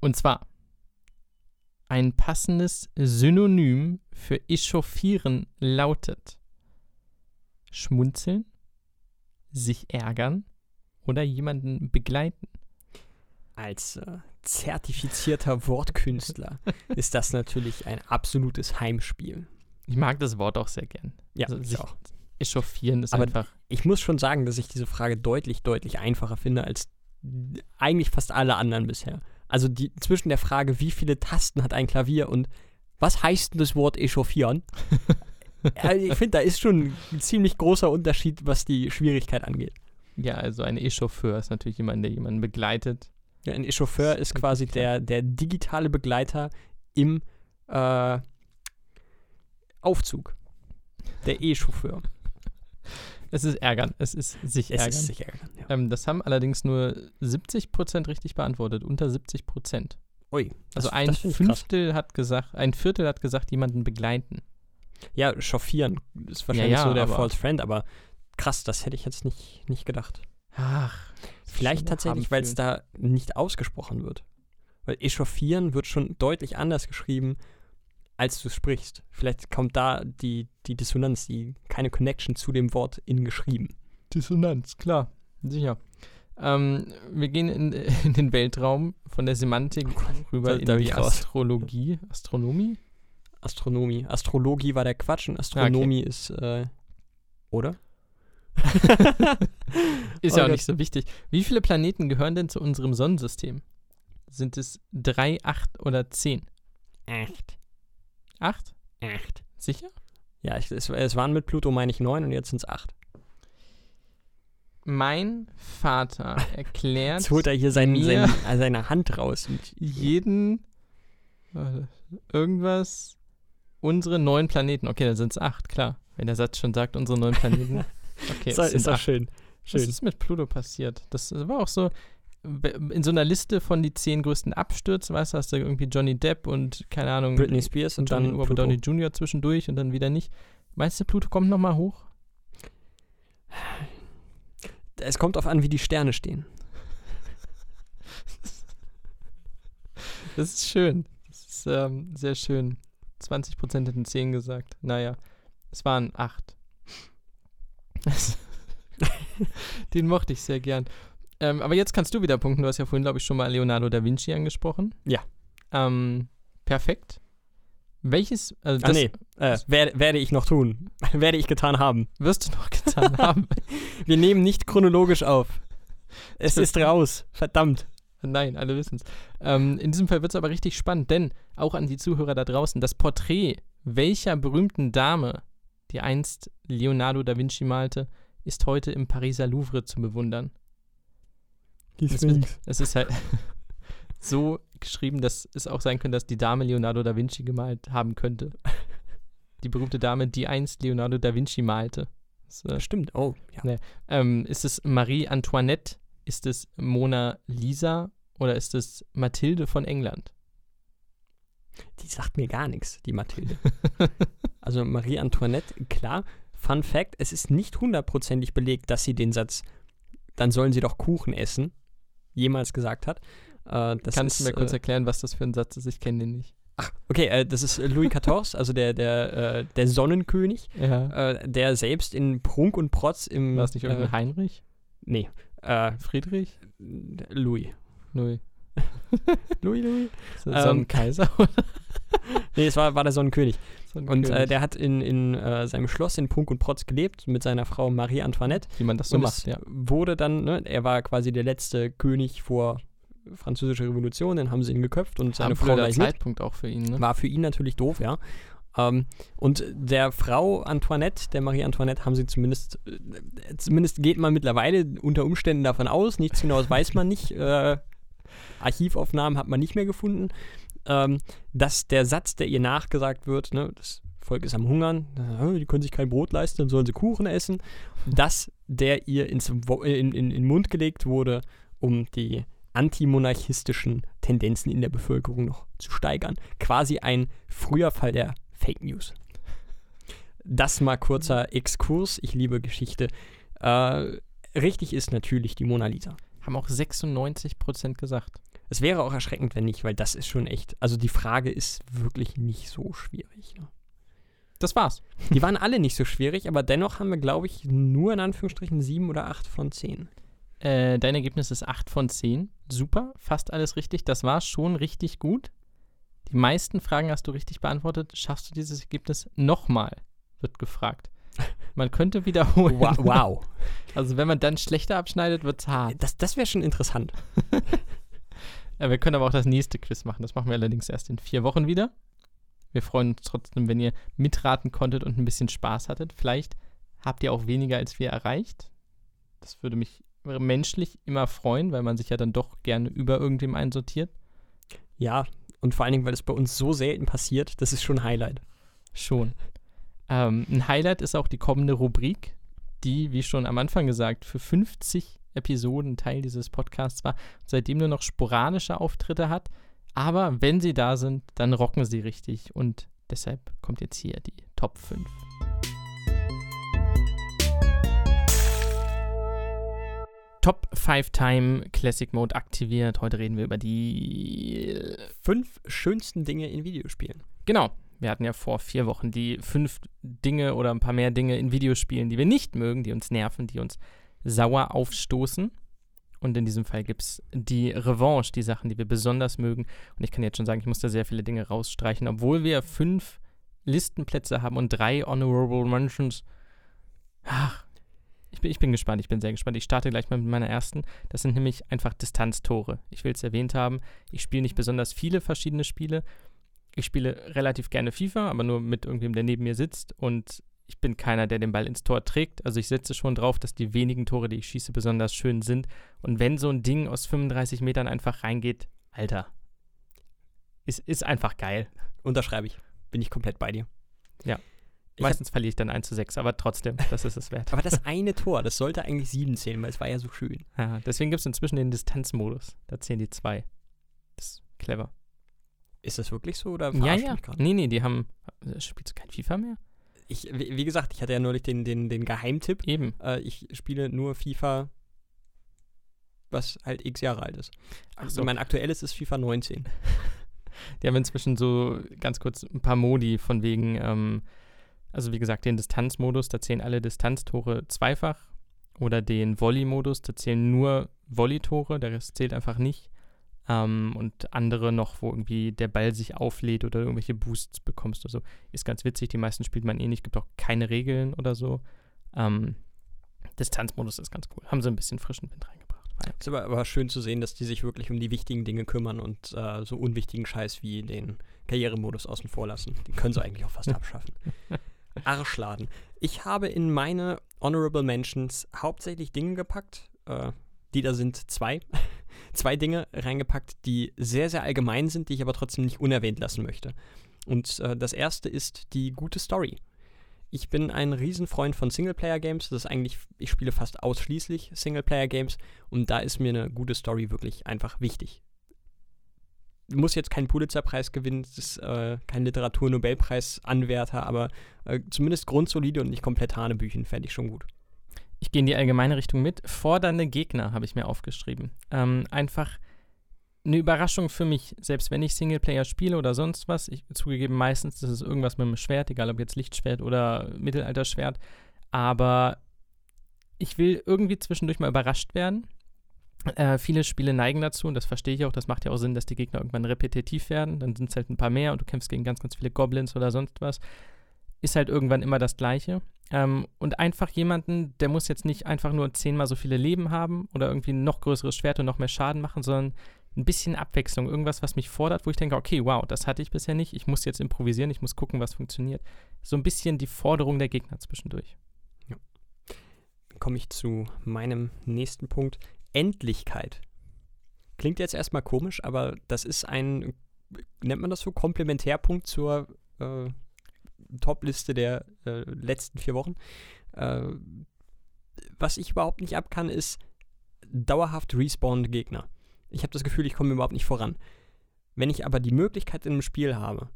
Und zwar, ein passendes Synonym für echauffieren lautet schmunzeln, sich ärgern oder jemanden begleiten. Als äh, zertifizierter Wortkünstler ist das natürlich ein absolutes Heimspiel. Ich mag das Wort auch sehr gern. Ja, Also ich auch. Echauffieren ist Aber einfach. Ich muss schon sagen, dass ich diese Frage deutlich, deutlich einfacher finde als eigentlich fast alle anderen bisher. Also die, zwischen der Frage, wie viele Tasten hat ein Klavier und was heißt denn das Wort echauffieren? Also ich finde, da ist schon ein ziemlich großer Unterschied, was die Schwierigkeit angeht. Ja, also ein Echauffeur ist natürlich jemand, der jemanden begleitet. Ja, ein Echauffeur ist quasi der, der digitale Begleiter im äh, Aufzug. Der E-Chauffeur. Es ist ärgern. Es ist sich Es ärgern. ist sich ärgern. Ja. Ähm, das haben allerdings nur 70% richtig beantwortet, unter 70%. Ui, Also das- ein das find ich krass. Fünftel hat gesagt, ein Viertel hat gesagt, jemanden begleiten. Ja, chauffieren ist wahrscheinlich ja, so der False Friend, aber krass, das hätte ich jetzt nicht, nicht gedacht. Ach. Vielleicht tatsächlich, weil es da nicht ausgesprochen wird. Weil echauffieren wird schon deutlich anders geschrieben, als du sprichst. Vielleicht kommt da die, die Dissonanz, die keine Connection zu dem Wort in geschrieben. Dissonanz, klar. Sicher. Ähm, wir gehen in, in den Weltraum von der Semantik rüber da- in die. Astrologie. Astronomie? Astronomie. Astrologie war der Quatsch und Astronomie ist, äh, oder? Ist Oh ja auch Gott. nicht so wichtig. Wie viele Planeten gehören denn zu unserem Sonnensystem? Sind es drei, acht oder zehn? Echt. Acht? Echt. Sicher? Ja, ich, es, es waren mit Pluto, meine ich, neun und jetzt sind es acht. Mein Vater erklärt Jetzt holt er hier sein, mir- sein, äh, seine Hand raus. Und jeden irgendwas unsere neun Planeten. Okay, dann sind es acht, klar. Wenn der Satz schon sagt, unsere neun Planeten. Okay, ist, doch- es sind ist doch acht. Schön. Was ist mit Pluto passiert? Das war auch so in so einer Liste von die zehn größten Abstürze, weißt du, hast du irgendwie Johnny Depp und keine Ahnung, Britney Spears und Johnny, dann Robert. Downey Jr. zwischendurch und dann wieder nicht. Meinst du, Pluto kommt nochmal hoch? Es kommt auf an, wie die Sterne stehen. Das ist schön. Das ist ähm, sehr schön. 20% hätten 10 gesagt. Naja, es waren 8. Den mochte ich sehr gern. Ähm, aber jetzt kannst du wieder punkten. Du hast ja vorhin, glaube ich, schon mal Leonardo da Vinci angesprochen. Ja. Ähm, perfekt. Welches, also Ah, das nee. Äh, werde, werde ich noch tun. werde ich getan haben. wirst du noch getan haben. Wir nehmen nicht chronologisch auf. Es ist raus. Verdammt. Nein, alle wissen es. Ähm, in diesem Fall wird es aber richtig spannend, denn auch an die Zuhörer da draußen, das Porträt welcher berühmten Dame, die einst Leonardo da Vinci malte, ist heute im Pariser Louvre zu bewundern. Die Sphinx. Es ist halt so geschrieben, dass es auch sein könnte, dass die Dame Leonardo da Vinci gemalt haben könnte. Die berühmte Dame, die einst Leonardo da Vinci malte. Das, äh, Stimmt. Oh, ja. ähm, ist es Marie Antoinette? Ist es Mona Lisa? Oder ist es Mathilde von England? Die sagt mir gar nichts, die Mathilde. also Marie Antoinette, klar. Fun Fact: Es ist nicht hundertprozentig belegt, dass sie den Satz, dann sollen sie doch Kuchen essen, jemals gesagt hat. Äh, das Kannst du mir kurz äh, erklären, was das für ein Satz ist? Ich kenne den nicht. Okay, äh, das ist Louis XIV, also der, der, äh, der Sonnenkönig, Ja. äh, der selbst in Prunk und Protz im. War es nicht irgendein äh, Heinrich? Nee. Friedrich? Louis. Null. Louis, Louis? Das Ähm, so ein Kaiser? Nee, es war, war der Sonnenkönig. So ein Und äh, der hat in, in äh, seinem Schloss in Prunk und Protz gelebt mit seiner Frau Marie Antoinette. Wie man das so und macht, ja. wurde dann, ne, er war quasi der letzte König vor französischer Revolution, dann haben sie ihn geköpft und seine Ein Frau gleich mit. Zeitpunkt auch für ihn, ne? War für ihn natürlich doof, ja. Ähm, und der Frau Antoinette, der Marie Antoinette, haben sie zumindest, äh, zumindest geht man mittlerweile unter Umständen davon aus, nichts genaues weiß man nicht, äh, Archivaufnahmen hat man nicht mehr gefunden, ähm, dass der Satz, der ihr nachgesagt wird, ne, das Volk ist am Hungern, die können sich kein Brot leisten, dann sollen sie Kuchen essen, dass der ihr ins, in, in, in den Mund gelegt wurde, um die antimonarchistischen Tendenzen in der Bevölkerung noch zu steigern. Quasi ein früher Fall der Fake News. Das mal kurzer Exkurs. Ich liebe Geschichte. Äh, richtig ist natürlich die Mona Lisa. Haben auch 96 Prozent gesagt. Es wäre auch erschreckend, wenn nicht, weil das ist schon echt. Also die Frage ist wirklich nicht so schwierig. Ne? Das war's. Die waren alle nicht so schwierig, aber dennoch haben wir, glaube ich, nur in Anführungsstrichen sieben oder acht von zehn. Äh, dein Ergebnis ist 8 von 10. Super, fast alles richtig. Das war schon richtig gut. Die meisten Fragen hast du richtig beantwortet. Schaffst du dieses Ergebnis nochmal? Wird gefragt. Man könnte wiederholen. Wow. wow. Also wenn man dann schlechter abschneidet, wird es hart. Das, das wäre schon interessant. ja, wir können aber auch das nächste Quiz machen. Das machen wir allerdings erst in vier Wochen wieder. Wir freuen uns trotzdem, wenn ihr mitraten konntet und ein bisschen Spaß hattet. Vielleicht habt ihr auch weniger als wir erreicht. Das würde mich menschlich immer freuen, weil man sich ja dann doch gerne über irgendwem einsortiert. Ja, und vor allen Dingen, weil es bei uns so selten passiert, das ist schon ein Highlight. Schon. Ähm, ein Highlight ist auch die kommende Rubrik, die, wie schon am Anfang gesagt, für 50 Episoden Teil dieses Podcasts war seitdem nur noch sporadische Auftritte hat. Aber wenn sie da sind, dann rocken sie richtig und deshalb kommt jetzt hier die Top 5. Top 5 Time Classic Mode aktiviert. Heute reden wir über die fünf schönsten Dinge in Videospielen. Genau. Wir hatten ja vor vier Wochen die fünf Dinge oder ein paar mehr Dinge in Videospielen, die wir nicht mögen, die uns nerven, die uns sauer aufstoßen. Und in diesem Fall gibt es die Revanche, die Sachen, die wir besonders mögen. Und ich kann jetzt schon sagen, ich muss da sehr viele Dinge rausstreichen, obwohl wir fünf Listenplätze haben und drei Honorable Mentions. Ach, ich bin, ich bin gespannt, ich bin sehr gespannt. Ich starte gleich mal mit meiner ersten. Das sind nämlich einfach Distanztore. Ich will es erwähnt haben, ich spiele nicht besonders viele verschiedene Spiele. Ich spiele relativ gerne FIFA, aber nur mit irgendwem, der neben mir sitzt. Und ich bin keiner, der den Ball ins Tor trägt. Also ich setze schon drauf, dass die wenigen Tore, die ich schieße, besonders schön sind. Und wenn so ein Ding aus 35 Metern einfach reingeht, Alter, ist, ist einfach geil. Unterschreibe ich. Bin ich komplett bei dir. Ja. Ich Meistens verliere ich dann 1 zu 6, aber trotzdem, das ist es wert. aber das eine Tor, das sollte eigentlich 7 zählen, weil es war ja so schön. Ja, deswegen gibt es inzwischen den Distanzmodus. Da zählen die 2. Das ist clever. Ist das wirklich so oder Ja, ja. Nee, nee, die haben. Äh, spielst du kein FIFA mehr? Ich, wie, wie gesagt, ich hatte ja neulich den, den, den Geheimtipp. Eben. Äh, ich spiele nur FIFA, was halt x Jahre alt ist. Also mein aktuelles ist FIFA 19. die haben inzwischen so ganz kurz ein paar Modi von wegen. Ähm, also wie gesagt, den Distanzmodus, da zählen alle Distanztore zweifach. Oder den Volley-Modus, da zählen nur Volley-Tore, der Rest zählt einfach nicht. Ähm, und andere noch, wo irgendwie der Ball sich auflädt oder irgendwelche Boosts bekommst oder so. Ist ganz witzig, die meisten spielt man eh nicht, gibt auch keine Regeln oder so. Ähm, Distanzmodus ist ganz cool. Haben sie ein bisschen frischen Wind reingebracht. Es ist aber, aber, schön zu sehen, dass die sich wirklich um die wichtigen Dinge kümmern und äh, so unwichtigen Scheiß wie den Karrieremodus außen vor lassen. Den können sie eigentlich auch fast abschaffen. Arschladen. Ich habe in meine Honorable Mentions hauptsächlich Dinge gepackt. Äh, die da sind zwei. Zwei Dinge reingepackt, die sehr, sehr allgemein sind, die ich aber trotzdem nicht unerwähnt lassen möchte. Und äh, das erste ist die gute Story. Ich bin ein Riesenfreund von Singleplayer-Games. Das ist eigentlich, ich spiele fast ausschließlich Singleplayer-Games und da ist mir eine gute Story wirklich einfach wichtig muss jetzt keinen Pulitzer-Preis gewinnen, ist äh, kein Literatur-Nobelpreis-Anwärter, aber äh, zumindest grundsolide und nicht komplett Hanebüchen fände ich schon gut. Ich gehe in die allgemeine Richtung mit. Fordernde Gegner habe ich mir aufgeschrieben. Ähm, einfach eine Überraschung für mich, selbst wenn ich Singleplayer spiele oder sonst was. Ich zugegeben, meistens ist es irgendwas mit einem Schwert, egal ob jetzt Lichtschwert oder Mittelalterschwert. Aber ich will irgendwie zwischendurch mal überrascht werden. Äh, viele Spiele neigen dazu, und das verstehe ich auch, das macht ja auch Sinn, dass die Gegner irgendwann repetitiv werden. Dann sind es halt ein paar mehr und du kämpfst gegen ganz, ganz viele Goblins oder sonst was. Ist halt irgendwann immer das Gleiche. Ähm, und einfach jemanden, der muss jetzt nicht einfach nur zehnmal so viele Leben haben oder irgendwie ein noch größeres Schwert und noch mehr Schaden machen, sondern ein bisschen Abwechslung, irgendwas, was mich fordert, wo ich denke, okay, wow, das hatte ich bisher nicht, ich muss jetzt improvisieren, ich muss gucken, was funktioniert. So ein bisschen die Forderung der Gegner zwischendurch. Ja. Komme ich zu meinem nächsten Punkt. Endlichkeit. Klingt jetzt erstmal komisch, aber das ist ein, nennt man das so, Komplementärpunkt zur äh, Top-Liste der äh, letzten vier Wochen. Äh, was ich überhaupt nicht ab kann, ist dauerhaft respawnende Gegner. Ich habe das Gefühl, ich komme überhaupt nicht voran. Wenn ich aber die Möglichkeit in einem Spiel habe,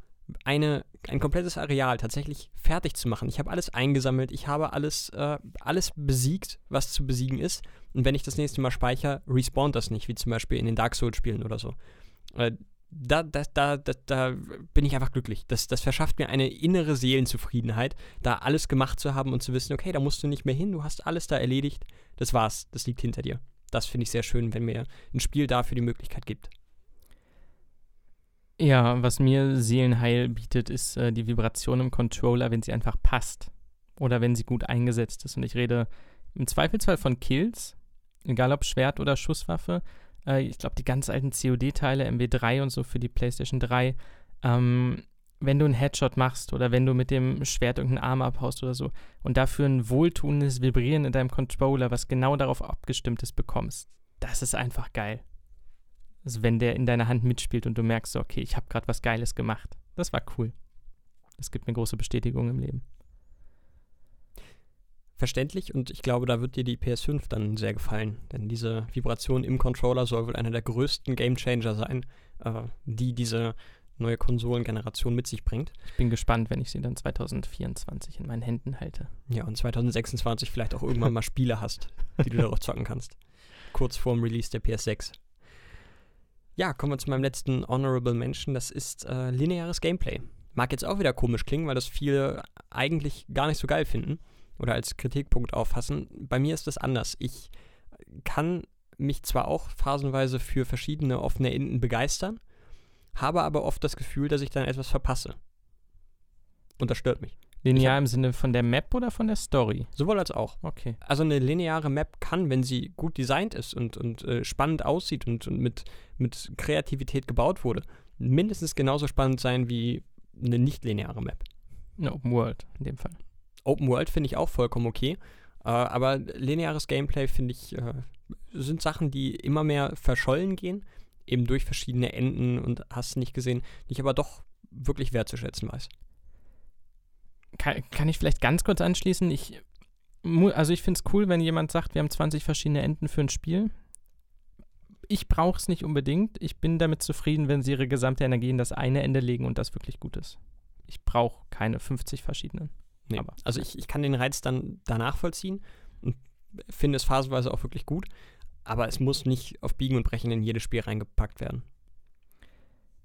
eine, ein komplettes Areal tatsächlich fertig zu machen. Ich habe alles eingesammelt, ich habe alles, äh, alles besiegt, was zu besiegen ist. Und wenn ich das nächste Mal speichere, respawnt das nicht, wie zum Beispiel in den Dark Souls-Spielen oder so. Äh, da, da, da, da, bin ich einfach glücklich. Das, das verschafft mir eine innere Seelenzufriedenheit, da alles gemacht zu haben und zu wissen, okay, da musst du nicht mehr hin, du hast alles da erledigt, das war's, das liegt hinter dir. Das finde ich sehr schön, wenn mir ein Spiel dafür die Möglichkeit gibt. Ja, was mir Seelenheil bietet, ist äh, die Vibration im Controller, wenn sie einfach passt. Oder wenn sie gut eingesetzt ist. Und ich rede im Zweifelsfall von Kills, egal ob Schwert oder Schusswaffe. Äh, ich glaube, die ganz alten COD-Teile, MW3 und so für die PlayStation 3. Ähm, wenn du einen Headshot machst oder wenn du mit dem Schwert irgendeinen Arm abhaust oder so und dafür ein wohltuendes Vibrieren in deinem Controller, was genau darauf abgestimmt ist, bekommst, das ist einfach geil. Also wenn der in deiner Hand mitspielt und du merkst, okay, ich habe gerade was Geiles gemacht. Das war cool. Das gibt mir große Bestätigung im Leben. Verständlich und ich glaube, da wird dir die PS5 dann sehr gefallen, denn diese Vibration im Controller soll wohl einer der größten Gamechanger sein, äh, die diese neue Konsolengeneration mit sich bringt. Ich bin gespannt, wenn ich sie dann 2024 in meinen Händen halte. Ja, und 2026 vielleicht auch irgendwann mal Spiele hast, die du darauf zocken kannst. Kurz vorm Release der PS6. Ja, kommen wir zu meinem letzten Honorable Mention. Das ist äh, lineares Gameplay. Mag jetzt auch wieder komisch klingen, weil das viele eigentlich gar nicht so geil finden oder als Kritikpunkt auffassen. Bei mir ist das anders. Ich kann mich zwar auch phasenweise für verschiedene offene Enden begeistern, habe aber oft das Gefühl, dass ich dann etwas verpasse. Und das stört mich. Linear im Sinne von der Map oder von der Story? Sowohl als auch. Okay. Also eine lineare Map kann, wenn sie gut designt ist und, und äh, spannend aussieht und, und mit, mit Kreativität gebaut wurde, mindestens genauso spannend sein wie eine nicht-lineare Map. Eine Open World in dem Fall. Open World finde ich auch vollkommen okay. Äh, aber lineares Gameplay finde ich, äh, sind Sachen, die immer mehr verschollen gehen eben durch verschiedene Enden und hast nicht gesehen, die ich aber doch wirklich wertzuschätzen weiß. Kann, kann ich vielleicht ganz kurz anschließen? Ich, also ich finde es cool, wenn jemand sagt, wir haben 20 verschiedene Enden für ein Spiel. Ich brauche es nicht unbedingt. Ich bin damit zufrieden, wenn sie ihre gesamte Energie in das eine Ende legen und das wirklich gut ist. Ich brauche keine 50 verschiedenen. Nee, aber, also ich, ich kann den Reiz dann danach vollziehen und finde es phasenweise auch wirklich gut aber es muss nicht auf Biegen und Brechen in jedes Spiel reingepackt werden.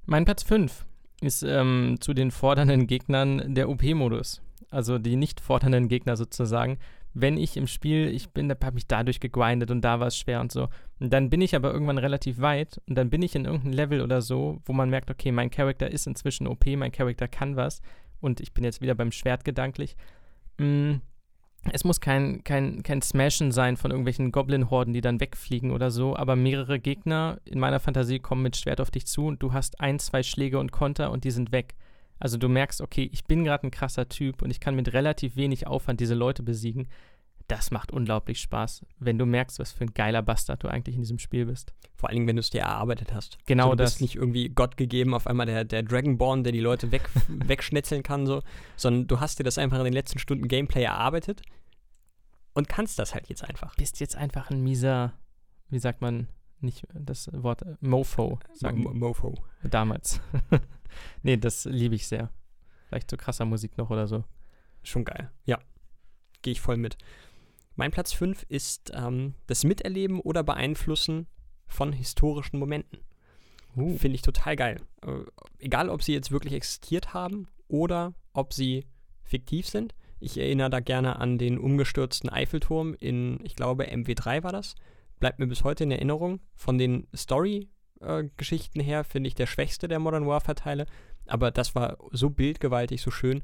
Mein Platz 5 ist ähm, zu den fordernden Gegnern der OP-Modus. Also die nicht fordernden Gegner sozusagen. Wenn ich im Spiel, ich bin, habe mich dadurch gegrindet und da war es schwer und so. Und dann bin ich aber irgendwann relativ weit und dann bin ich in irgendeinem Level oder so, wo man merkt, okay, mein Charakter ist inzwischen OP, mein Charakter kann was und ich bin jetzt wieder beim Schwert gedanklich. Mm, es muss kein, kein, kein Smashen sein von irgendwelchen Goblin-Horden, die dann wegfliegen oder so, aber mehrere Gegner in meiner Fantasie kommen mit Schwert auf dich zu und du hast ein, zwei Schläge und Konter und die sind weg. Also du merkst, okay, ich bin gerade ein krasser Typ und ich kann mit relativ wenig Aufwand diese Leute besiegen das macht unglaublich Spaß, wenn du merkst, was für ein geiler Bastard du eigentlich in diesem Spiel bist. Vor allen Dingen, wenn du es dir erarbeitet hast. Genau so, du das. bist nicht irgendwie Gott gegeben, auf einmal der, der Dragonborn, der die Leute weg, wegschnetzeln kann, so, sondern du hast dir das einfach in den letzten Stunden Gameplay erarbeitet und kannst das halt jetzt einfach. Bist jetzt einfach ein mieser, wie sagt man, nicht das Wort äh, Mofo sagen. M Mofo. Damals. nee, das liebe ich sehr. Vielleicht so krasser Musik noch oder so. Schon geil. Ja. Gehe ich voll mit. Mein Platz 5 ist ähm, das Miterleben oder Beeinflussen von historischen Momenten. Uh. Finde ich total geil. Äh, egal, ob sie jetzt wirklich existiert haben oder ob sie fiktiv sind. Ich erinnere da gerne an den umgestürzten Eiffelturm in, ich glaube, MW3 war das. Bleibt mir bis heute in Erinnerung. Von den Story-Geschichten äh, her finde ich der schwächste der Modern Warfare-Teile. Aber das war so bildgewaltig, so schön.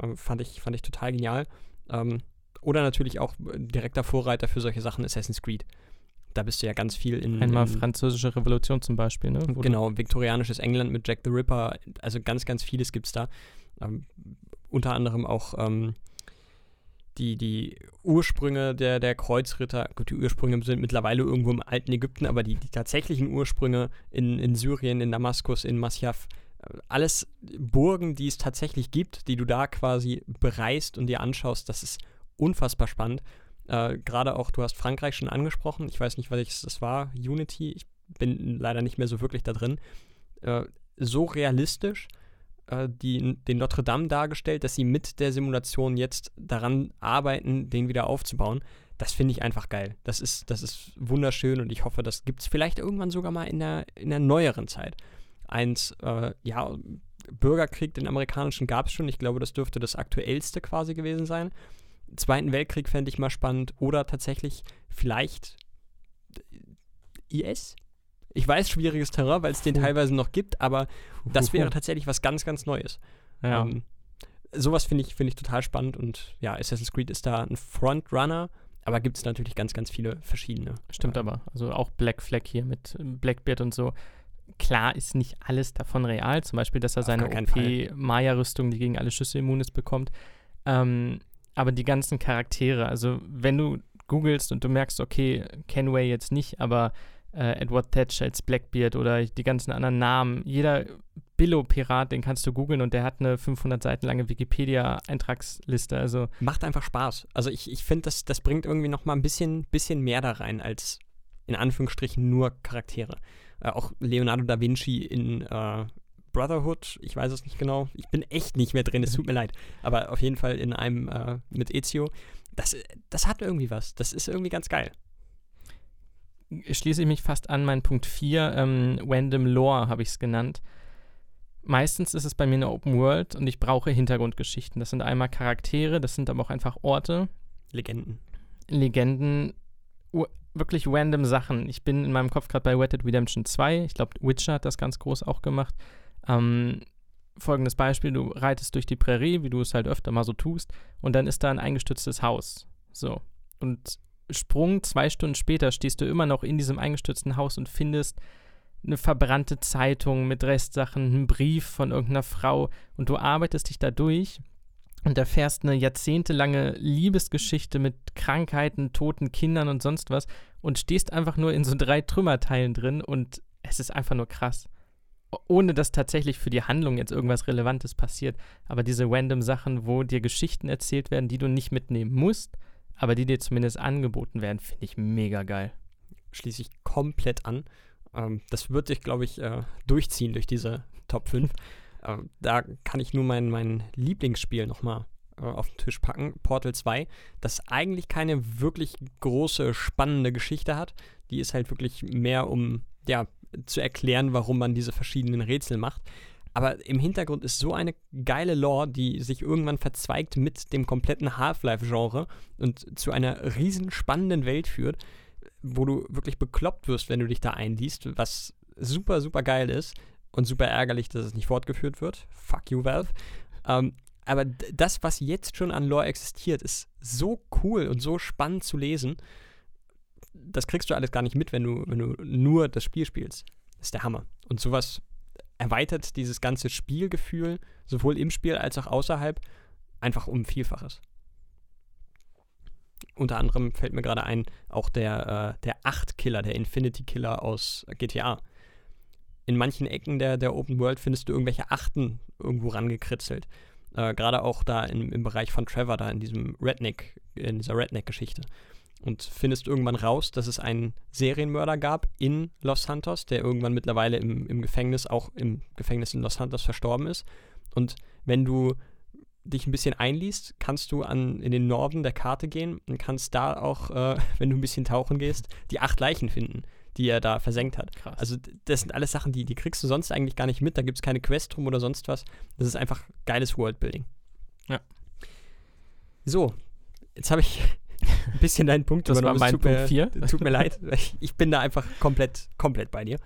Äh, fand, ich, fand ich total genial. Ähm, oder natürlich auch direkter Vorreiter für solche Sachen Assassin's Creed. Da bist du ja ganz viel in. Einmal in, französische Revolution zum Beispiel, ne? Wo genau, viktorianisches England mit Jack the Ripper. Also ganz, ganz vieles gibt es da. Ähm, unter anderem auch ähm, die, die Ursprünge der, der Kreuzritter. Gut, die Ursprünge sind mittlerweile irgendwo im alten Ägypten, aber die, die tatsächlichen Ursprünge in, in Syrien, in Damaskus, in Masyaf, alles Burgen, die es tatsächlich gibt, die du da quasi bereist und dir anschaust, das ist unfassbar spannend. Äh, Gerade auch, du hast Frankreich schon angesprochen. Ich weiß nicht, was das war. Unity. Ich bin leider nicht mehr so wirklich da drin. Äh, so realistisch, äh, die, den Notre Dame dargestellt, dass sie mit der Simulation jetzt daran arbeiten, den wieder aufzubauen. Das finde ich einfach geil. Das ist, das ist wunderschön und ich hoffe, das gibt es vielleicht irgendwann sogar mal in der, in der neueren Zeit. Eins, äh, ja, Bürgerkrieg, den amerikanischen gab es schon. Ich glaube, das dürfte das aktuellste quasi gewesen sein. Zweiten Weltkrieg fände ich mal spannend. Oder tatsächlich vielleicht IS? Ich weiß, schwieriges Terrain, weil es den teilweise noch gibt, aber das wäre tatsächlich was ganz, ganz Neues. Ja. Ähm, sowas finde ich, find ich total spannend und ja, Assassin's Creed ist da ein Frontrunner, aber gibt es natürlich ganz, ganz viele verschiedene. Stimmt aber. Also auch Black Flag hier mit ähm, Blackbeard und so. Klar ist nicht alles davon real. Zum Beispiel, dass er Auf seine. OP-Maya-Rüstung, die gegen alle Schüsse immun ist, bekommt. Ähm, aber die ganzen Charaktere, also wenn du googelst und du merkst, okay, Kenway jetzt nicht, aber äh, Edward Thatch als Blackbeard oder die ganzen anderen Namen, jeder Billo-Pirat, den kannst du googeln und der hat eine 500 Seiten lange Wikipedia-Eintragsliste. Also Macht einfach Spaß. Also ich, ich finde, das, das bringt irgendwie noch mal ein bisschen, bisschen mehr da rein als in Anführungsstrichen nur Charaktere. Äh, auch Leonardo da Vinci in äh, Brotherhood, ich weiß es nicht genau. Ich bin echt nicht mehr drin, es tut mir leid. Aber auf jeden Fall in einem äh, mit Ezio. Das, das hat irgendwie was. Das ist irgendwie ganz geil. schließe ich mich fast an meinen Punkt 4, ähm, Random Lore habe ich es genannt. Meistens ist es bei mir eine Open World und ich brauche Hintergrundgeschichten. Das sind einmal Charaktere, das sind aber auch einfach Orte, Legenden. Legenden, wirklich random Sachen. Ich bin in meinem Kopf gerade bei Red Dead Redemption 2. Ich glaube, Witcher hat das ganz groß auch gemacht. Ähm, folgendes Beispiel: Du reitest durch die Prärie, wie du es halt öfter mal so tust, und dann ist da ein eingestürztes Haus. So. Und Sprung, zwei Stunden später stehst du immer noch in diesem eingestürzten Haus und findest eine verbrannte Zeitung mit Restsachen, einen Brief von irgendeiner Frau und du arbeitest dich da durch und erfährst eine jahrzehntelange Liebesgeschichte mit Krankheiten, toten Kindern und sonst was und stehst einfach nur in so drei Trümmerteilen drin und es ist einfach nur krass. Ohne dass tatsächlich für die Handlung jetzt irgendwas Relevantes passiert. Aber diese random Sachen, wo dir Geschichten erzählt werden, die du nicht mitnehmen musst, aber die dir zumindest angeboten werden, finde ich mega geil. Schließe ich komplett an. Ähm, das wird sich, glaube ich, äh, durchziehen durch diese Top 5. Ähm, da kann ich nur mein, mein Lieblingsspiel nochmal äh, auf den Tisch packen, Portal 2, das eigentlich keine wirklich große, spannende Geschichte hat. Die ist halt wirklich mehr, um ja, zu erklären, warum man diese verschiedenen Rätsel macht. Aber im Hintergrund ist so eine geile Lore, die sich irgendwann verzweigt mit dem kompletten Half-Life-Genre und zu einer riesen spannenden Welt führt, wo du wirklich bekloppt wirst, wenn du dich da einliest, was super, super geil ist und super ärgerlich, dass es nicht fortgeführt wird. Fuck you, Valve. Ähm, aber das, was jetzt schon an Lore existiert, ist so cool und so spannend zu lesen. Das kriegst du alles gar nicht mit, wenn du, wenn du nur das Spiel spielst. Das ist der Hammer. Und sowas erweitert dieses ganze Spielgefühl, sowohl im Spiel als auch außerhalb, einfach um Vielfaches. Unter anderem fällt mir gerade ein, auch der, äh, der Acht-Killer, der Infinity-Killer aus GTA. In manchen Ecken der, der Open World findest du irgendwelche Achten irgendwo rangekritzelt. Äh, gerade auch da im, im Bereich von Trevor, da in diesem Redneck, in dieser Redneck-Geschichte. Und findest irgendwann raus, dass es einen Serienmörder gab in Los Santos, der irgendwann mittlerweile im, im Gefängnis, auch im Gefängnis in Los Santos verstorben ist. Und wenn du dich ein bisschen einliest, kannst du an, in den Norden der Karte gehen und kannst da auch, äh, wenn du ein bisschen tauchen gehst, die acht Leichen finden, die er da versenkt hat. Krass. Also das sind alles Sachen, die, die kriegst du sonst eigentlich gar nicht mit. Da gibt es keine Quest drum oder sonst was. Das ist einfach geiles Worldbuilding. Ja. So, jetzt habe ich ein bisschen deinen Punkt Das war übernommen. Es mein tut mir, Punkt vier. Tut mir leid. Ich, ich bin da einfach komplett, komplett bei dir.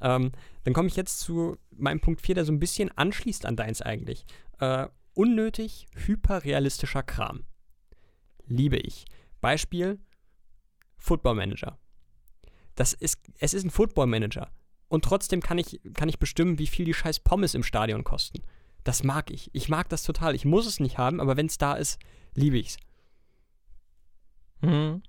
Ähm, dann komme ich jetzt zu meinem Punkt 4, der so ein bisschen anschließt an deins eigentlich. Äh, unnötig hyperrealistischer Kram. Liebe ich. Beispiel Football Manager. Das ist, es ist ein Football Manager. Und trotzdem kann ich, kann ich bestimmen, wie viel die scheiß Pommes im Stadion kosten. Das mag ich. Ich mag das total. Ich muss es nicht haben, aber wenn es da ist, liebe ich's. Mhm.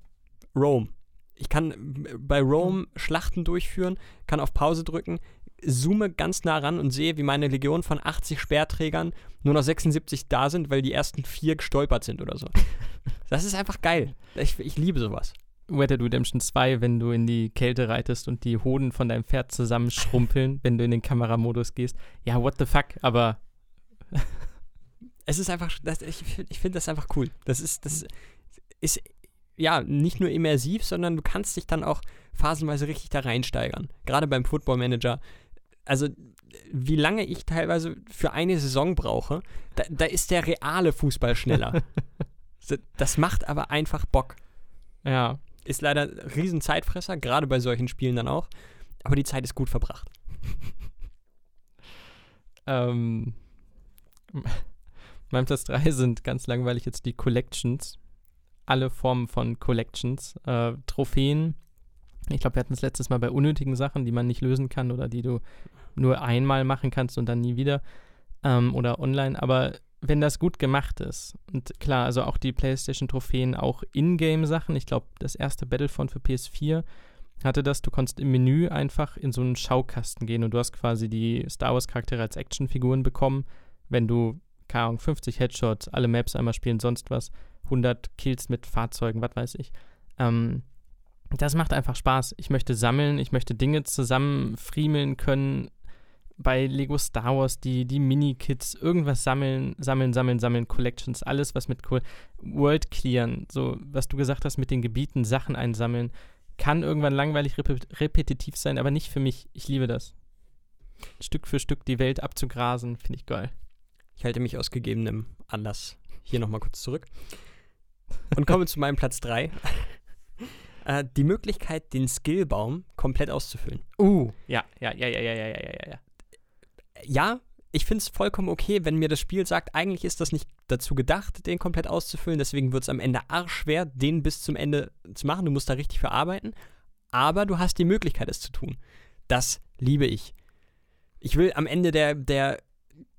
Rome. Ich kann äh, bei Rome Schlachten durchführen, kann auf Pause drücken, zoome ganz nah ran und sehe, wie meine Legion von 80 Speerträgern nur noch 76 da sind, weil die ersten vier gestolpert sind oder so. Das ist einfach geil. Ich, ich liebe sowas. Red Dead Redemption 2, wenn du in die Kälte reitest und die Hoden von deinem Pferd zusammenschrumpeln, wenn du in den Kameramodus gehst. Ja, what the fuck, aber es ist einfach, das, ich, ich finde das einfach cool. Das ist, das ist ja nicht nur immersiv, sondern du kannst dich dann auch phasenweise richtig da reinsteigern. Gerade beim Football Manager. Also, wie lange ich teilweise für eine Saison brauche, da, da ist der reale Fußball schneller. das macht aber einfach Bock. Ja. Ist leider ein riesen Zeitfresser, gerade bei solchen Spielen dann auch. Aber die Zeit ist gut verbracht. ähm, mein Platz 3 sind ganz langweilig jetzt die Collections. Alle Formen von Collections. Äh, Trophäen. Ich glaube, wir hatten es letztes Mal bei unnötigen Sachen, die man nicht lösen kann oder die du nur einmal machen kannst und dann nie wieder. Ähm, oder online. Aber wenn das gut gemacht ist, und klar, also auch die PlayStation-Trophäen, auch Ingame-Sachen, ich glaube, das erste Battlefront für PS4 hatte das, du konntest im Menü einfach in so einen Schaukasten gehen und du hast quasi die Star Wars-Charaktere als Actionfiguren bekommen, wenn du, keine Ahnung, 50 Headshots, alle Maps einmal spielen, sonst was, 100 Kills mit Fahrzeugen, was weiß ich. Ähm, das macht einfach Spaß. Ich möchte sammeln, ich möchte Dinge zusammenfriemeln können, bei Lego Star Wars die, die Mini-Kits, irgendwas sammeln, sammeln, sammeln, sammeln, Collections, alles, was mit cool World clearen, so was du gesagt hast mit den Gebieten, Sachen einsammeln, kann irgendwann langweilig rep repetitiv sein, aber nicht für mich. Ich liebe das. Stück für Stück die Welt abzugrasen, finde ich geil. Ich halte mich aus gegebenem Anlass hier nochmal kurz zurück und komme zu meinem Platz 3. Äh, die Möglichkeit, den Skillbaum komplett auszufüllen. Uh, ja, ja, ja, ja, ja, ja, ja, ja, ja ja, ich finde es vollkommen okay, wenn mir das Spiel sagt, eigentlich ist das nicht dazu gedacht, den komplett auszufüllen, deswegen wird es am Ende arschschwer, den bis zum Ende zu machen. Du musst da richtig für arbeiten, aber du hast die Möglichkeit, es zu tun. Das liebe ich. Ich will am Ende der, der,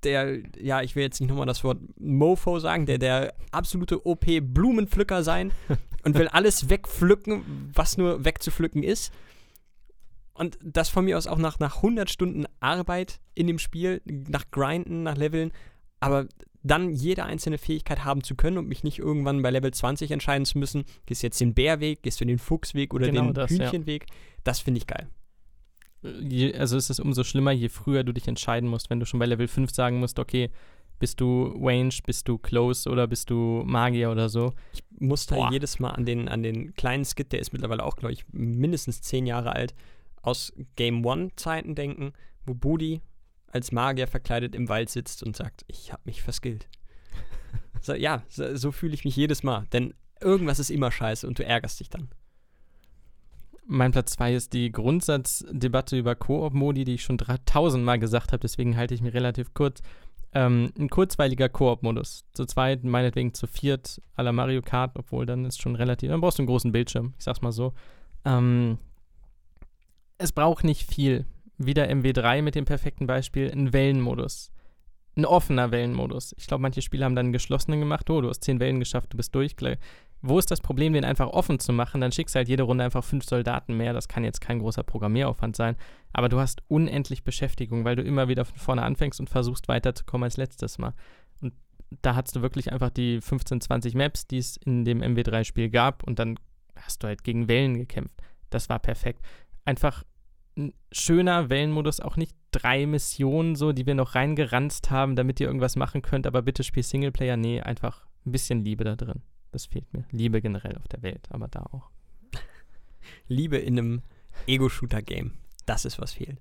der, ja, ich will jetzt nicht nochmal das Wort Mofo sagen, der, der absolute OP-Blumenpflücker sein und will alles wegpflücken, was nur wegzupflücken ist. Und das von mir aus auch nach, nach 100 Stunden Arbeit in dem Spiel, nach Grinden, nach Leveln, aber dann jede einzelne Fähigkeit haben zu können und mich nicht irgendwann bei Level 20 entscheiden zu müssen, gehst du jetzt den Bärweg, gehst du den Fuchsweg oder genau den das, Hühnchenweg. Ja. Das finde ich geil. Je, also ist es umso schlimmer, je früher du dich entscheiden musst, wenn du schon bei Level 5 sagen musst, okay, bist du Range, bist du Close oder bist du Magier oder so. Ich muss da jedes Mal an den, an den kleinen Skit, der ist mittlerweile auch, glaube ich, mindestens zehn Jahre alt, aus Game One-Zeiten denken, wo Budi als Magier verkleidet im Wald sitzt und sagt, ich habe mich verskillt. so, ja, so, so fühle ich mich jedes Mal, denn irgendwas ist immer scheiße und du ärgerst dich dann. Mein Platz 2 ist die Grundsatzdebatte über Koop-Modi, die ich schon 3000 Mal gesagt habe, deswegen halte ich mich relativ kurz. Ähm, ein kurzweiliger Koop-Modus. Zu zweit, meinetwegen zu viert, à la Mario Kart, obwohl dann ist schon relativ, dann brauchst du einen großen Bildschirm, ich sag's mal so. Ähm, es braucht nicht viel. Wieder MW3 mit dem perfekten Beispiel, ein Wellenmodus. Ein offener Wellenmodus. Ich glaube, manche Spiele haben dann einen geschlossenen gemacht. Oh, du hast zehn Wellen geschafft, du bist durch. Wo ist das Problem, den einfach offen zu machen? Dann schickst du halt jede Runde einfach fünf Soldaten mehr. Das kann jetzt kein großer Programmieraufwand sein. Aber du hast unendlich Beschäftigung, weil du immer wieder von vorne anfängst und versuchst weiterzukommen als letztes Mal. Und da hast du wirklich einfach die 15, 20 Maps, die es in dem MW3-Spiel gab. Und dann hast du halt gegen Wellen gekämpft. Das war perfekt einfach ein schöner Wellenmodus, auch nicht drei Missionen so, die wir noch reingeranzt haben, damit ihr irgendwas machen könnt, aber bitte spiel Singleplayer. Nee, einfach ein bisschen Liebe da drin. Das fehlt mir. Liebe generell auf der Welt, aber da auch. Liebe in einem Ego-Shooter-Game. Das ist, was fehlt.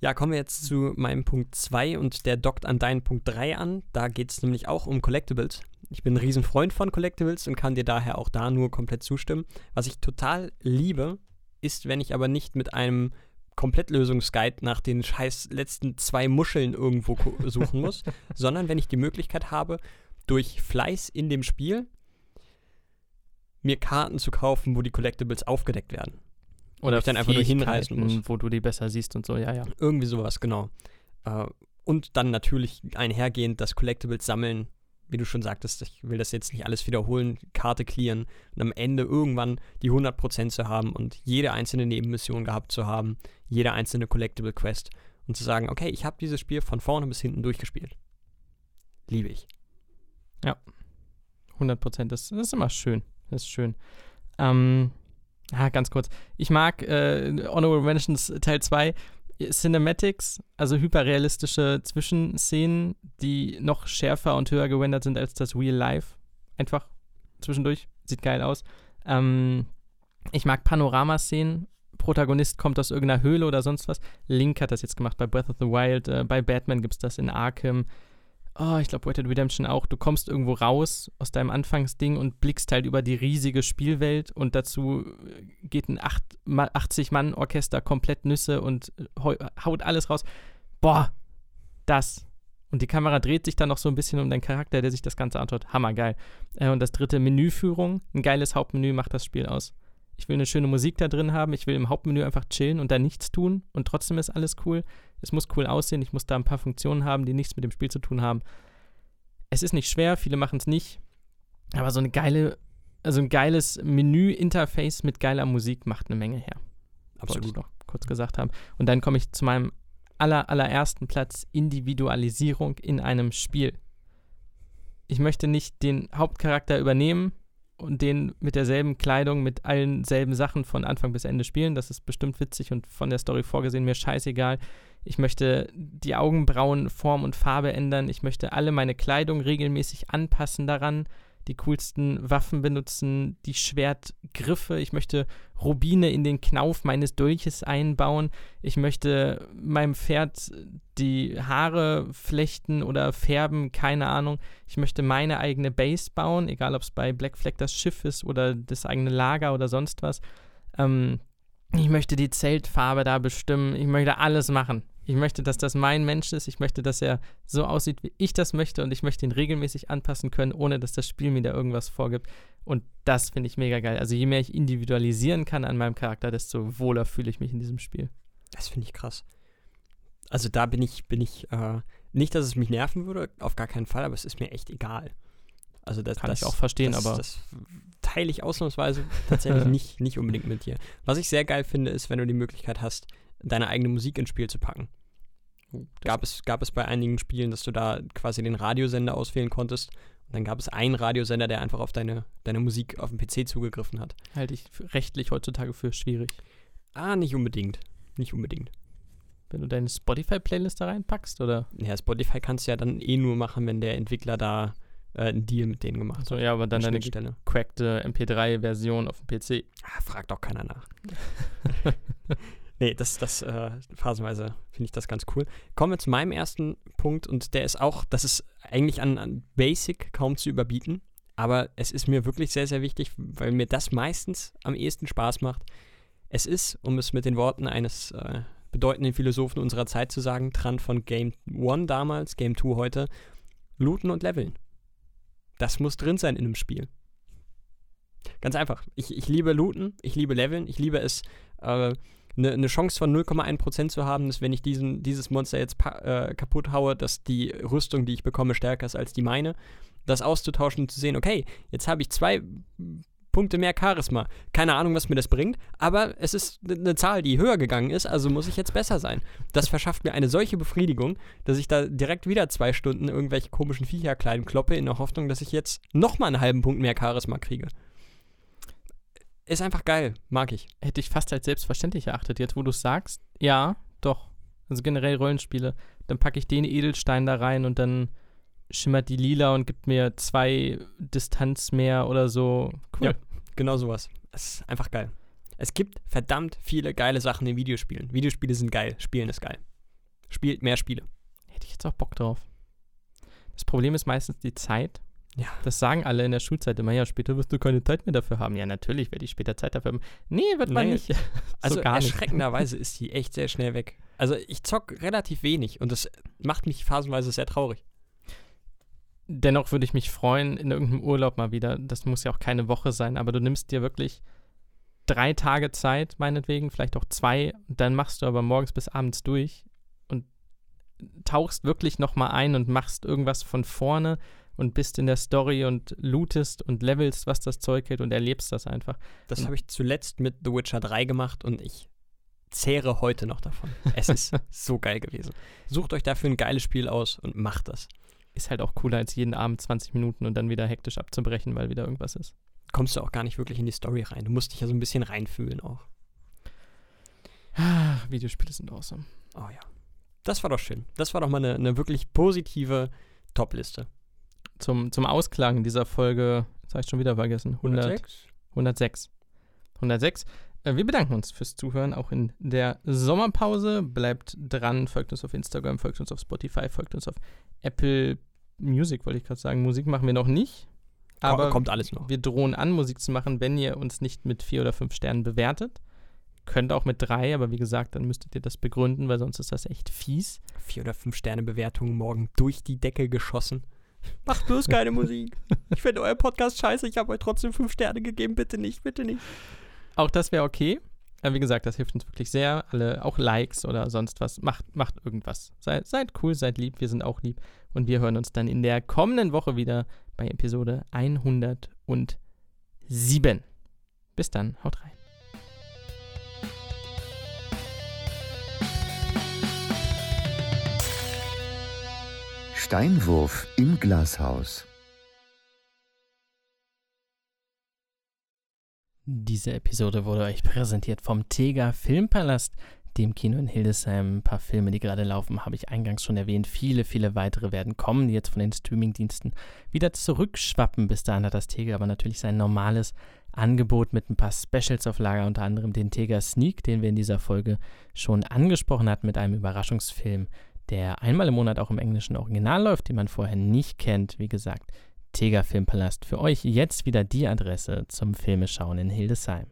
Ja, kommen wir jetzt zu meinem Punkt 2 und der dockt an deinen Punkt 3 an. Da geht es nämlich auch um Collectibles. Ich bin ein Riesenfreund von Collectibles und kann dir daher auch da nur komplett zustimmen. Was ich total liebe, ist, wenn ich aber nicht mit einem Komplettlösungsguide nach den scheiß letzten zwei Muscheln irgendwo suchen muss, sondern wenn ich die Möglichkeit habe, durch Fleiß in dem Spiel mir Karten zu kaufen, wo die Collectibles aufgedeckt werden. Oder ich dann einfach nur hinreißen muss. Wo du die besser siehst und so, ja, ja. Irgendwie sowas, genau. Äh, und dann natürlich einhergehend das Collectibles sammeln wie du schon sagtest, ich will das jetzt nicht alles wiederholen, Karte clearen und am Ende irgendwann die 100% zu haben und jede einzelne Nebenmission gehabt zu haben, jede einzelne Collectible Quest und zu sagen, okay, ich habe dieses Spiel von vorne bis hinten durchgespielt. Liebe ich. Ja, 100%, das, das ist immer schön, das ist schön. Ähm, ah, ganz kurz, ich mag äh, Honorable Mentions Teil 2, Cinematics, also hyperrealistische Zwischenszenen, die noch schärfer und höher gerendert sind als das Real Life. Einfach zwischendurch. Sieht geil aus. Ähm, ich mag Panoramaszenen. Protagonist kommt aus irgendeiner Höhle oder sonst was. Link hat das jetzt gemacht bei Breath of the Wild. Äh, bei Batman gibt es das in Arkham. Oh, ich glaube, Red Dead Redemption auch. Du kommst irgendwo raus aus deinem Anfangsding und blickst halt über die riesige Spielwelt und dazu geht ein 80-Mann-Orchester komplett Nüsse und haut alles raus. Boah, das. Und die Kamera dreht sich dann noch so ein bisschen um deinen Charakter, der sich das Ganze antwortet. Hammergeil. Äh, und das dritte, Menüführung. Ein geiles Hauptmenü macht das Spiel aus. Ich will eine schöne Musik da drin haben. Ich will im Hauptmenü einfach chillen und da nichts tun. Und trotzdem ist alles cool. Es muss cool aussehen. Ich muss da ein paar Funktionen haben, die nichts mit dem Spiel zu tun haben. Es ist nicht schwer. Viele machen es nicht. Aber so eine geile, also ein geiles Menü-Interface mit geiler Musik macht eine Menge her. Absolut. Wollte ich noch kurz gesagt haben. Und dann komme ich zu meinem aller, allerersten Platz Individualisierung in einem Spiel. Ich möchte nicht den Hauptcharakter übernehmen und den mit derselben Kleidung, mit allen selben Sachen von Anfang bis Ende spielen. Das ist bestimmt witzig und von der Story vorgesehen mir scheißegal. Ich möchte die Augenbrauen, Form und Farbe ändern. Ich möchte alle meine Kleidung regelmäßig anpassen daran die coolsten Waffen benutzen, die Schwertgriffe. Ich möchte Rubine in den Knauf meines Dolches einbauen. Ich möchte meinem Pferd die Haare flechten oder färben, keine Ahnung. Ich möchte meine eigene Base bauen, egal ob es bei Black Flag das Schiff ist oder das eigene Lager oder sonst was. Ähm, ich möchte die Zeltfarbe da bestimmen. Ich möchte alles machen. Ich möchte, dass das mein Mensch ist. Ich möchte, dass er so aussieht, wie ich das möchte. Und ich möchte ihn regelmäßig anpassen können, ohne dass das Spiel mir da irgendwas vorgibt. Und das finde ich mega geil. Also je mehr ich individualisieren kann an meinem Charakter, desto wohler fühle ich mich in diesem Spiel. Das finde ich krass. Also da bin ich, bin ich, äh, nicht, dass es mich nerven würde, auf gar keinen Fall, aber es ist mir echt egal. Also das kann das, ich auch verstehen, das, aber das teile ich ausnahmsweise tatsächlich nicht, nicht unbedingt mit dir. Was ich sehr geil finde, ist, wenn du die Möglichkeit hast, deine eigene Musik ins Spiel zu packen. Gab, es, gab es bei einigen Spielen, dass du da quasi den Radiosender auswählen konntest. Und dann gab es einen Radiosender, der einfach auf deine, deine Musik auf dem PC zugegriffen hat. Halte ich rechtlich heutzutage für schwierig. Ah, nicht unbedingt. Nicht unbedingt. Wenn du deine Spotify-Playlist da reinpackst, oder? Ja, Spotify kannst du ja dann eh nur machen, wenn der Entwickler da äh, einen Deal mit denen gemacht so, hat. ja, aber dann deine crackte MP3-Version auf dem PC. Ah, fragt doch keiner nach. Nee, das, das äh, phasenweise finde ich das ganz cool. Kommen wir zu meinem ersten Punkt und der ist auch, das ist eigentlich an, an Basic kaum zu überbieten, aber es ist mir wirklich sehr, sehr wichtig, weil mir das meistens am ehesten Spaß macht. Es ist, um es mit den Worten eines äh, bedeutenden Philosophen unserer Zeit zu sagen, dran von Game 1 damals, Game 2 heute, looten und leveln. Das muss drin sein in einem Spiel. Ganz einfach. Ich, ich liebe looten, ich liebe leveln, ich liebe es, äh, eine, eine Chance von 0,1% zu haben, dass wenn ich diesen, dieses Monster jetzt äh, kaputt haue, dass die Rüstung, die ich bekomme, stärker ist als die meine. Das auszutauschen und zu sehen, okay, jetzt habe ich zwei Punkte mehr Charisma. Keine Ahnung, was mir das bringt, aber es ist eine Zahl, die höher gegangen ist, also muss ich jetzt besser sein. Das verschafft mir eine solche Befriedigung, dass ich da direkt wieder zwei Stunden irgendwelche komischen Viecher klein kloppe, in der Hoffnung, dass ich jetzt nochmal einen halben Punkt mehr Charisma kriege. Ist einfach geil, mag ich. Hätte ich fast als selbstverständlich erachtet, jetzt wo du es sagst. Ja, doch. Also generell Rollenspiele. Dann packe ich den Edelstein da rein und dann schimmert die lila und gibt mir zwei Distanz mehr oder so. Cool. Ja, genau sowas. Es ist einfach geil. Es gibt verdammt viele geile Sachen in Videospielen. Videospiele sind geil, Spielen ist geil. Spielt mehr Spiele. Hätte ich jetzt auch Bock drauf. Das Problem ist meistens die Zeit. Ja. Das sagen alle in der Schulzeit immer, ja, später wirst du keine Zeit mehr dafür haben. Ja, natürlich werde ich später Zeit dafür haben. Nee, wird man nicht. so also erschreckenderweise ist die echt sehr schnell weg. Also ich zock relativ wenig und das macht mich phasenweise sehr traurig. Dennoch würde ich mich freuen, in irgendeinem Urlaub mal wieder, das muss ja auch keine Woche sein, aber du nimmst dir wirklich drei Tage Zeit, meinetwegen, vielleicht auch zwei, und dann machst du aber morgens bis abends durch und tauchst wirklich nochmal ein und machst irgendwas von vorne und bist in der Story und lootest und levelst, was das Zeug hält und erlebst das einfach. Das habe ich zuletzt mit The Witcher 3 gemacht und ich zehre heute noch davon. Es ist so geil gewesen. Sucht euch dafür ein geiles Spiel aus und macht das. Ist halt auch cooler, als jeden Abend 20 Minuten und dann wieder hektisch abzubrechen, weil wieder irgendwas ist. Kommst du auch gar nicht wirklich in die Story rein. Du musst dich ja so ein bisschen reinfühlen auch. Ah, Videospiele sind awesome. Oh ja. Das war doch schön. Das war doch mal eine, eine wirklich positive Top-Liste. Zum, zum Ausklang dieser Folge, das habe ich schon wieder vergessen, 100, 106? 106. 106. Äh, Wir bedanken uns fürs Zuhören, auch in der Sommerpause. Bleibt dran, folgt uns auf Instagram, folgt uns auf Spotify, folgt uns auf Apple Music, wollte ich gerade sagen. Musik machen wir noch nicht. Aber kommt alles noch. wir drohen an, Musik zu machen, wenn ihr uns nicht mit vier oder fünf Sternen bewertet. Könnt auch mit drei, aber wie gesagt, dann müsstet ihr das begründen, weil sonst ist das echt fies. Vier oder fünf Sterne Bewertungen morgen durch die Decke geschossen. Macht bloß keine Musik. Ich finde euer Podcast scheiße. Ich habe euch trotzdem fünf Sterne gegeben. Bitte nicht, bitte nicht. Auch das wäre okay. Aber wie gesagt, das hilft uns wirklich sehr. Alle, auch Likes oder sonst was. Macht, macht irgendwas. Seid, seid cool, seid lieb. Wir sind auch lieb. Und wir hören uns dann in der kommenden Woche wieder bei Episode 107. Bis dann, haut rein. Steinwurf im Glashaus. Diese Episode wurde euch präsentiert vom Tega Filmpalast, dem Kino in Hildesheim. Ein paar Filme, die gerade laufen, habe ich eingangs schon erwähnt. Viele, viele weitere werden kommen, die jetzt von den Streamingdiensten wieder zurückschwappen. Bis dahin hat das Tega aber natürlich sein normales Angebot mit ein paar Specials auf Lager, unter anderem den Tega Sneak, den wir in dieser Folge schon angesprochen hatten, mit einem Überraschungsfilm, der einmal im Monat auch im englischen Original läuft, den man vorher nicht kennt. Wie gesagt, Tega Filmpalast für euch jetzt wieder die Adresse zum Filmeschauen in Hildesheim.